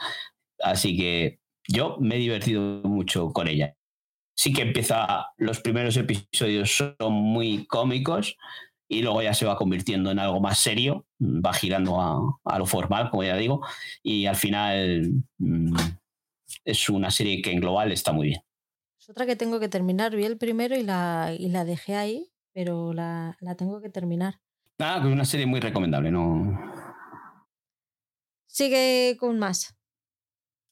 Así que yo me he divertido mucho con ella. Sí que empieza, los primeros episodios son muy cómicos y luego ya se va convirtiendo en algo más serio, va girando a, lo formal, como ya digo, y al final mm, es una serie que en global está muy bien. Es otra que tengo que terminar, vi el primero y la, y la dejé ahí, pero la, la tengo que terminar. Ah, que es una serie muy recomendable, ¿no? Sigue con más.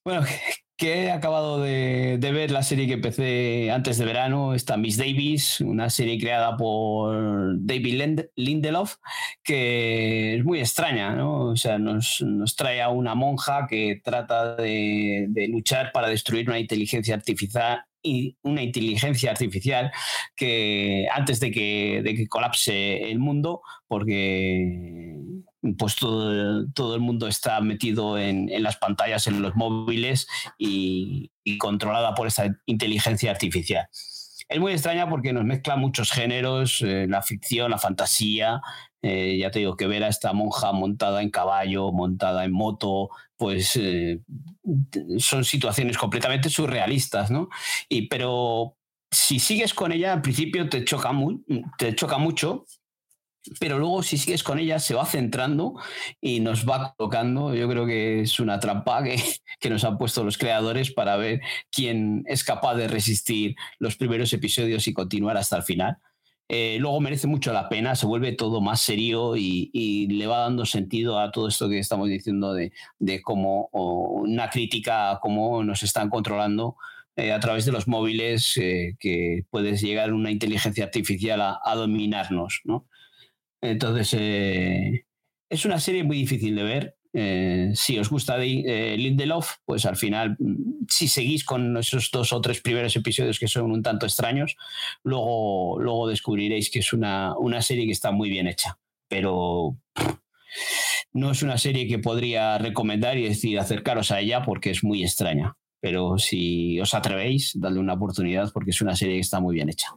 Bueno, que he acabado de, ver la serie que empecé antes de verano, está Miss Davis, una serie creada por David Lindelof, que es muy extraña, ¿no? O sea, nos, trae a una monja que trata de, luchar para destruir una inteligencia artificial y una inteligencia artificial que antes de que, de que colapse el mundo, porque pues todo, todo el mundo está metido en, las pantallas, en los móviles y, controlada por esa inteligencia artificial. Es muy extraña porque nos mezcla muchos géneros, eh, la ficción, la fantasía. Eh, ya te digo que ver a esta monja montada en caballo, montada en moto, pues eh, son situaciones completamente surrealistas, ¿no? Y, pero si sigues con ella, al principio te choca, muy, te choca mucho pero luego si sigues con ella se va centrando y nos va colocando. Yo creo que es una trampa que, que, nos han puesto los creadores para ver quién es capaz de resistir los primeros episodios y continuar hasta el final. Eh, luego merece mucho la pena, se vuelve todo más serio y, le va dando sentido a todo esto que estamos diciendo de, de cómo una crítica a cómo nos están controlando eh, a través de los móviles, eh, que puedes llegar una inteligencia artificial a, a dominarnos. ¿no? Entonces, eh, es una serie muy difícil de ver. Eh, si os gusta eh, Lindelof, pues al final, mm, si seguís con esos dos o tres primeros episodios que son un tanto extraños, luego, luego descubriréis que es una, una serie que está muy bien hecha. Pero no es una serie que podría recomendar y decir acercaros a ella porque es muy extraña. Pero si os atrevéis, dadle una oportunidad porque es una serie que está muy bien hecha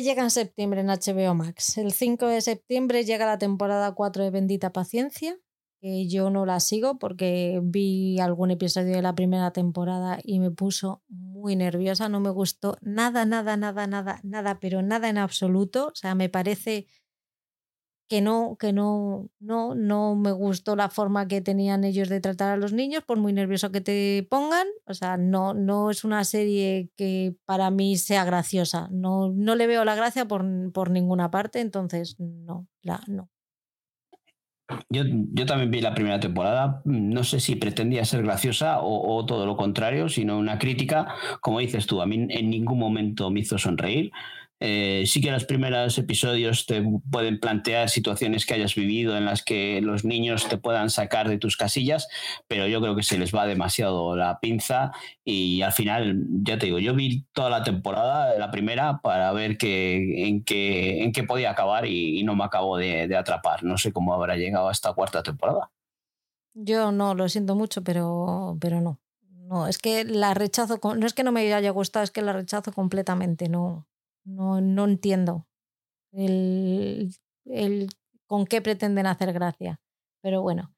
llega en septiembre en HBO Max. El 5 de septiembre llega la temporada 4 de Bendita Paciencia, yo no la sigo porque vi algún episodio de la primera temporada y me puso muy nerviosa, no me gustó nada, nada, nada, nada, nada, pero nada en absoluto. O sea, me parece que no, que no, no, no me gustó la forma que tenían ellos de tratar a los niños, por muy nervioso que te pongan. O sea, no, no es una serie que para mí sea graciosa. No, no le veo la gracia por, por ninguna parte, entonces no, la, no. Yo, yo, también vi la primera temporada. No sé si pretendía ser graciosa o, o, todo lo contrario, sino una crítica. Como dices tú, a mí en ningún momento me hizo sonreír. Eh, sí que los primeros episodios te pueden plantear situaciones que hayas vivido en las que los niños te puedan sacar de tus casillas, pero yo creo que se les va demasiado la pinza y al final, ya te digo, yo vi toda la temporada, la primera, para ver que, en, qué, en podía acabar y, no me acabo de, de, atrapar. No sé cómo habrá llegado a esta cuarta temporada. Yo no, lo siento mucho, pero, pero no. No, es que la rechazo, no es que no me haya gustado, es que la rechazo completamente, no. No, no entiendo el, el, con qué pretenden hacer gracia. Pero bueno.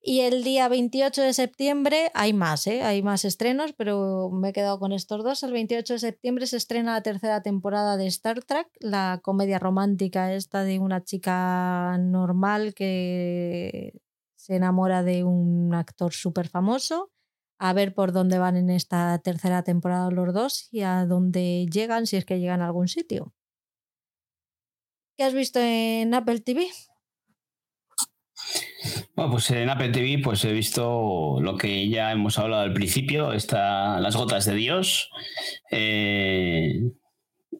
Y el día 28 de septiembre hay más, ¿eh? hay más estrenos, pero me he quedado con estos dos. El 28 de septiembre se estrena la tercera temporada de Star Trek, la comedia romántica esta de una chica normal que se enamora de un actor súper famoso a ver por dónde van en esta tercera temporada los dos y a dónde llegan, si es que llegan a algún sitio. ¿Qué has visto en Apple TV? Bueno, pues en Apple TV pues he visto lo que ya hemos hablado al principio, está Las Gotas de Dios. Eh,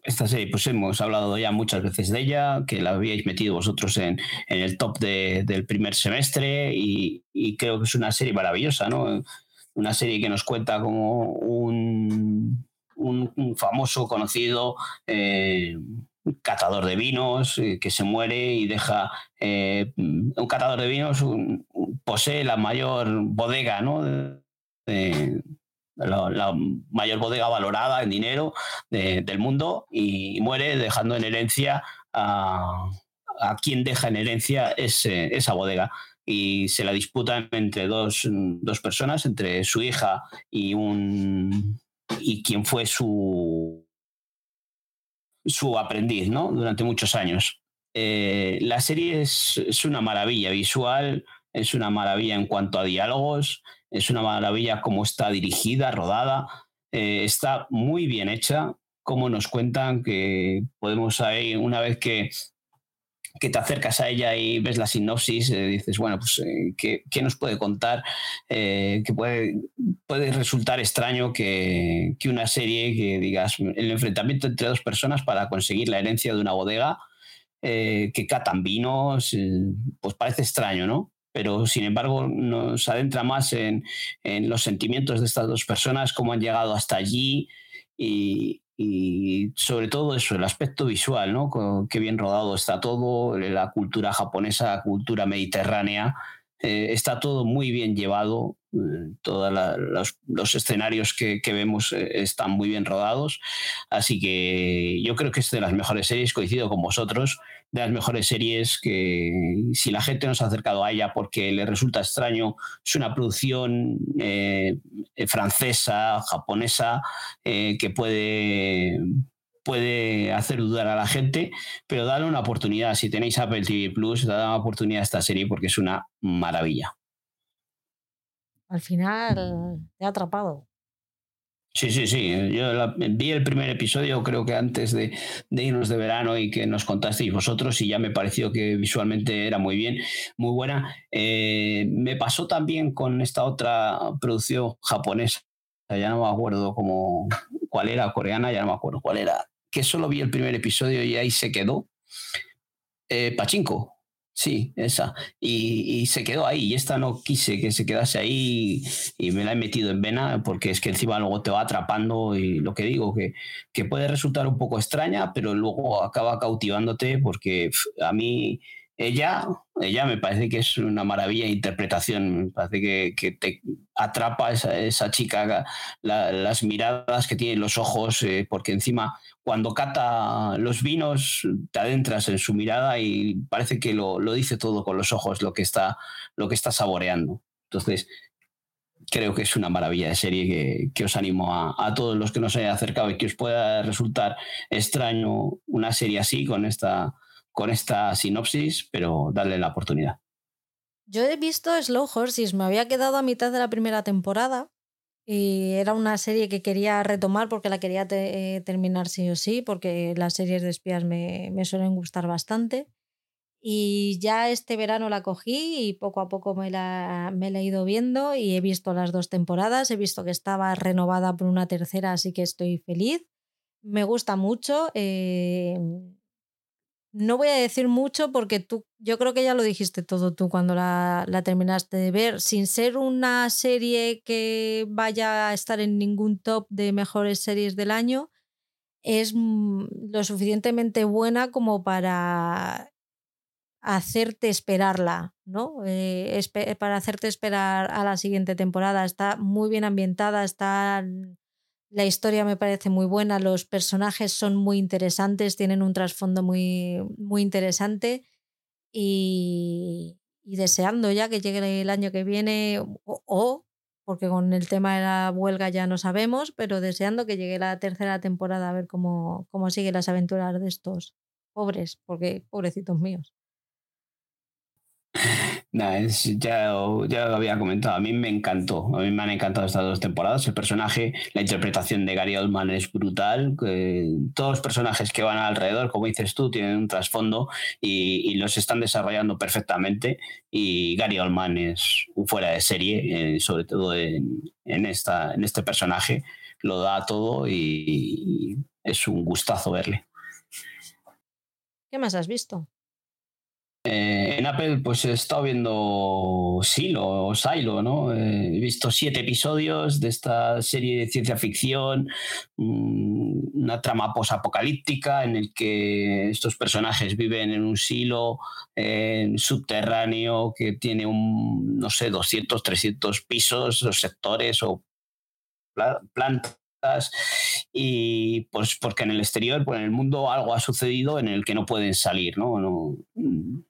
esta serie, pues hemos hablado ya muchas veces de ella, que la habíais metido vosotros en, el top del primer semestre y, y, creo que es una serie maravillosa, ¿no? Una serie que nos cuenta como un, un, famoso, conocido eh, catador de vinos eh, que se muere y deja eh, un catador de vinos posee la mayor bodega ¿no? la, mayor bodega valorada en dinero del mundo y muere dejando en herencia a, a quien deja en herencia ese, esa bodega y se la disputan entre dos, dos, personas, entre su hija y un y quien fue su su aprendiz, ¿no? Durante muchos años. Eh, la serie es, es, una maravilla visual, es una maravilla en cuanto a diálogos, es una maravilla cómo está dirigida, rodada, eh, está muy bien hecha, como nos cuentan que podemos ahí, una vez que que te acercas a ella y ves la sinopsis, eh, dices, bueno, pues, eh, ¿qué, ¿qué, nos puede contar? Eh, que puede, puede resultar extraño que, que, una serie que digas el enfrentamiento entre dos personas para conseguir la herencia de una bodega que catan vinos, pues parece extraño, ¿no? Pero sin embargo nos adentra más en, en los sentimientos de estas dos personas, cómo han llegado hasta allí y, y sobre todo eso, el aspecto visual, ¿no? Qué bien rodado está todo, la cultura japonesa, la cultura mediterránea, eh, está todo muy bien llevado, eh, todos los, escenarios que, vemos eh, están muy bien rodados, así que yo creo que es de las mejores series, coincido con vosotros, de las mejores series que si la gente no se ha acercado a ella porque le resulta extraño, es una producción francesa, japonesa, que puede puede hacer dudar a la gente, pero dale una oportunidad. Si tenéis Apple TV Plus, dale una oportunidad a esta serie porque es una maravilla. Al final te ha atrapado. Sí, sí, sí. Yo vi el primer episodio, creo que antes de, irnos de verano y que nos contasteis vosotros, y ya me pareció que visualmente era muy bien, muy buena. Eh, me pasó también con esta otra producción japonesa, ya no me acuerdo cómo, cuál era, coreana, ya no me acuerdo cuál era, que solo vi el primer episodio y ahí se quedó. Eh, Pachinko, sí, esa. Y, se quedó ahí. Y esta no quise que se quedase ahí y me la he metido en vena porque es que encima luego te va atrapando y lo que digo, que, que puede resultar un poco extraña, pero luego acaba cautivándote porque a mí ella, ella me parece que es una maravilla de interpretación, me parece que, te atrapa esa, esa chica, las miradas que tiene, los ojos, eh, porque encima cuando cata los vinos te adentras en su mirada y parece que lo, lo dice todo con los ojos, lo que está, lo que está saboreando. Entonces, creo que es una maravilla de serie que, que os animo a, a, todos los que nos hayan acercado y que os pueda resultar extraño una serie así con esta con esta sinopsis, pero darle la oportunidad. Yo he visto Slow Horses, me había quedado a mitad de la primera temporada y era una serie que quería retomar porque la quería eh, terminar sí o sí, porque las series de espías me, suelen gustar bastante. Y ya este verano la cogí y poco a poco me la, me la he ido viendo y he visto las dos temporadas, he visto que estaba renovada por una tercera, así que estoy feliz. Me gusta mucho. Eh, no voy a decir mucho porque tú, yo creo que ya lo dijiste todo tú cuando la, terminaste de ver, sin ser una serie que vaya a estar en ningún top de mejores series del año, es lo suficientemente buena como para hacerte esperarla, ¿no? Eh, para hacerte esperar a la siguiente temporada. Está muy bien ambientada, está la historia me parece muy buena, los personajes son muy interesantes, tienen un trasfondo muy, muy interesante y, deseando ya que llegue el año que viene o, porque con el tema de la huelga ya no sabemos, pero deseando que llegue la tercera temporada a ver cómo, cómo siguen las aventuras de estos pobres, porque pobrecitos míos. Ya, ya lo había comentado, a mí me encantó, a mí me han encantado estas dos temporadas, el personaje, la interpretación de Gary Oldman es brutal, todos los personajes que van alrededor, como dices tú, tienen un trasfondo y, los están desarrollando perfectamente y Gary Oldman es fuera de serie, eh, sobre todo en, esta, en este personaje, lo da todo y es un gustazo verle. ¿Qué más has visto? Eh, en Apple, pues he estado viendo Silo o Silo, ¿no? Eh, he visto siete episodios de esta serie de ciencia ficción, mm, una trama posapocalíptica en el que estos personajes viven en un silo subterráneo que tiene un, no sé, 200, 300 pisos o sectores o plantas y pues porque en el exterior, pues en el mundo algo ha sucedido en el que no pueden salir, ¿no? no mm,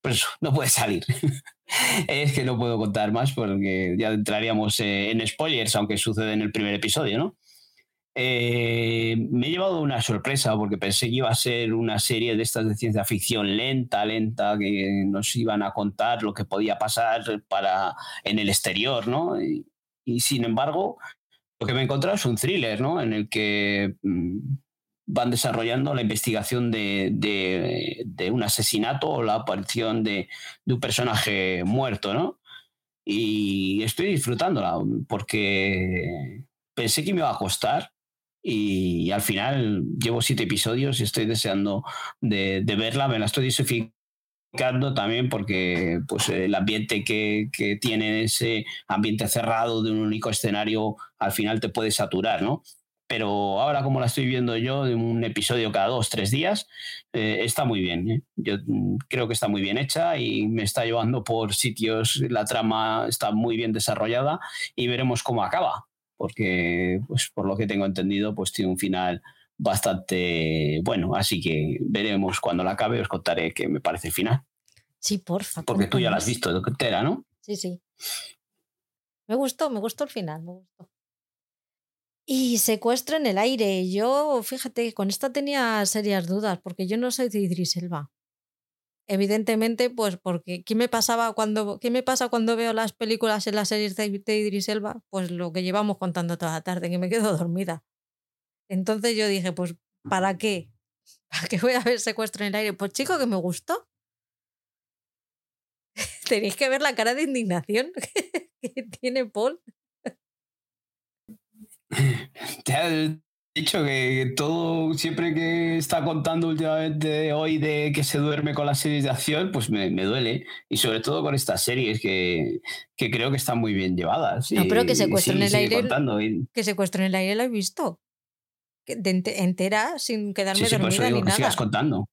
pues no puede salir. es que no puedo contar más porque ya entraríamos eh, en spoilers, aunque sucede en el primer episodio, ¿no? Eh, me he llevado una sorpresa porque pensé que iba a ser una serie de estas de ciencia ficción lenta, lenta, que nos iban a contar lo que podía pasar para en el exterior, ¿no? Y sin embargo, lo que me he encontrado es un thriller, ¿no? En el que mm, van desarrollando la investigación de, un asesinato o la aparición de, un personaje muerto, ¿no? Y estoy disfrutándola porque pensé que me iba a costar y, al final llevo siete episodios y estoy deseando de, verla, me la estoy también porque pues, el ambiente que, que, tiene ese ambiente cerrado de un único escenario al final te puede saturar, ¿no? Pero ahora como la estoy viendo yo, de un episodio cada dos, tres días, eh, está muy bien. ¿eh? Yo mm, creo que está muy bien hecha y me está llevando por sitios, la trama está muy bien desarrollada y veremos cómo acaba, porque pues, por lo que tengo entendido, pues tiene un final bastante bueno. Así que veremos cuando la acabe, os contaré qué me parece el final. Sí, porfa. Porque tú ya la has visto entera, ¿no? Sí, sí. Me gustó, me gustó el final, me gustó. Y secuestro en el aire. Yo, fíjate, con esta tenía serias dudas, porque yo no soy de Idris. Evidentemente, pues porque ¿qué me pasaba cuando qué me pasa cuando veo las películas en las series de, de? Pues lo que llevamos contando toda la tarde, que me quedo dormida. Entonces yo dije, pues, ¿para qué? ¿Para qué voy a ver secuestro en el aire? Pues chico, que me gustó. Tenéis que ver la cara de indignación que tiene Paul. Te has dicho que todo, siempre que está contando últimamente hoy de que se duerme con las series de acción, pues me, duele. Y sobre todo con estas series que, que creo que están muy bien llevadas. No, pero que secuestro en el aire. Que secuestro en el aire lo he visto entera sin quedarme dormida ni nada. contando.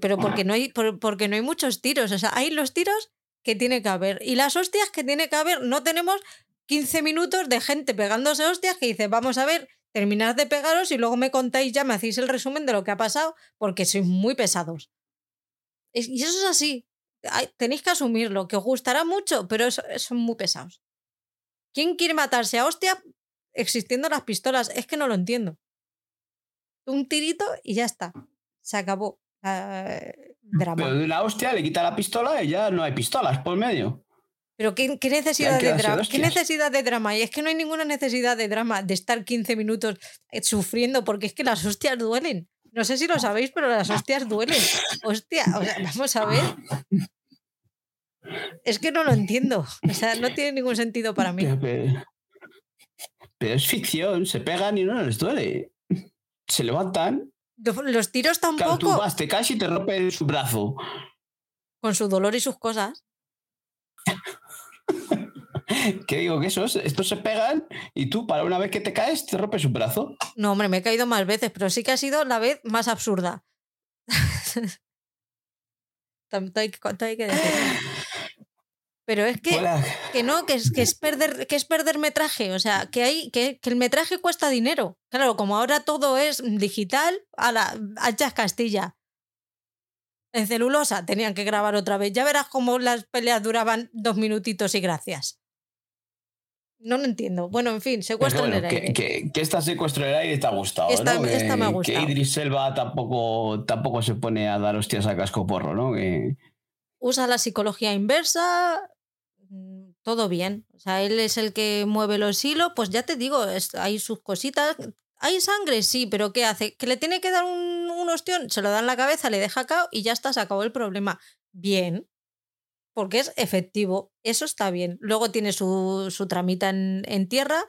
Pero porque no hay porque no hay muchos tiros, o sea, hay los tiros que tiene que haber y las hostias que tiene que haber, no tenemos 15 minutos de gente pegándose hostias que dice, "Vamos a ver, terminad de pegaros y luego me contáis ya, me hacéis el resumen de lo que ha pasado porque sois muy pesados." Y eso es así. tenéis que asumirlo, que os gustará mucho, pero son muy pesados. ¿Quién quiere matarse a hostia existiendo las pistolas? Es que no lo entiendo un tirito y ya está. Se acabó. drama. Pero una hostia le quita la pistola y ya no hay pistolas por medio. Pero ¿qué, necesidad de drama? ¿Qué necesidad de drama? Y es que no hay ninguna necesidad de drama de estar 15 minutos eh, sufriendo porque es que las hostias duelen. No sé si lo sabéis, pero las hostias duelen. Hostia, vamos a ver. Es que no lo entiendo. O sea, no tiene ningún sentido para mí. pero es ficción, se pegan y no les duele se levantan. Los tiros tampoco. Tú vas, te caes y te rompe su brazo. Con su dolor y sus cosas. ¿Qué digo? Que esos, estos se pegan y tú, para una vez que te caes, te rompes un brazo. No, hombre, me he caído más veces, pero sí que ha sido la vez más absurda. Tanto hay, hay que decir. Pero es que, que no, que es, que es perder, que es perder metraje. O sea, que hay, que, que, el metraje cuesta dinero. Claro, como ahora todo es digital, a la hachas Castilla. En celulosa tenían que grabar otra vez. Ya verás cómo las peleas duraban dos minutitos y gracias. No lo entiendo. Bueno, en fin, secuestro en el aire. Que, que, esta secuestro en el aire te ha gustado. Esta, ¿no? esta me ha gustado. Que Idris Selva tampoco, tampoco se pone a dar hostias a casco porro, ¿no? Que... Usa la psicología inversa, Mm, todo bien. O sea, él es el que mueve los hilos, pues ya te digo, hay sus cositas. Hay sangre, sí, pero ¿qué hace? ¿Que le tiene que dar un, un ostión? Se lo da en la cabeza, le deja cao y ya está, se acabó el problema. Bien, porque es efectivo, eso está bien. Luego tiene su, su tramita en, en tierra,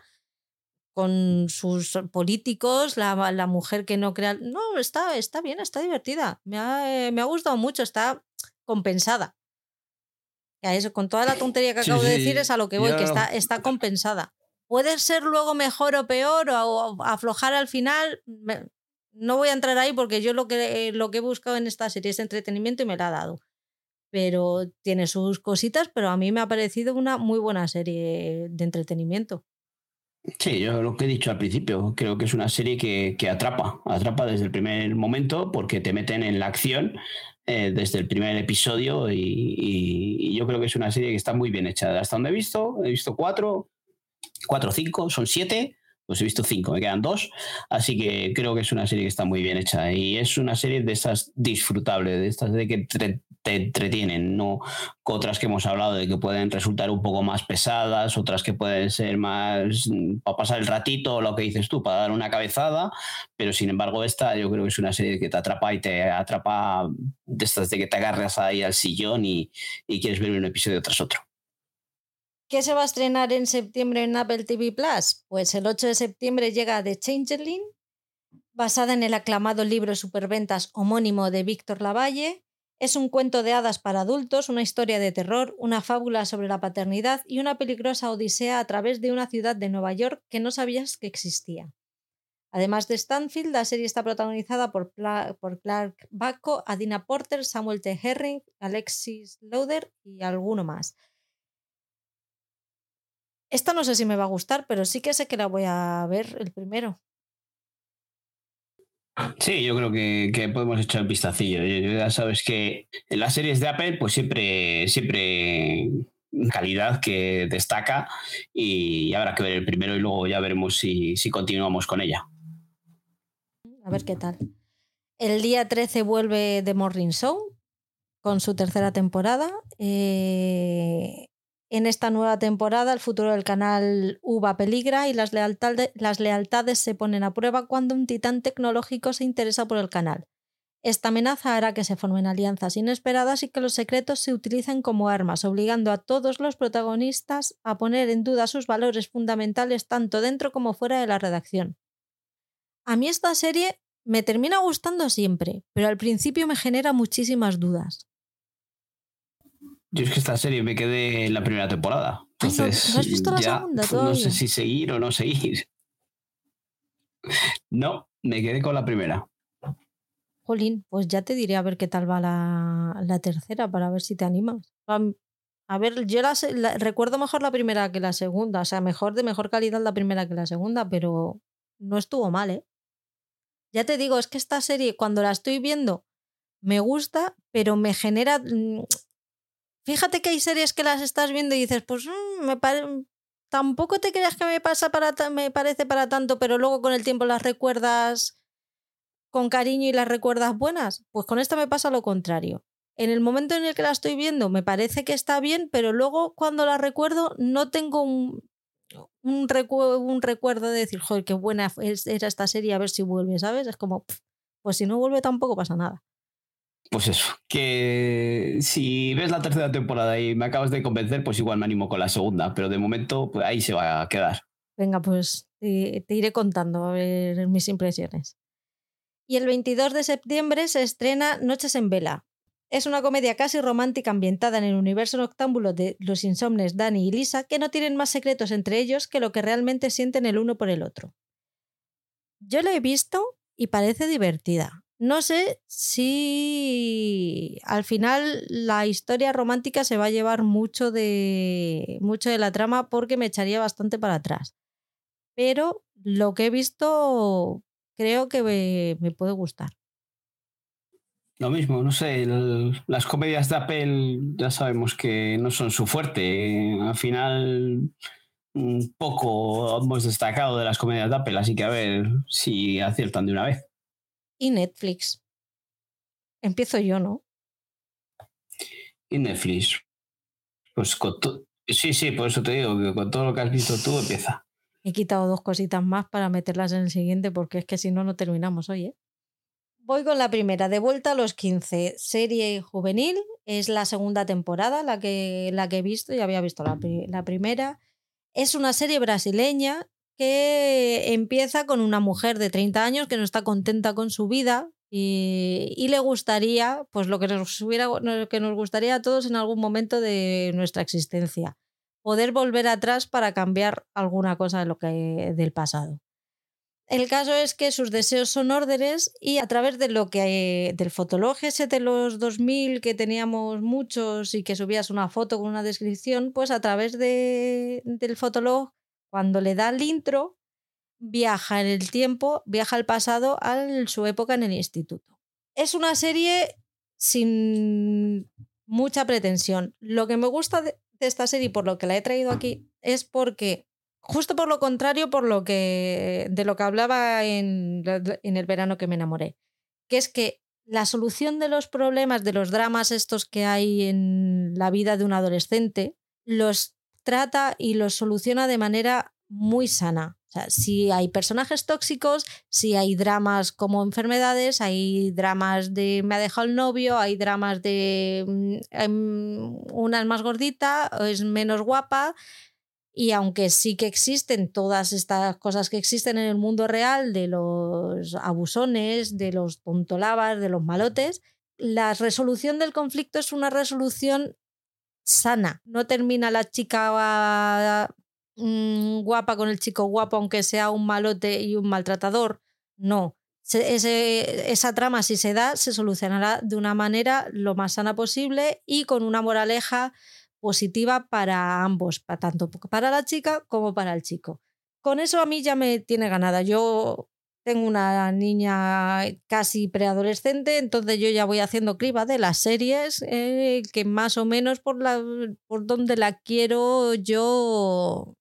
con sus políticos, la, la, mujer que no crea. No, está, está bien, está divertida. Me ha, eh, me ha gustado mucho, está compensada. A eso, con toda la tontería que acabo de decir es a lo que voy, que está, está compensada. Puede ser luego mejor o peor o, aflojar al final. no voy a entrar ahí porque yo lo que, lo que he buscado en esta serie es entretenimiento y me la ha dado. Pero tiene sus cositas, pero a mí me ha parecido una muy buena serie de entretenimiento. Sí, yo lo que he dicho al principio, creo que es una serie que, que atrapa, atrapa desde el primer momento porque te meten en la acción eh, desde el primer episodio y, yo creo que es una serie que está muy bien hecha. Hasta donde he visto, he visto cuatro, cuatro o cinco, son siete, pues he visto cinco, me quedan dos, así que creo que es una serie que está muy bien hecha y es una serie de esas disfrutables, de estas de que te entretienen, no otras que hemos hablado de que pueden resultar un poco más pesadas, otras que pueden ser más mm, para pasar el ratito, lo que dices tú, para dar una cabezada, pero sin embargo esta yo creo que es una serie que te atrapa y te atrapa de estas de que te agarras ahí al sillón y, y quieres ver un episodio tras otro. ¿Qué se va a estrenar en septiembre en Apple TV Plus? Pues el 8 de septiembre llega The Changeling, basada en el aclamado libro Superventas homónimo de Víctor Lavalle, es un cuento de hadas para adultos, una historia de terror, una fábula sobre la paternidad y una peligrosa odisea a través de una ciudad de Nueva York que no sabías que existía. Además de Stanfield, la serie está protagonizada por, Clark Bacco, Adina Porter, Samuel T. Herring, Alexis Lauder y alguno más. Esta no sé si me va a gustar, pero sí que sé que la voy a ver el primero. Sí, yo creo que, podemos echar un vistacillo. Ya sabes que en las series de Apple, pues siempre, siempre calidad que destaca y habrá que ver el primero y luego ya veremos si, si continuamos con ella. A ver qué tal. El día 13 vuelve The Morning Show con su tercera temporada. Eh, en esta nueva temporada, el futuro del canal UVA peligra y las las lealtades se ponen a prueba cuando un titán tecnológico se interesa por el canal. Esta amenaza hará que se formen alianzas inesperadas y que los secretos se utilicen como armas, obligando a todos los protagonistas a poner en duda sus valores fundamentales tanto dentro como fuera de la redacción. A mí esta serie me termina gustando siempre, pero al principio me genera muchísimas dudas. Yo es que esta serie me quedé en la primera temporada. Entonces, ¿no, has visto la segunda No sé si seguir o no seguir. No, me quedé con la primera. Jolín, pues ya te diré a ver qué tal va la, tercera para ver si te animas. A ver, yo la, recuerdo mejor la primera que la segunda, o sea, mejor de mejor calidad la primera que la segunda, pero no estuvo mal, ¿eh? Ya te digo, es que esta serie cuando la estoy viendo me gusta, pero me genera mm, Fíjate que hay series que las estás viendo y dices, pues mm, me tampoco te creas que me pasa para me parece para tanto, pero luego con el tiempo las recuerdas con cariño y las recuerdas buenas. Pues con esta me pasa lo contrario. En el momento en el que la estoy viendo me parece que está bien, pero luego cuando la recuerdo no tengo un, un, un recuerdo de decir, joder, qué buena era esta serie, a ver si vuelve, ¿sabes? Es como, pues si no vuelve tampoco pasa nada pues eso, que si ves la tercera temporada y me acabas de convencer, pues igual me animo con la segunda, pero de momento pues ahí se va a quedar. Venga, pues te, iré contando mis impresiones. Y el 22 de septiembre se estrena Noches en Vela. Es una comedia casi romántica ambientada en el universo noctámbulo de los insomnes Danny y Lisa, que no tienen más secretos entre ellos que lo que realmente sienten el uno por el otro. Yo la he visto y parece divertida. No sé si al final la historia romántica se va a llevar mucho de, mucho de la trama porque me echaría bastante para atrás. Pero lo que he visto creo que me, puede gustar. Lo mismo, no sé, las comedias de Apple ya sabemos que no son su fuerte. Al final, poco hemos destacado de las comedias de Apple, así que a ver si aciertan de una vez y Netflix. Empiezo yo, ¿no? Y Netflix. Pues con Sí, sí, por eso te digo que con todo lo que has visto tú empieza. He quitado dos cositas más para meterlas en el siguiente porque es que si no, no terminamos hoy, ¿eh? Voy con la primera, de vuelta a los 15. Serie juvenil, es la segunda temporada, la que, la que he visto, ya había visto la, la primera. Es una serie brasileña que empieza con una mujer de 30 años que no está contenta con su vida y, le gustaría, pues lo que nos, gustaría a todos en algún momento de nuestra existencia, poder volver atrás para cambiar alguna cosa de lo que, del pasado. El caso es que sus deseos son órdenes y a través de lo que del fotolog ese de los 2000 que teníamos muchos y que subías una foto con una descripción, pues a través de, del fotolog, cuando le da el intro, viaja en el tiempo, viaja al pasado a su época en el instituto. Es una serie sin mucha pretensión. Lo que me gusta de, esta serie, por lo que la he traído aquí, es porque, justo por lo contrario, por lo que de lo que hablaba en, en el verano que me enamoré, que es que la solución de los problemas, de los dramas estos que hay en la vida de un adolescente, los trata y los soluciona de manera muy sana. O sea, si hay personajes tóxicos, si hay dramas como enfermedades, hay dramas de me ha dejado el novio, hay dramas de mm, em, una es más gordita, es menos guapa. Y aunque sí que existen todas estas cosas que existen en el mundo real, de los abusones, de los tontolabas, de los malotes, la resolución del conflicto es una resolución sana. No termina la chica Mm, guapa con el chico guapo, aunque sea un malote y un maltratador. No. esa trama, si se da, se solucionará de una manera lo más sana posible y con una moraleja positiva para ambos, para, tanto para la chica como para el chico. Con eso a mí ya me tiene ganada. Yo tengo una niña casi preadolescente, entonces yo ya voy haciendo criba de las series eh, que más o menos por, la, por donde la quiero yo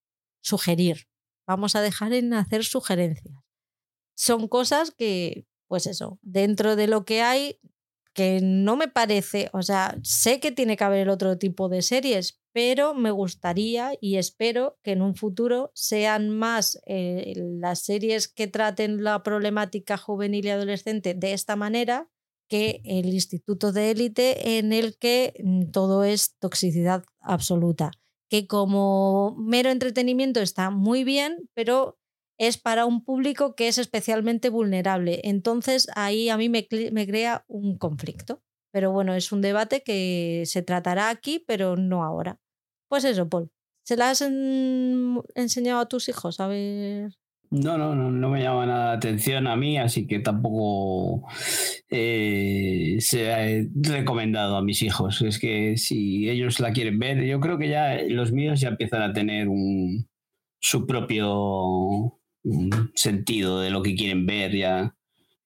sugerir. Vamos a dejar en hacer sugerencias. Son cosas que, pues eso, dentro de lo que hay, que no me parece, o sea, sé que tiene que haber otro tipo de series, pero me gustaría y espero que en un futuro sean más eh, las series que traten la problemática juvenil y adolescente de esta manera que el instituto de élite en el que mm, todo es toxicidad absoluta que como mero entretenimiento está muy bien, pero es para un público que es especialmente vulnerable. Entonces ahí a mí me, crea un conflicto. Pero bueno, es un debate que se tratará aquí, pero no ahora. Pues eso, Paul. ¿Se la has enseñado a tus hijos? A ver. No, no, no, no me llama nada la atención a mí, así que tampoco eh, se ha recomendado a mis hijos. Es que si ellos la quieren ver, yo creo que ya los míos ya empiezan a tener un, su propio sentido de lo que quieren ver, ya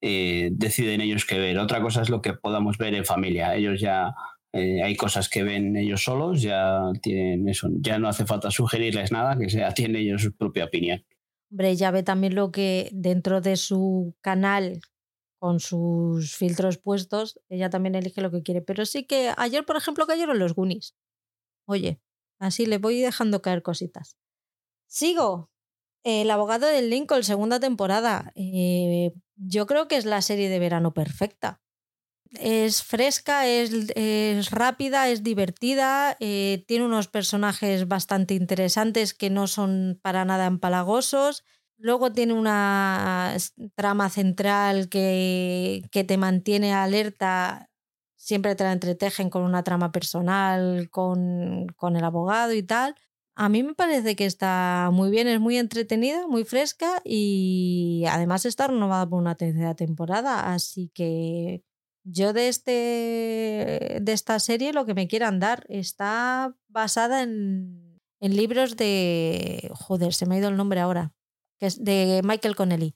eh, deciden ellos qué ver. Otra cosa es lo que podamos ver en familia. Ellos ya eh, hay cosas que ven ellos solos, ya tienen eso, ya no hace falta sugerirles nada, que sea, tienen ellos su propia opinión. Hombre, ya ve también lo que dentro de su canal, con sus filtros puestos, ella también elige lo que quiere. Pero sí que ayer, por ejemplo, cayeron los Goonies. Oye, así le voy dejando caer cositas. Sigo. El abogado del Lincoln, segunda temporada. Eh, yo creo que es la serie de verano perfecta es fresca, es, rápida, es divertida, eh, tiene unos personajes bastante interesantes que no son para nada empalagosos. Luego tiene una trama central que, que te mantiene alerta, siempre te la entretejen con una trama personal, con, con el abogado y tal. A mí me parece que está muy bien, es muy entretenida, muy fresca y además está renovada por una tercera temporada, así que yo de, este, de esta serie lo que me quieran dar está basada en, en libros de... Joder, se me ha ido el nombre ahora. Que es de Michael Connelly.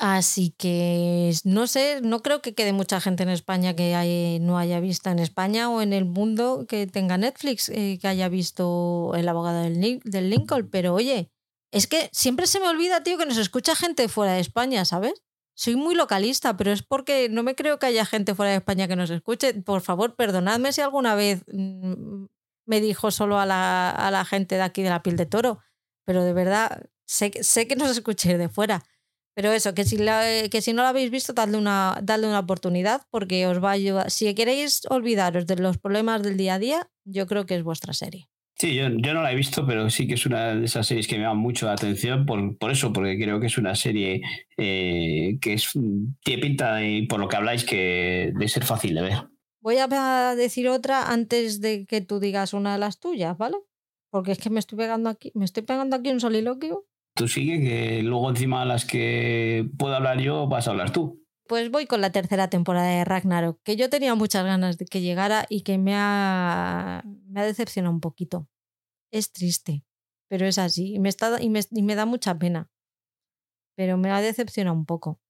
Así que no sé, no creo que quede mucha gente en España que no haya visto en España o en el mundo que tenga Netflix, eh, que haya visto El abogado del, del Lincoln. Pero oye, es que siempre se me olvida, tío, que nos escucha gente fuera de España, ¿sabes? soy muy localista, pero es porque no me creo que haya gente fuera de España que nos escuche. Por favor, perdonadme si alguna vez mm, me dijo solo a la, gente de aquí de la piel de toro, pero de verdad sé, sé que nos escuchéis de fuera. Pero eso, que si, que si no lo habéis visto, dadle una, dadle una oportunidad porque os va a ayudar. Si queréis olvidaros de los problemas del día a día, yo creo que es vuestra serie. Sí, yo, no la he visto, pero sí que es una de esas series que me llama mucho la atención por, por eso, porque creo que es una serie eh, que es, tiene pinta, de, por lo que habláis, que de ser fácil de ver. Voy a decir otra antes de que tú digas una de las tuyas, ¿vale? Porque es que me estoy pegando aquí, me estoy pegando aquí un soliloquio. Tú sigue, que luego encima las que puedo hablar yo, vas a hablar tú. Pues voy con la tercera temporada de Ragnarok, que yo tenía muchas ganas de que llegara y que me ha, me decepcionado un poquito. Es triste, pero es así. Y me, está, y me, y me da mucha pena. Pero me ha decepcionado un poco.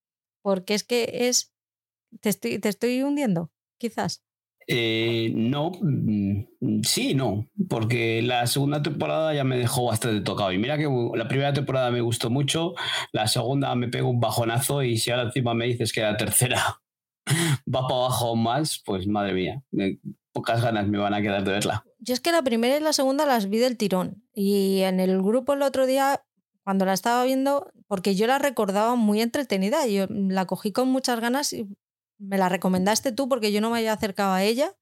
Porque es que es. Te estoy, te estoy hundiendo, quizás. Eh, no, mm, sí, no, porque la segunda temporada ya me dejó bastante tocado. Y mira que la primera temporada me gustó mucho, la segunda me pegó un bajonazo y si ahora encima me dices que la tercera va para abajo más, pues madre mía, pocas ganas me van a quedar de verla. Yo es que la primera y la segunda las vi del tirón. Y en el grupo el otro día, cuando la estaba viendo, porque yo la recordaba muy entretenida, yo la cogí con muchas ganas y me la recomendaste tú porque yo no me había acercado a ella.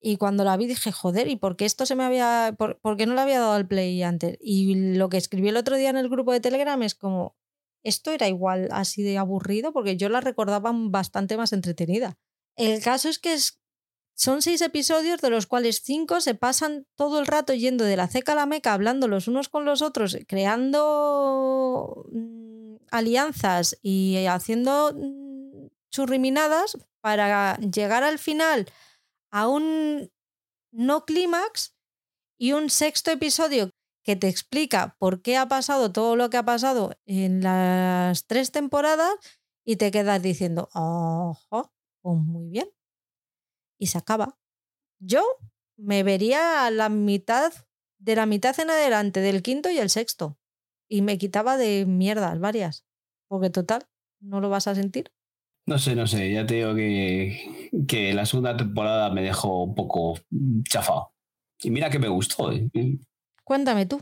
Y cuando la vi dije, joder, ¿y por qué esto se me había. Por, qué no le había dado al play antes? Y lo que escribí el otro día en el grupo de Telegram es como. Esto era igual así de aburrido porque yo la recordaba bastante más entretenida. El caso es que son seis episodios de los cuales cinco se pasan todo el rato yendo de la ceca a la meca, hablando los unos con los otros, creando mm, alianzas y haciendo churriminadas para llegar al final a un no clímax y un sexto episodio que te explica por qué ha pasado todo lo que ha pasado en las tres temporadas y te quedas diciendo, ojo, pues muy bien. Y se acaba. Yo me vería a la mitad, de la mitad en adelante, del quinto y el sexto. Y me quitaba de mierdas varias. Porque total, no lo vas a sentir. No sé, no sé, ya te digo que, que la segunda temporada me dejó un poco chafado. Y mira que me gustó. ¿eh? Cuéntame tú.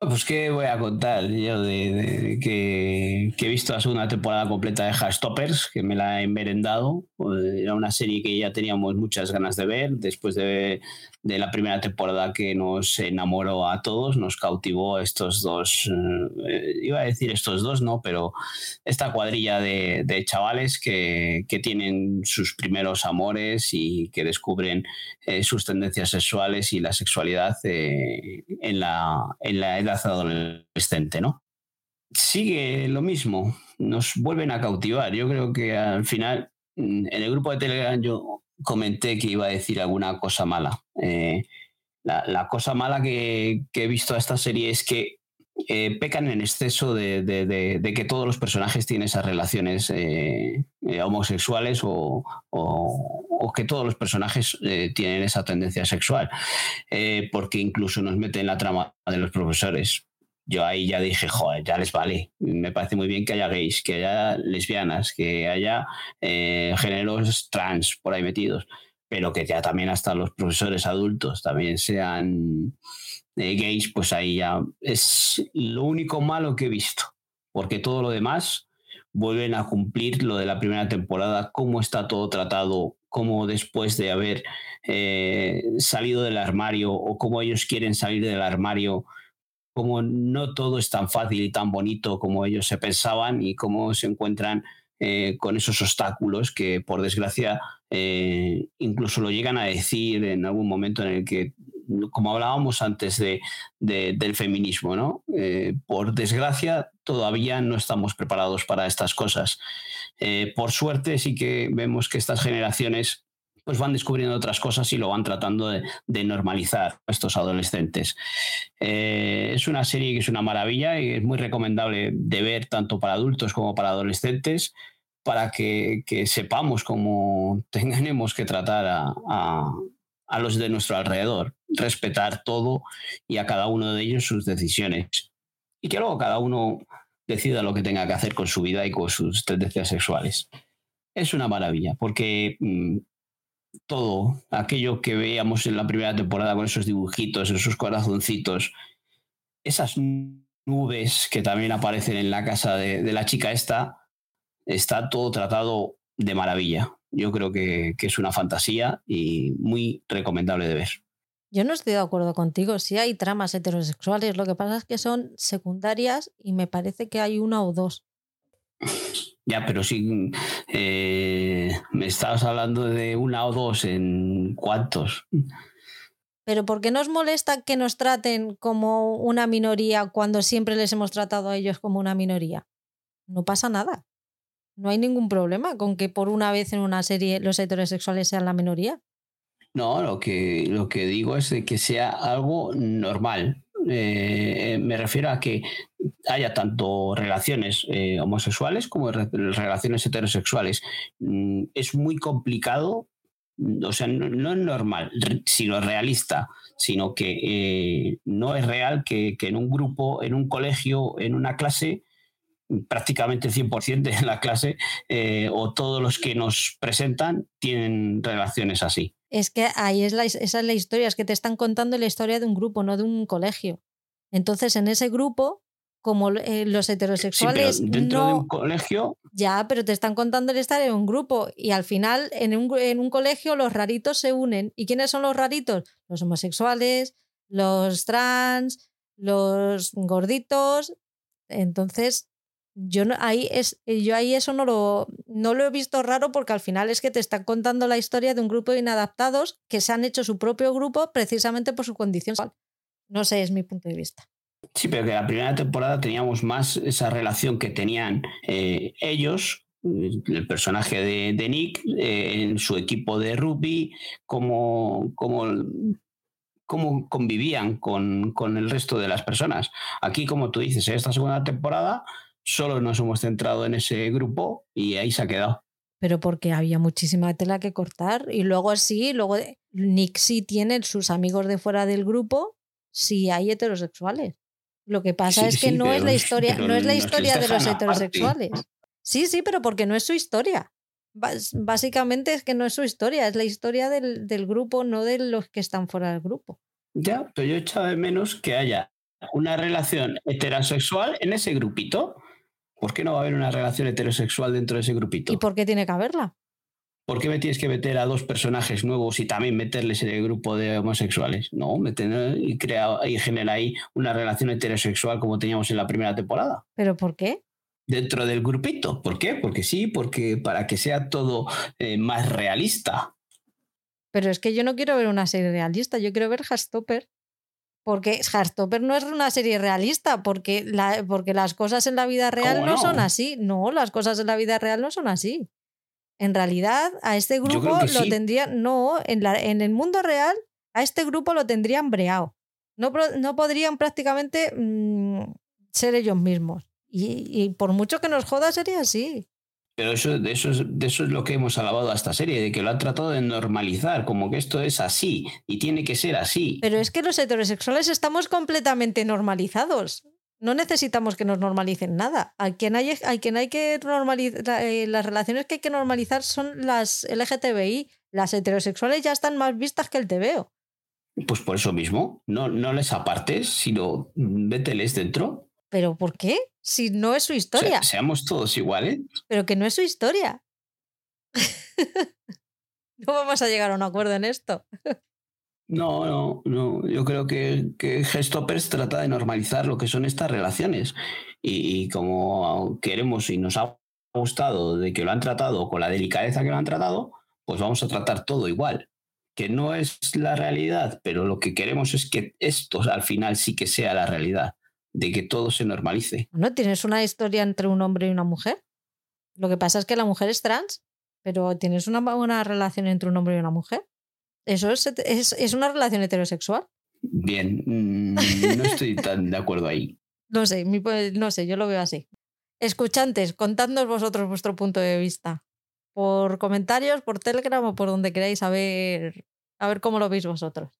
Pues qué voy a contar yo de, que, he visto la segunda temporada completa de Stoppers, que me la he merendado. Era una serie que ya teníamos muchas ganas de ver después de, de la primera temporada que nos enamoró a todos, nos cautivó estos dos, eh, iba a decir estos dos, no, pero esta cuadrilla de, de chavales que, que, tienen sus primeros amores y que descubren eh, sus tendencias sexuales y la sexualidad eh, en, la, en la edad adolescente, ¿no? Sigue lo mismo, nos vuelven a cautivar. Yo creo que al final, mm, en el grupo de Telegram yo comenté que iba a decir alguna cosa mala. Eh, la, cosa mala que, he visto a esta serie es que eh, pecan en exceso de, que todos los personajes tienen esas relaciones eh, homosexuales o, que todos los personajes tienen esa tendencia sexual, porque incluso nos meten en la trama de los profesores yo ahí ya dije, joder, ya les vale. Me parece muy bien que haya gays, que haya lesbianas, que haya eh, géneros trans por ahí metidos, pero que ya también hasta los profesores adultos también sean eh, gays, pues ahí ya es lo único malo que he visto, porque todo lo demás vuelven a cumplir lo de la primera temporada, cómo está todo tratado, cómo después de haber eh, salido del armario o cómo ellos quieren salir del armario como no todo es tan fácil y tan bonito como ellos se pensaban y cómo se encuentran eh, con esos obstáculos que, por desgracia, eh, incluso lo llegan a decir en algún momento en el que, como hablábamos antes de, del feminismo, ¿no? Eh, por desgracia, todavía no estamos preparados para estas cosas. por suerte, sí que vemos que estas generaciones pues van descubriendo otras cosas y lo van tratando de, normalizar estos adolescentes. Eh, es una serie que es una maravilla y es muy recomendable de ver tanto para adultos como para adolescentes para que, sepamos cómo tenemos que tratar a, a los de nuestro alrededor, respetar todo y a cada uno de ellos sus decisiones. Y que luego cada uno decida lo que tenga que hacer con su vida y con sus tendencias sexuales. Es una maravilla, porque mm, todo aquello que veíamos en la primera temporada con esos dibujitos, esos corazoncitos, esas nubes que también aparecen en la casa de, la chica esta, está todo tratado de maravilla. Yo creo que, es una fantasía y muy recomendable de ver. Yo no estoy de acuerdo contigo. Sí hay tramas heterosexuales, lo que pasa es que son secundarias y me parece que hay una o dos. Ya, pero sí, eh, me estabas hablando de una o dos en cuántos. Pero ¿por qué nos molesta que nos traten como una minoría cuando siempre les hemos tratado a ellos como una minoría? No pasa nada. No hay ningún problema con que por una vez en una serie los heterosexuales sean la minoría. No, lo que, lo que digo es de que sea algo normal. Eh, me refiero a que haya tanto relaciones eh, homosexuales como relaciones heterosexuales. Mm, es muy complicado, mm, o sea, no, es normal, sino realista, sino que eh, no es real que, que en un grupo, en un colegio, en una clase, prácticamente el 100% de la clase o todos los que nos presentan tienen relaciones así. Es que ahí es la, esa es la historia, es que te están contando la historia de un grupo, no de un colegio. Entonces, en ese grupo, como eh, los heterosexuales. dentro de un colegio. Ya, pero te están contando la historia de un grupo. Y al final, en un, en un colegio, los raritos se unen. ¿Y quiénes son los raritos? Los homosexuales, los trans, los gorditos. Entonces, yo ahí es eh, yo ahí eso no lo no lo he visto raro porque al final es que te están contando la historia de un grupo de inadaptados que se han hecho su propio grupo precisamente por su condición no sé es mi punto de vista sí pero que la primera temporada teníamos más esa relación que tenían eh, ellos el personaje de, Nick eh, en su equipo de rugby como como cómo convivían con, con, el resto de las personas. Aquí, como tú dices, en esta segunda temporada solo nos hemos centrado en ese grupo y ahí se ha quedado. Pero porque había muchísima tela que cortar. Y luego sí, luego Nick sí tiene sus amigos de fuera del grupo, sí hay heterosexuales. Lo que pasa es que no es la historia, no es la historia de los heterosexuales. Sí, sí, pero porque no es su historia. Básicamente es que no es su historia, es la historia del, del grupo, no de los que están fuera del grupo. Ya, pero yo he echado de menos que haya una relación heterosexual en ese grupito ¿Por qué no va a haber una relación heterosexual dentro de ese grupito? ¿Y por qué tiene que haberla? ¿Por qué me tienes que meter a dos personajes nuevos y también meterles en el grupo de homosexuales? No, meter y crea y genera ahí una relación heterosexual como teníamos en la primera temporada. ¿Pero por qué? Dentro del grupito. ¿Por qué? Porque sí, porque para que sea todo eh, más realista. Pero es que yo no quiero ver una serie realista, yo quiero ver Hastopper. Porque Heartstopper no es una serie realista, porque, la, porque las cosas en la vida real no? son así. No, las cosas en la vida real no son así. En realidad, a este grupo lo tendrían. No, en, la, en el mundo real, a este grupo lo tendrían breado. No, no podrían prácticamente mm, ser ellos mismos. Y, y, por mucho que nos joda, sería así. Pero eso, de, eso, de eso es lo que hemos alabado a esta serie, de que lo han tratado de normalizar, como que esto es así y tiene que ser así. Pero es que los heterosexuales estamos completamente normalizados. No necesitamos que nos normalicen nada. A quien hay, quien hay que normalizar, eh, las relaciones que hay que normalizar son las LGTBI. Las heterosexuales ya están más vistas que el TVO. Pues por eso mismo, no, no les apartes, sino vételes dentro. ¿Pero por qué? Si no es su historia. seamos todos iguales. Pero que no es su historia. no vamos a llegar a un acuerdo en esto. No, no, no. Yo creo que, que Gestoppers trata de normalizar lo que son estas relaciones. Y, como queremos y nos ha gustado de que lo han tratado con la delicadeza que lo han tratado, pues vamos a tratar todo igual. Que no es la realidad, pero lo que queremos es que esto al final sí que sea la realidad de que todo se normalice. ¿No tienes una historia entre un hombre y una mujer? Lo que pasa es que la mujer es trans, pero tienes una, buena relación entre un hombre y una mujer. Eso es, es, una relación heterosexual. Bien, mm, no estoy tan de acuerdo ahí. No sé, no sé, yo lo veo así. Escuchantes, contadnos vosotros vuestro punto de vista. Por comentarios, por Telegram o por donde queráis a ver, a ver cómo lo veis vosotros.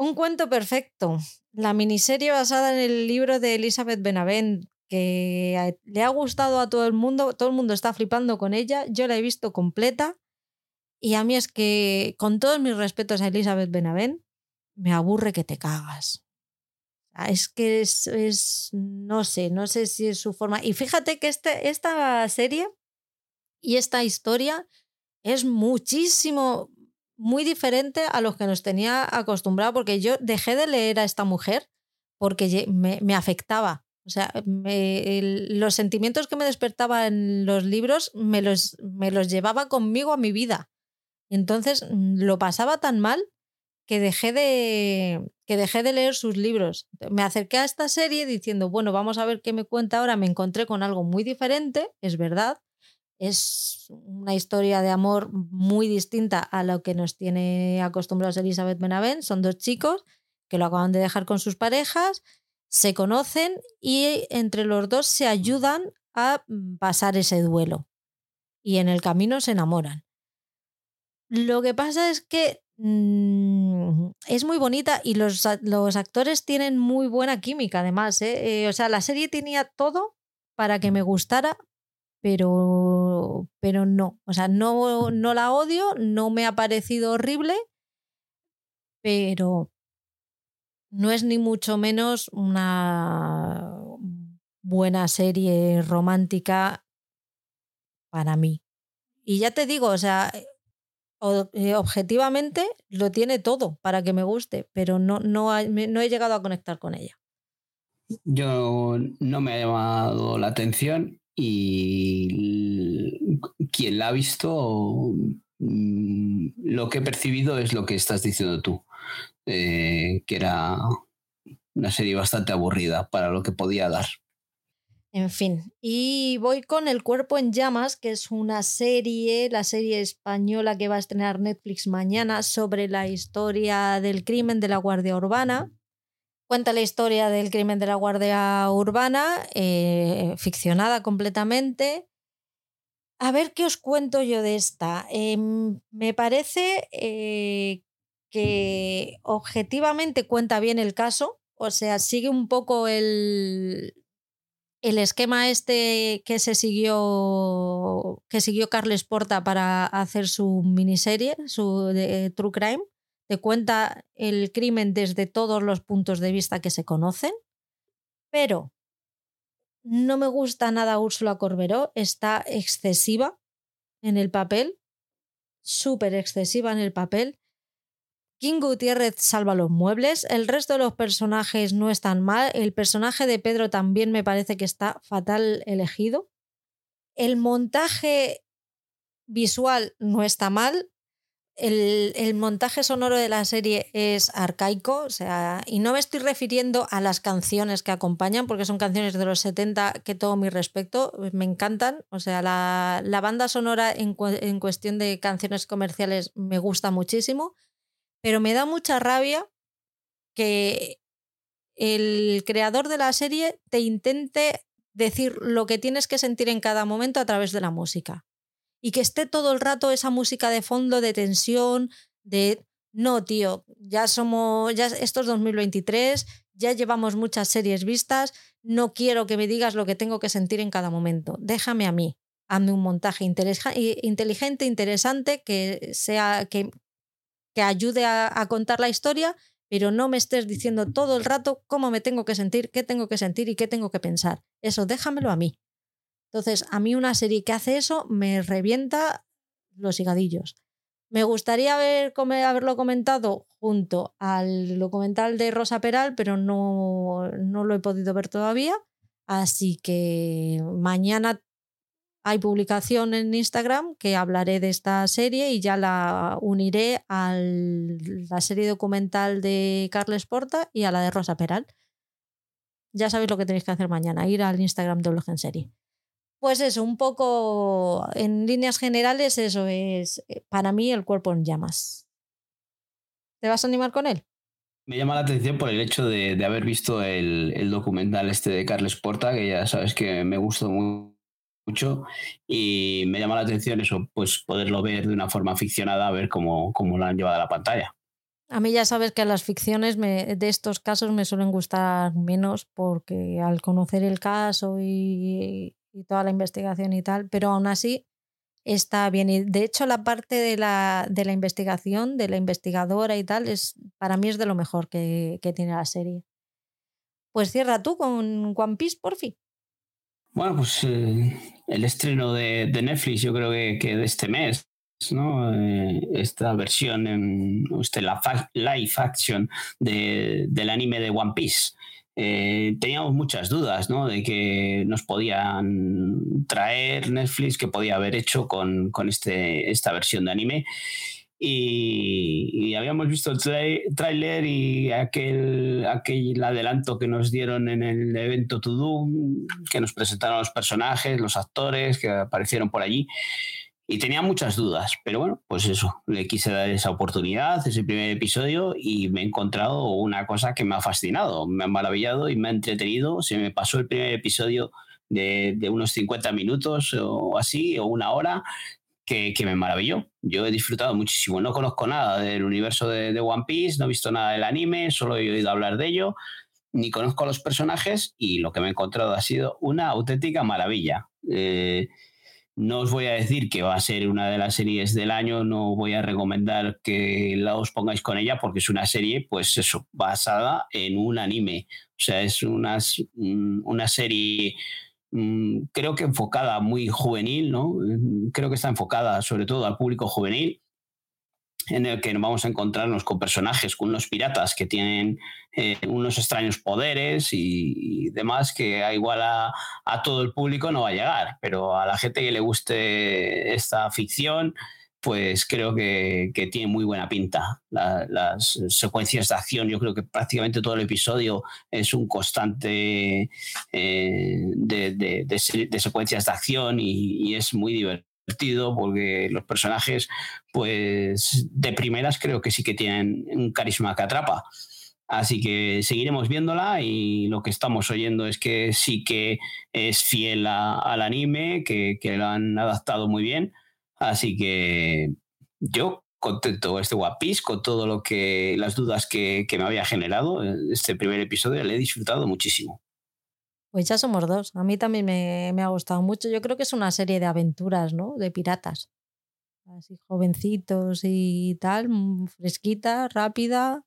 Un cuento perfecto. La miniserie basada en el libro de Elizabeth Benavent, que le ha gustado a todo el mundo, todo el mundo está flipando con ella, yo la he visto completa y a mí es que, con todos mis respetos a Elizabeth Benavent, me aburre que te cagas. Es que es, no sé, no sé si es su forma. Y fíjate que este, esta serie y esta historia es muchísimo muy diferente a los que nos tenía acostumbrado, porque yo dejé de leer a esta mujer porque me, afectaba. O sea, los sentimientos que me despertaba en los libros me los, me los llevaba conmigo a mi vida. Entonces mm, lo pasaba tan mal que dejé de, que dejé de leer sus libros. Me acerqué a esta serie diciendo, bueno, vamos a ver qué me cuenta ahora. Me encontré con algo muy diferente, es verdad, es una historia de amor muy distinta a lo que nos tiene acostumbrados Elizabeth Benavent. Son dos chicos que lo acaban de dejar con sus parejas, se conocen y entre los dos se ayudan a pasar ese duelo. Y en el camino se enamoran. Lo que pasa es que mm, es muy bonita y los, los, actores tienen muy buena química además. ¿eh? Eh, o sea, la serie tenía todo para que me gustara, pero, pero no. O sea, no, no la odio, no me ha parecido horrible, pero no es ni mucho menos una buena serie romántica para mí. Y ya te digo, o sea, eh, objetivamente lo tiene todo para que me guste, pero no, no, no he llegado a conectar con ella. Yo no me ha llamado la atención y quien la ha visto, mm, lo que he percibido es lo que estás diciendo tú, eh, que era una serie bastante aburrida para lo que podía dar. En fin, y voy con El cuerpo en llamas, que es una serie, la serie española que va a estrenar Netflix mañana sobre la historia del crimen de la Guardia Urbana. Cuenta la historia del crimen de la Guardia Urbana, eh, ficcionada completamente. A ver qué os cuento yo de esta. Em, me parece eh, que objetivamente cuenta bien el caso, o sea, sigue un poco el, el esquema este que se siguió que siguió Carles Porta para hacer su miniserie, su True Crime te cuenta el crimen desde todos los puntos de vista que se conocen, pero no me gusta nada Úrsula Corberó, está excesiva en el papel, súper excesiva en el papel. King Gutiérrez salva los muebles, el resto de los personajes no están mal, el personaje de Pedro también me parece que está fatal elegido. El montaje visual no está mal, el, montaje sonoro de la serie es arcaico, o sea, y no me estoy refiriendo a las canciones que acompañan, porque son canciones de los 70 que todo mi respeto, me encantan. O sea, la, banda sonora en, en cuestión de canciones comerciales me gusta muchísimo, pero me da mucha rabia que el creador de la serie te intente decir lo que tienes que sentir en cada momento a través de la música y que esté todo el rato esa música de fondo de tensión, de no, tío, ya somos, ya esto es 2023, ya llevamos muchas series vistas, no quiero que me digas lo que tengo que sentir en cada momento, déjame a mí, hazme un montaje inteligente, interesante, que sea, que, que ayude a, a contar la historia, pero no me estés diciendo todo el rato cómo me tengo que sentir, qué tengo que sentir y qué tengo que pensar. Eso déjamelo a mí. Entonces, a mí una serie que hace eso me revienta los higadillos. Me gustaría haber, haberlo comentado junto al documental de Rosa Peral, pero no, no lo he podido ver todavía. Así que mañana hay publicación en Instagram que hablaré de esta serie y ya la uniré a la serie documental de Carles Porta y a la de Rosa Peral. Ya sabéis lo que tenéis que hacer mañana, ir al Instagram de Blog en Serie. Pues eso, un poco en líneas generales, eso es eh, para mí el cuerpo en llamas. ¿Te vas a animar con él? Me llama la atención por el hecho de, haber visto el, documental este de Carles Porta, que ya sabes que me gustó mucho, y me llama la atención eso, pues poderlo ver de una forma ficcionada, a ver cómo, cómo lo han llevado a la pantalla. A mí ya sabes que las ficciones de estos casos me suelen gustar menos porque al conocer el caso y, y toda la investigación y tal, pero aún así está bien. Y de hecho, la parte de la, de la investigación, de la investigadora y tal, es, para mí es de lo mejor que, que tiene la serie. Pues cierra tú con One Piece, por fin. Bueno, pues eh, el estreno de, de, Netflix, yo creo que, que, de este mes, ¿no? Eh, esta versión en usted, la live action de, del anime de One Piece. Eh, teníamos muchas dudas ¿no? de que nos podían traer Netflix, que podía haber hecho con, con este, esta versión de anime. Y, habíamos visto el tráiler y aquel, aquel adelanto que nos dieron en el evento To Do, que nos presentaron los personajes, los actores que aparecieron por allí y tenía muchas dudas, pero bueno, pues eso, le quise dar esa oportunidad, ese primer episodio y me he encontrado una cosa que me ha fascinado, me ha maravillado y me ha entretenido. Se me pasó el primer episodio de, unos 50 minutos o así, o una hora, que, me maravilló. Yo he disfrutado muchísimo. No conozco nada del universo de, One Piece, no he visto nada del anime, solo he oído hablar de ello, ni conozco a los personajes y lo que me he encontrado ha sido una auténtica maravilla. Eh, no os voy a decir que va a ser una de las series del año, no voy a recomendar que la os pongáis con ella porque es una serie, pues eso, basada en un anime. O sea, es una, una serie mm, creo que enfocada muy juvenil, ¿no? Creo que está enfocada sobre todo al público juvenil en el que nos vamos a encontrarnos con personajes, con unos piratas que tienen eh, unos extraños poderes y, demás que a igual a, todo el público no va a llegar, pero a la gente que le guste esta ficción, pues creo que, tiene muy buena pinta. las secuencias de acción, yo creo que prácticamente todo el episodio es un constante eh, de, secuencias de acción y, y es muy divertido porque los personajes, pues de primeras creo que sí que tienen un carisma que atrapa. Así que seguiremos viéndola y lo que estamos oyendo es que sí que es fiel al anime, que, lo han adaptado muy bien. Así que yo contento este One con todo lo que las dudas que, que me había generado este primer episodio, le he disfrutado muchísimo. Pues ya somos dos. A mí también me, ha gustado mucho. Yo creo que es una serie de aventuras, ¿no? De piratas. Así jovencitos y tal, mm, fresquita, rápida.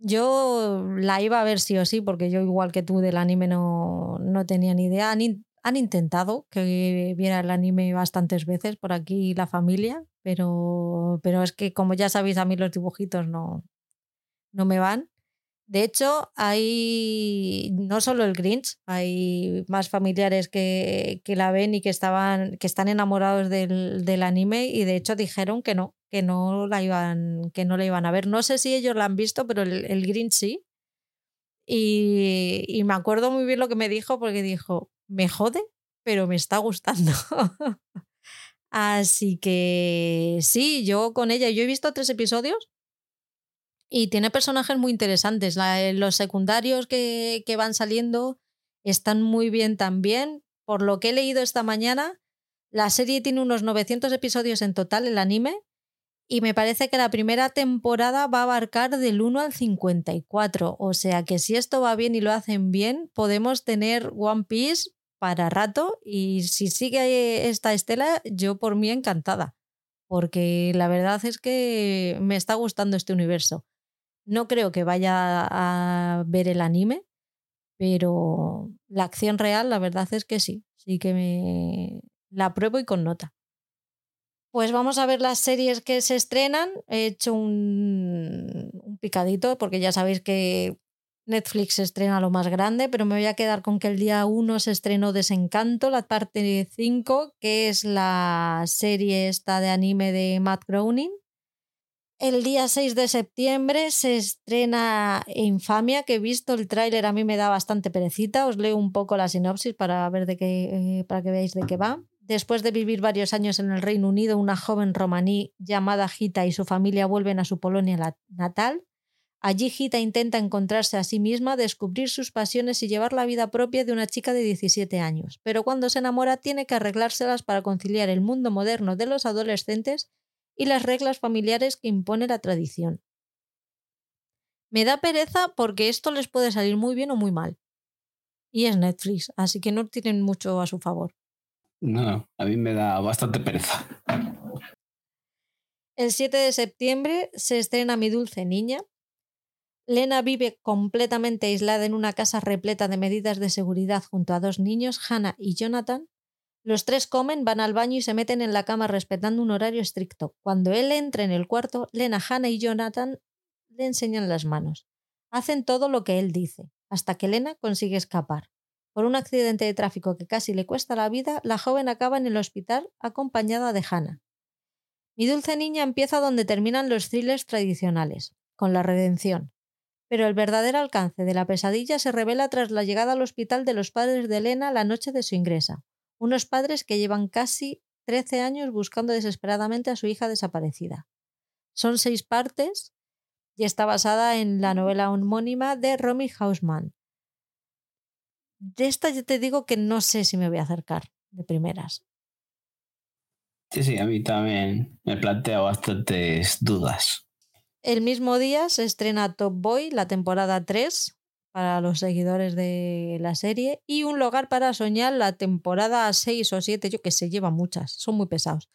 Yo la iba a ver sí o sí, porque yo, igual que tú, del anime no, no tenía ni idea. Han, han, intentado que viera el anime bastantes veces por aquí la familia, pero, pero es que, como ya sabéis, a mí los dibujitos no, no me van. De hecho, hay no solo el Grinch, hay más familiares que, la ven y que estaban, que están enamorados del, anime y de hecho dijeron que no, que no la iban, que no la iban a ver. No sé si ellos la han visto, pero el, el Grinch sí. Y, y, me acuerdo muy bien lo que me dijo, porque dijo, me jode, pero me está gustando. Así que sí, yo con ella, yo he visto tres episodios y tiene personajes muy interesantes. Eh, los secundarios que, que van saliendo están muy bien también. Por lo que he leído esta mañana, la serie tiene unos 900 episodios en total, el anime, y me parece que la primera temporada va a abarcar del 1 al 54. O sea que si esto va bien y lo hacen bien, podemos tener One Piece para rato. Y si sigue esta estela, yo por mí encantada. Porque la verdad es que me está gustando este universo. No creo que vaya a ver el anime, pero la acción real, la verdad es que sí. Sí que me la pruebo y con nota. Pues vamos a ver las series que se estrenan. He hecho un, picadito porque ya sabéis que Netflix se estrena lo más grande, pero me voy a quedar con que el día 1 se estrenó Desencanto, la parte 5, que es la serie esta de anime de Matt Groening. El día 6 de septiembre se estrena Infamia, que he visto el tráiler, a mí me da bastante perecita. Os leo un poco la sinopsis para, ver de qué, eh, para que veáis de qué va. Después de vivir varios años en el Reino Unido, una joven romaní llamada Gita y su familia vuelven a su Polonia natal. Allí Gita intenta encontrarse a sí misma, descubrir sus pasiones y llevar la vida propia de una chica de 17 años. Pero cuando se enamora tiene que arreglárselas para conciliar el mundo moderno de los adolescentes y las reglas familiares que impone la tradición. Me da pereza porque esto les puede salir muy bien o muy mal. Y es Netflix, así que no tienen mucho a su favor. No, a mí me da bastante pereza. El 7 de septiembre se estrena Mi Dulce Niña. Lena vive completamente aislada en una casa repleta de medidas de seguridad junto a dos niños, Hannah y Jonathan, Los tres comen, van al baño y se meten en la cama respetando un horario estricto. Cuando él entra en el cuarto, Lena, Hannah y Jonathan le enseñan las manos. Hacen todo lo que él dice, hasta que Lena consigue escapar. Por un accidente de tráfico que casi le cuesta la vida, la joven acaba en el hospital acompañada de Hannah. Mi dulce niña empieza donde terminan los thrillers tradicionales, con la redención. Pero el verdadero alcance de la pesadilla se revela tras la llegada al hospital de los padres de Elena la noche de su ingresa. Unos padres que llevan casi 13 años buscando desesperadamente a su hija desaparecida. Son seis partes y está basada en la novela homónima de Romy Hausman. De esta yo te digo que no sé si me voy a acercar de primeras. Sí, sí, a mí también me planteo bastantes dudas. El mismo día se estrena Top Boy, la temporada 3, para los seguidores de la serie, y Un lugar para soñar, la temporada 6 o 7, yo que sé, lleva muchas, son muy pesados.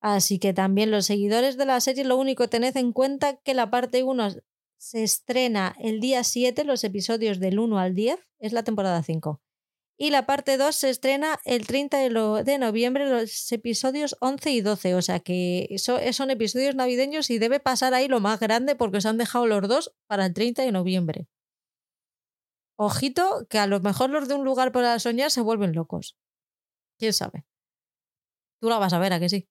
Así que también los seguidores de la serie, lo único tened en cuenta que la parte 1 se estrena el día 7, los episodios del 1 al 10, es la temporada 5. Y la parte 2 se estrena el 30 de, noviembre, los episodios 11 y 12. O sea que son episodios navideños y debe pasar ahí lo más grande porque se han dejado los dos para el 30 de noviembre. Ojito, que a lo mejor los de un lugar para soñar se vuelven locos. ¿Quién sabe? Tú la vas a ver, ¿a que sí?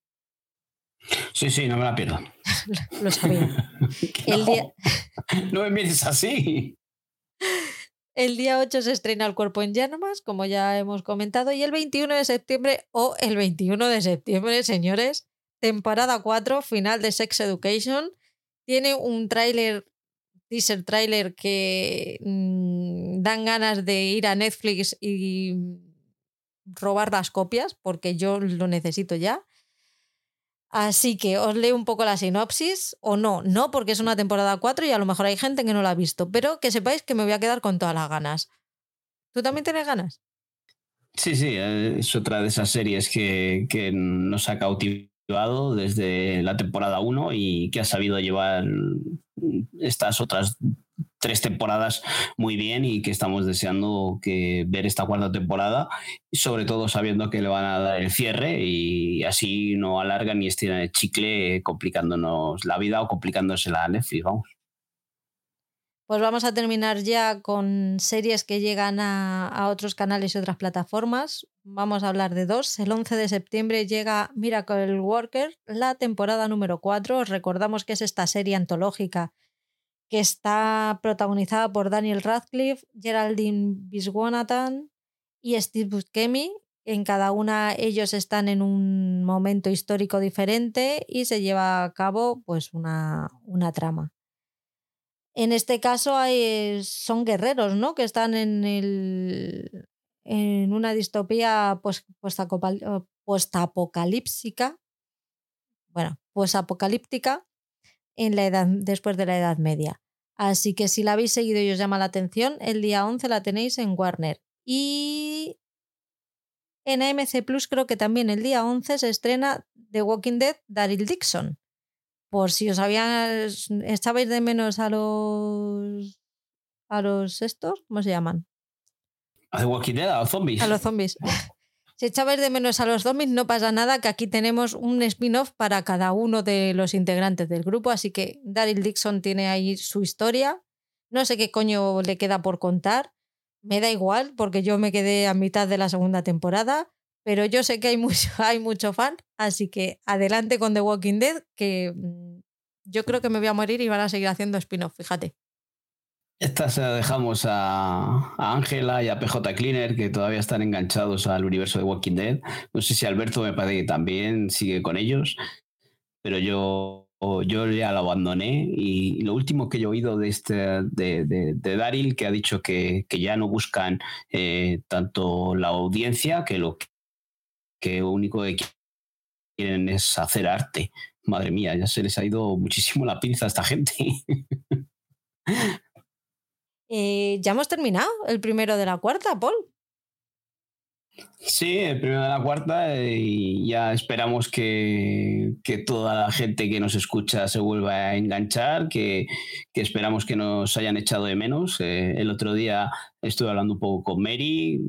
Sí, sí, no me la pierdo. Lo sabía. El día... no me mires así. El día 8 se estrena El cuerpo en llamas, como ya hemos comentado, y el 21 de septiembre, o el 21 de septiembre, señores, temporada 4, final de Sex Education, tiene un tráiler, teaser tráiler que mm, dan ganas de ir a Netflix y robar las copias, porque yo lo necesito ya. Así que os leo un poco la sinopsis, o no, no, porque es una temporada 4 y a lo mejor hay gente que no la ha visto, pero que sepáis que me voy a quedar con todas las ganas. ¿Tú también tienes ganas? Sí, sí, es otra de esas series que, que nos ha cautivado desde la temporada 1 y que ha sabido llevar estas otras tres temporadas muy bien y que estamos deseando ver esta cuarta temporada, sobre todo sabiendo que le van a dar el cierre y así no alargan ni estiran el chicle complicándonos la vida o complicándose la Netflix, vamos. Pues vamos a terminar ya con series que llegan a, otros canales y otras plataformas. Vamos a hablar de dos. El 11 de septiembre llega Miracle Worker, la temporada número 4. Os recordamos que es esta serie antológica que está protagonizada por Daniel Radcliffe, Geraldine Viswanathan y Steve Buscemi. En cada una ellos están en un momento histórico diferente y se lleva a cabo pues una trama. En este caso hay, son guerreros, ¿no? Que están en, el, en una distopía pues, postapocalíptica. Bueno, pues apocalíptica en la edad, después de la Edad Media. Así que si la habéis seguido y os llama la atención, el día 11 la tenéis en Warner. Y en AMC Plus creo que también el día 11 se estrena The Walking Dead Daryl Dixon. Por si os habían echabais de menos a los a los estos, ¿cómo se llaman? A The Walking Dead, a los zombies. A los zombies. Si echabais de menos a los zombies, no pasa nada, que aquí tenemos un spin-off para cada uno de los integrantes del grupo, así que Daryl Dixon tiene ahí su historia. No sé qué coño le queda por contar. Me da igual, porque yo me quedé a mitad de la segunda temporada, pero yo sé que hay mucho, hay mucho fan, así que adelante con The Walking Dead, que mm, yo creo que me voy a morir y van a seguir haciendo spin-off, fíjate. Esta se la dejamos a Ángela y a PJ Cleaner, que todavía están enganchados al universo de Walking Dead. No sé si Alberto me parece que también sigue con ellos, pero yo, yo ya lo abandoné. Y lo último que he oído de, este, de, de, Daryl, que ha dicho que, que ya no buscan eh, tanto la audiencia, que lo que lo único que quieren es hacer arte. Madre mía, ya se les ha ido muchísimo la pinza a esta gente. Eh, ya hemos terminado el primero de la cuarta, Paul. Sí, el primero de la cuarta y ya esperamos que, toda la gente que nos escucha se vuelva a enganchar, que, esperamos que nos hayan echado de menos. Eh, el otro día estuve hablando un poco con Mary,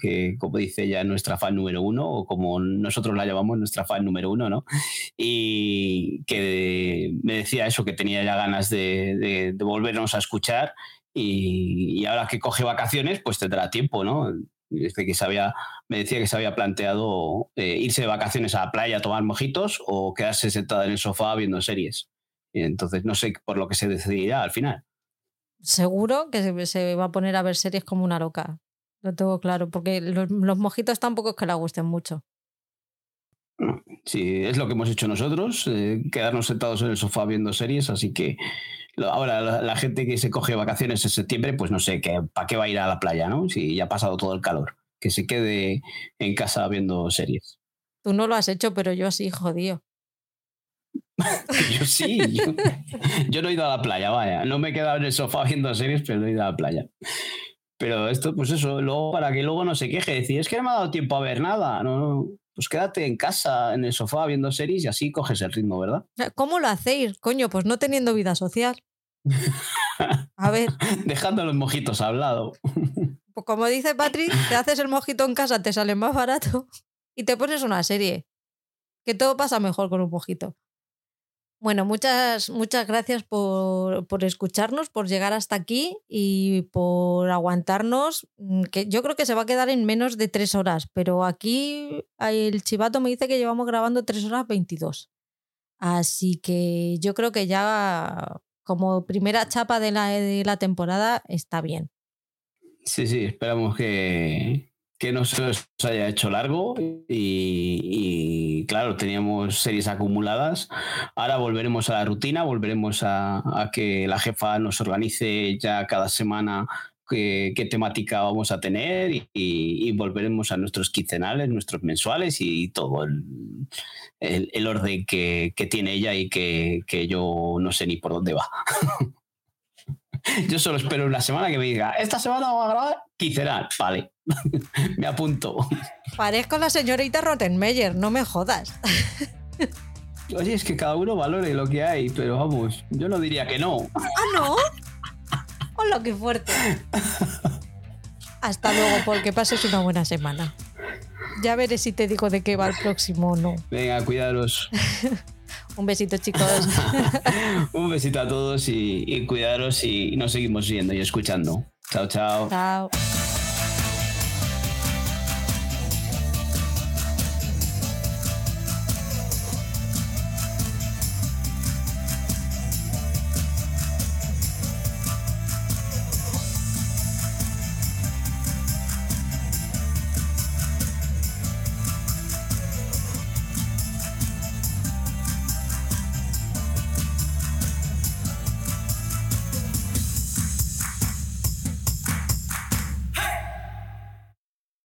que como dice ella, nuestra fan número uno, o como nosotros la llamamos, nuestra fan número uno, ¿no? Y que me decía eso, que tenía ya ganas de, volvernos a escuchar. Y, ahora que coge vacaciones, pues tendrá tiempo, ¿no? Que se había, me decía que se había planteado eh, irse de vacaciones a la playa a tomar mojitos o quedarse sentada en el sofá viendo series. entonces no sé por lo que se decidirá al final. Seguro que se, va a poner a ver series como una loca. Lo tengo claro, porque los, mojitos tampoco es que la gusten mucho. Sí, es lo que hemos hecho nosotros, eh, quedarnos sentados en el sofá viendo series, así que ahora la, gente que se coge vacaciones en septiembre, pues no sé, ¿para qué va a ir a la playa, no? Si ya ha pasado todo el calor, que se quede en casa viendo series. Tú no lo has hecho, pero yo sí, jodido. yo sí, yo, no he ido a la playa, vaya. No me he quedado en el sofá viendo series, pero no he ido a la playa. Pero esto, pues eso, luego para que luego no se queje, decir, es que no me ha dado tiempo a ver nada. No, pues quédate en casa, en el sofá, viendo series y así coges el ritmo, ¿verdad? ¿Cómo lo hacéis? Coño, pues no teniendo vida social. A ver. Dejando los mojitos al lado. Pues como dice Patrick, te haces el mojito en casa, te sale más barato y te pones una serie. Que todo pasa mejor con un mojito. Bueno, muchas, muchas gracias por, escucharnos, por llegar hasta aquí y por aguantarnos, mm, que yo creo que se va a quedar en menos de tres horas, pero aquí el chivato me dice que llevamos grabando tres horas 22. Así que yo creo que ya como primera chapa de la, de la temporada está bien. Sí, sí, esperamos que, que no se os haya hecho largo y, claro, teníamos series acumuladas. Ahora volveremos a la rutina, volveremos a, que la jefa nos organice ya cada semana qué, temática vamos a tener y, volveremos a nuestros quincenales, nuestros mensuales y todo el, el, orden que, tiene ella y que, yo no sé ni por dónde va. yo solo espero una semana que me diga, esta semana vamos a grabar quincenal. Vale, me apunto. Parezco la señorita Rottenmeier, no me jodas. Oye, es que cada uno valore lo que hay, pero vamos, yo no diría que no. ¿Ah, no? Hola, qué fuerte. Hasta luego, porque pases una buena semana. Ya veré si te digo de qué va el próximo o no. Venga, cuidaros. Un besito, chicos. Un besito a todos y, y cuidaros y nos seguimos viendo y escuchando. Chao, chao. Chao.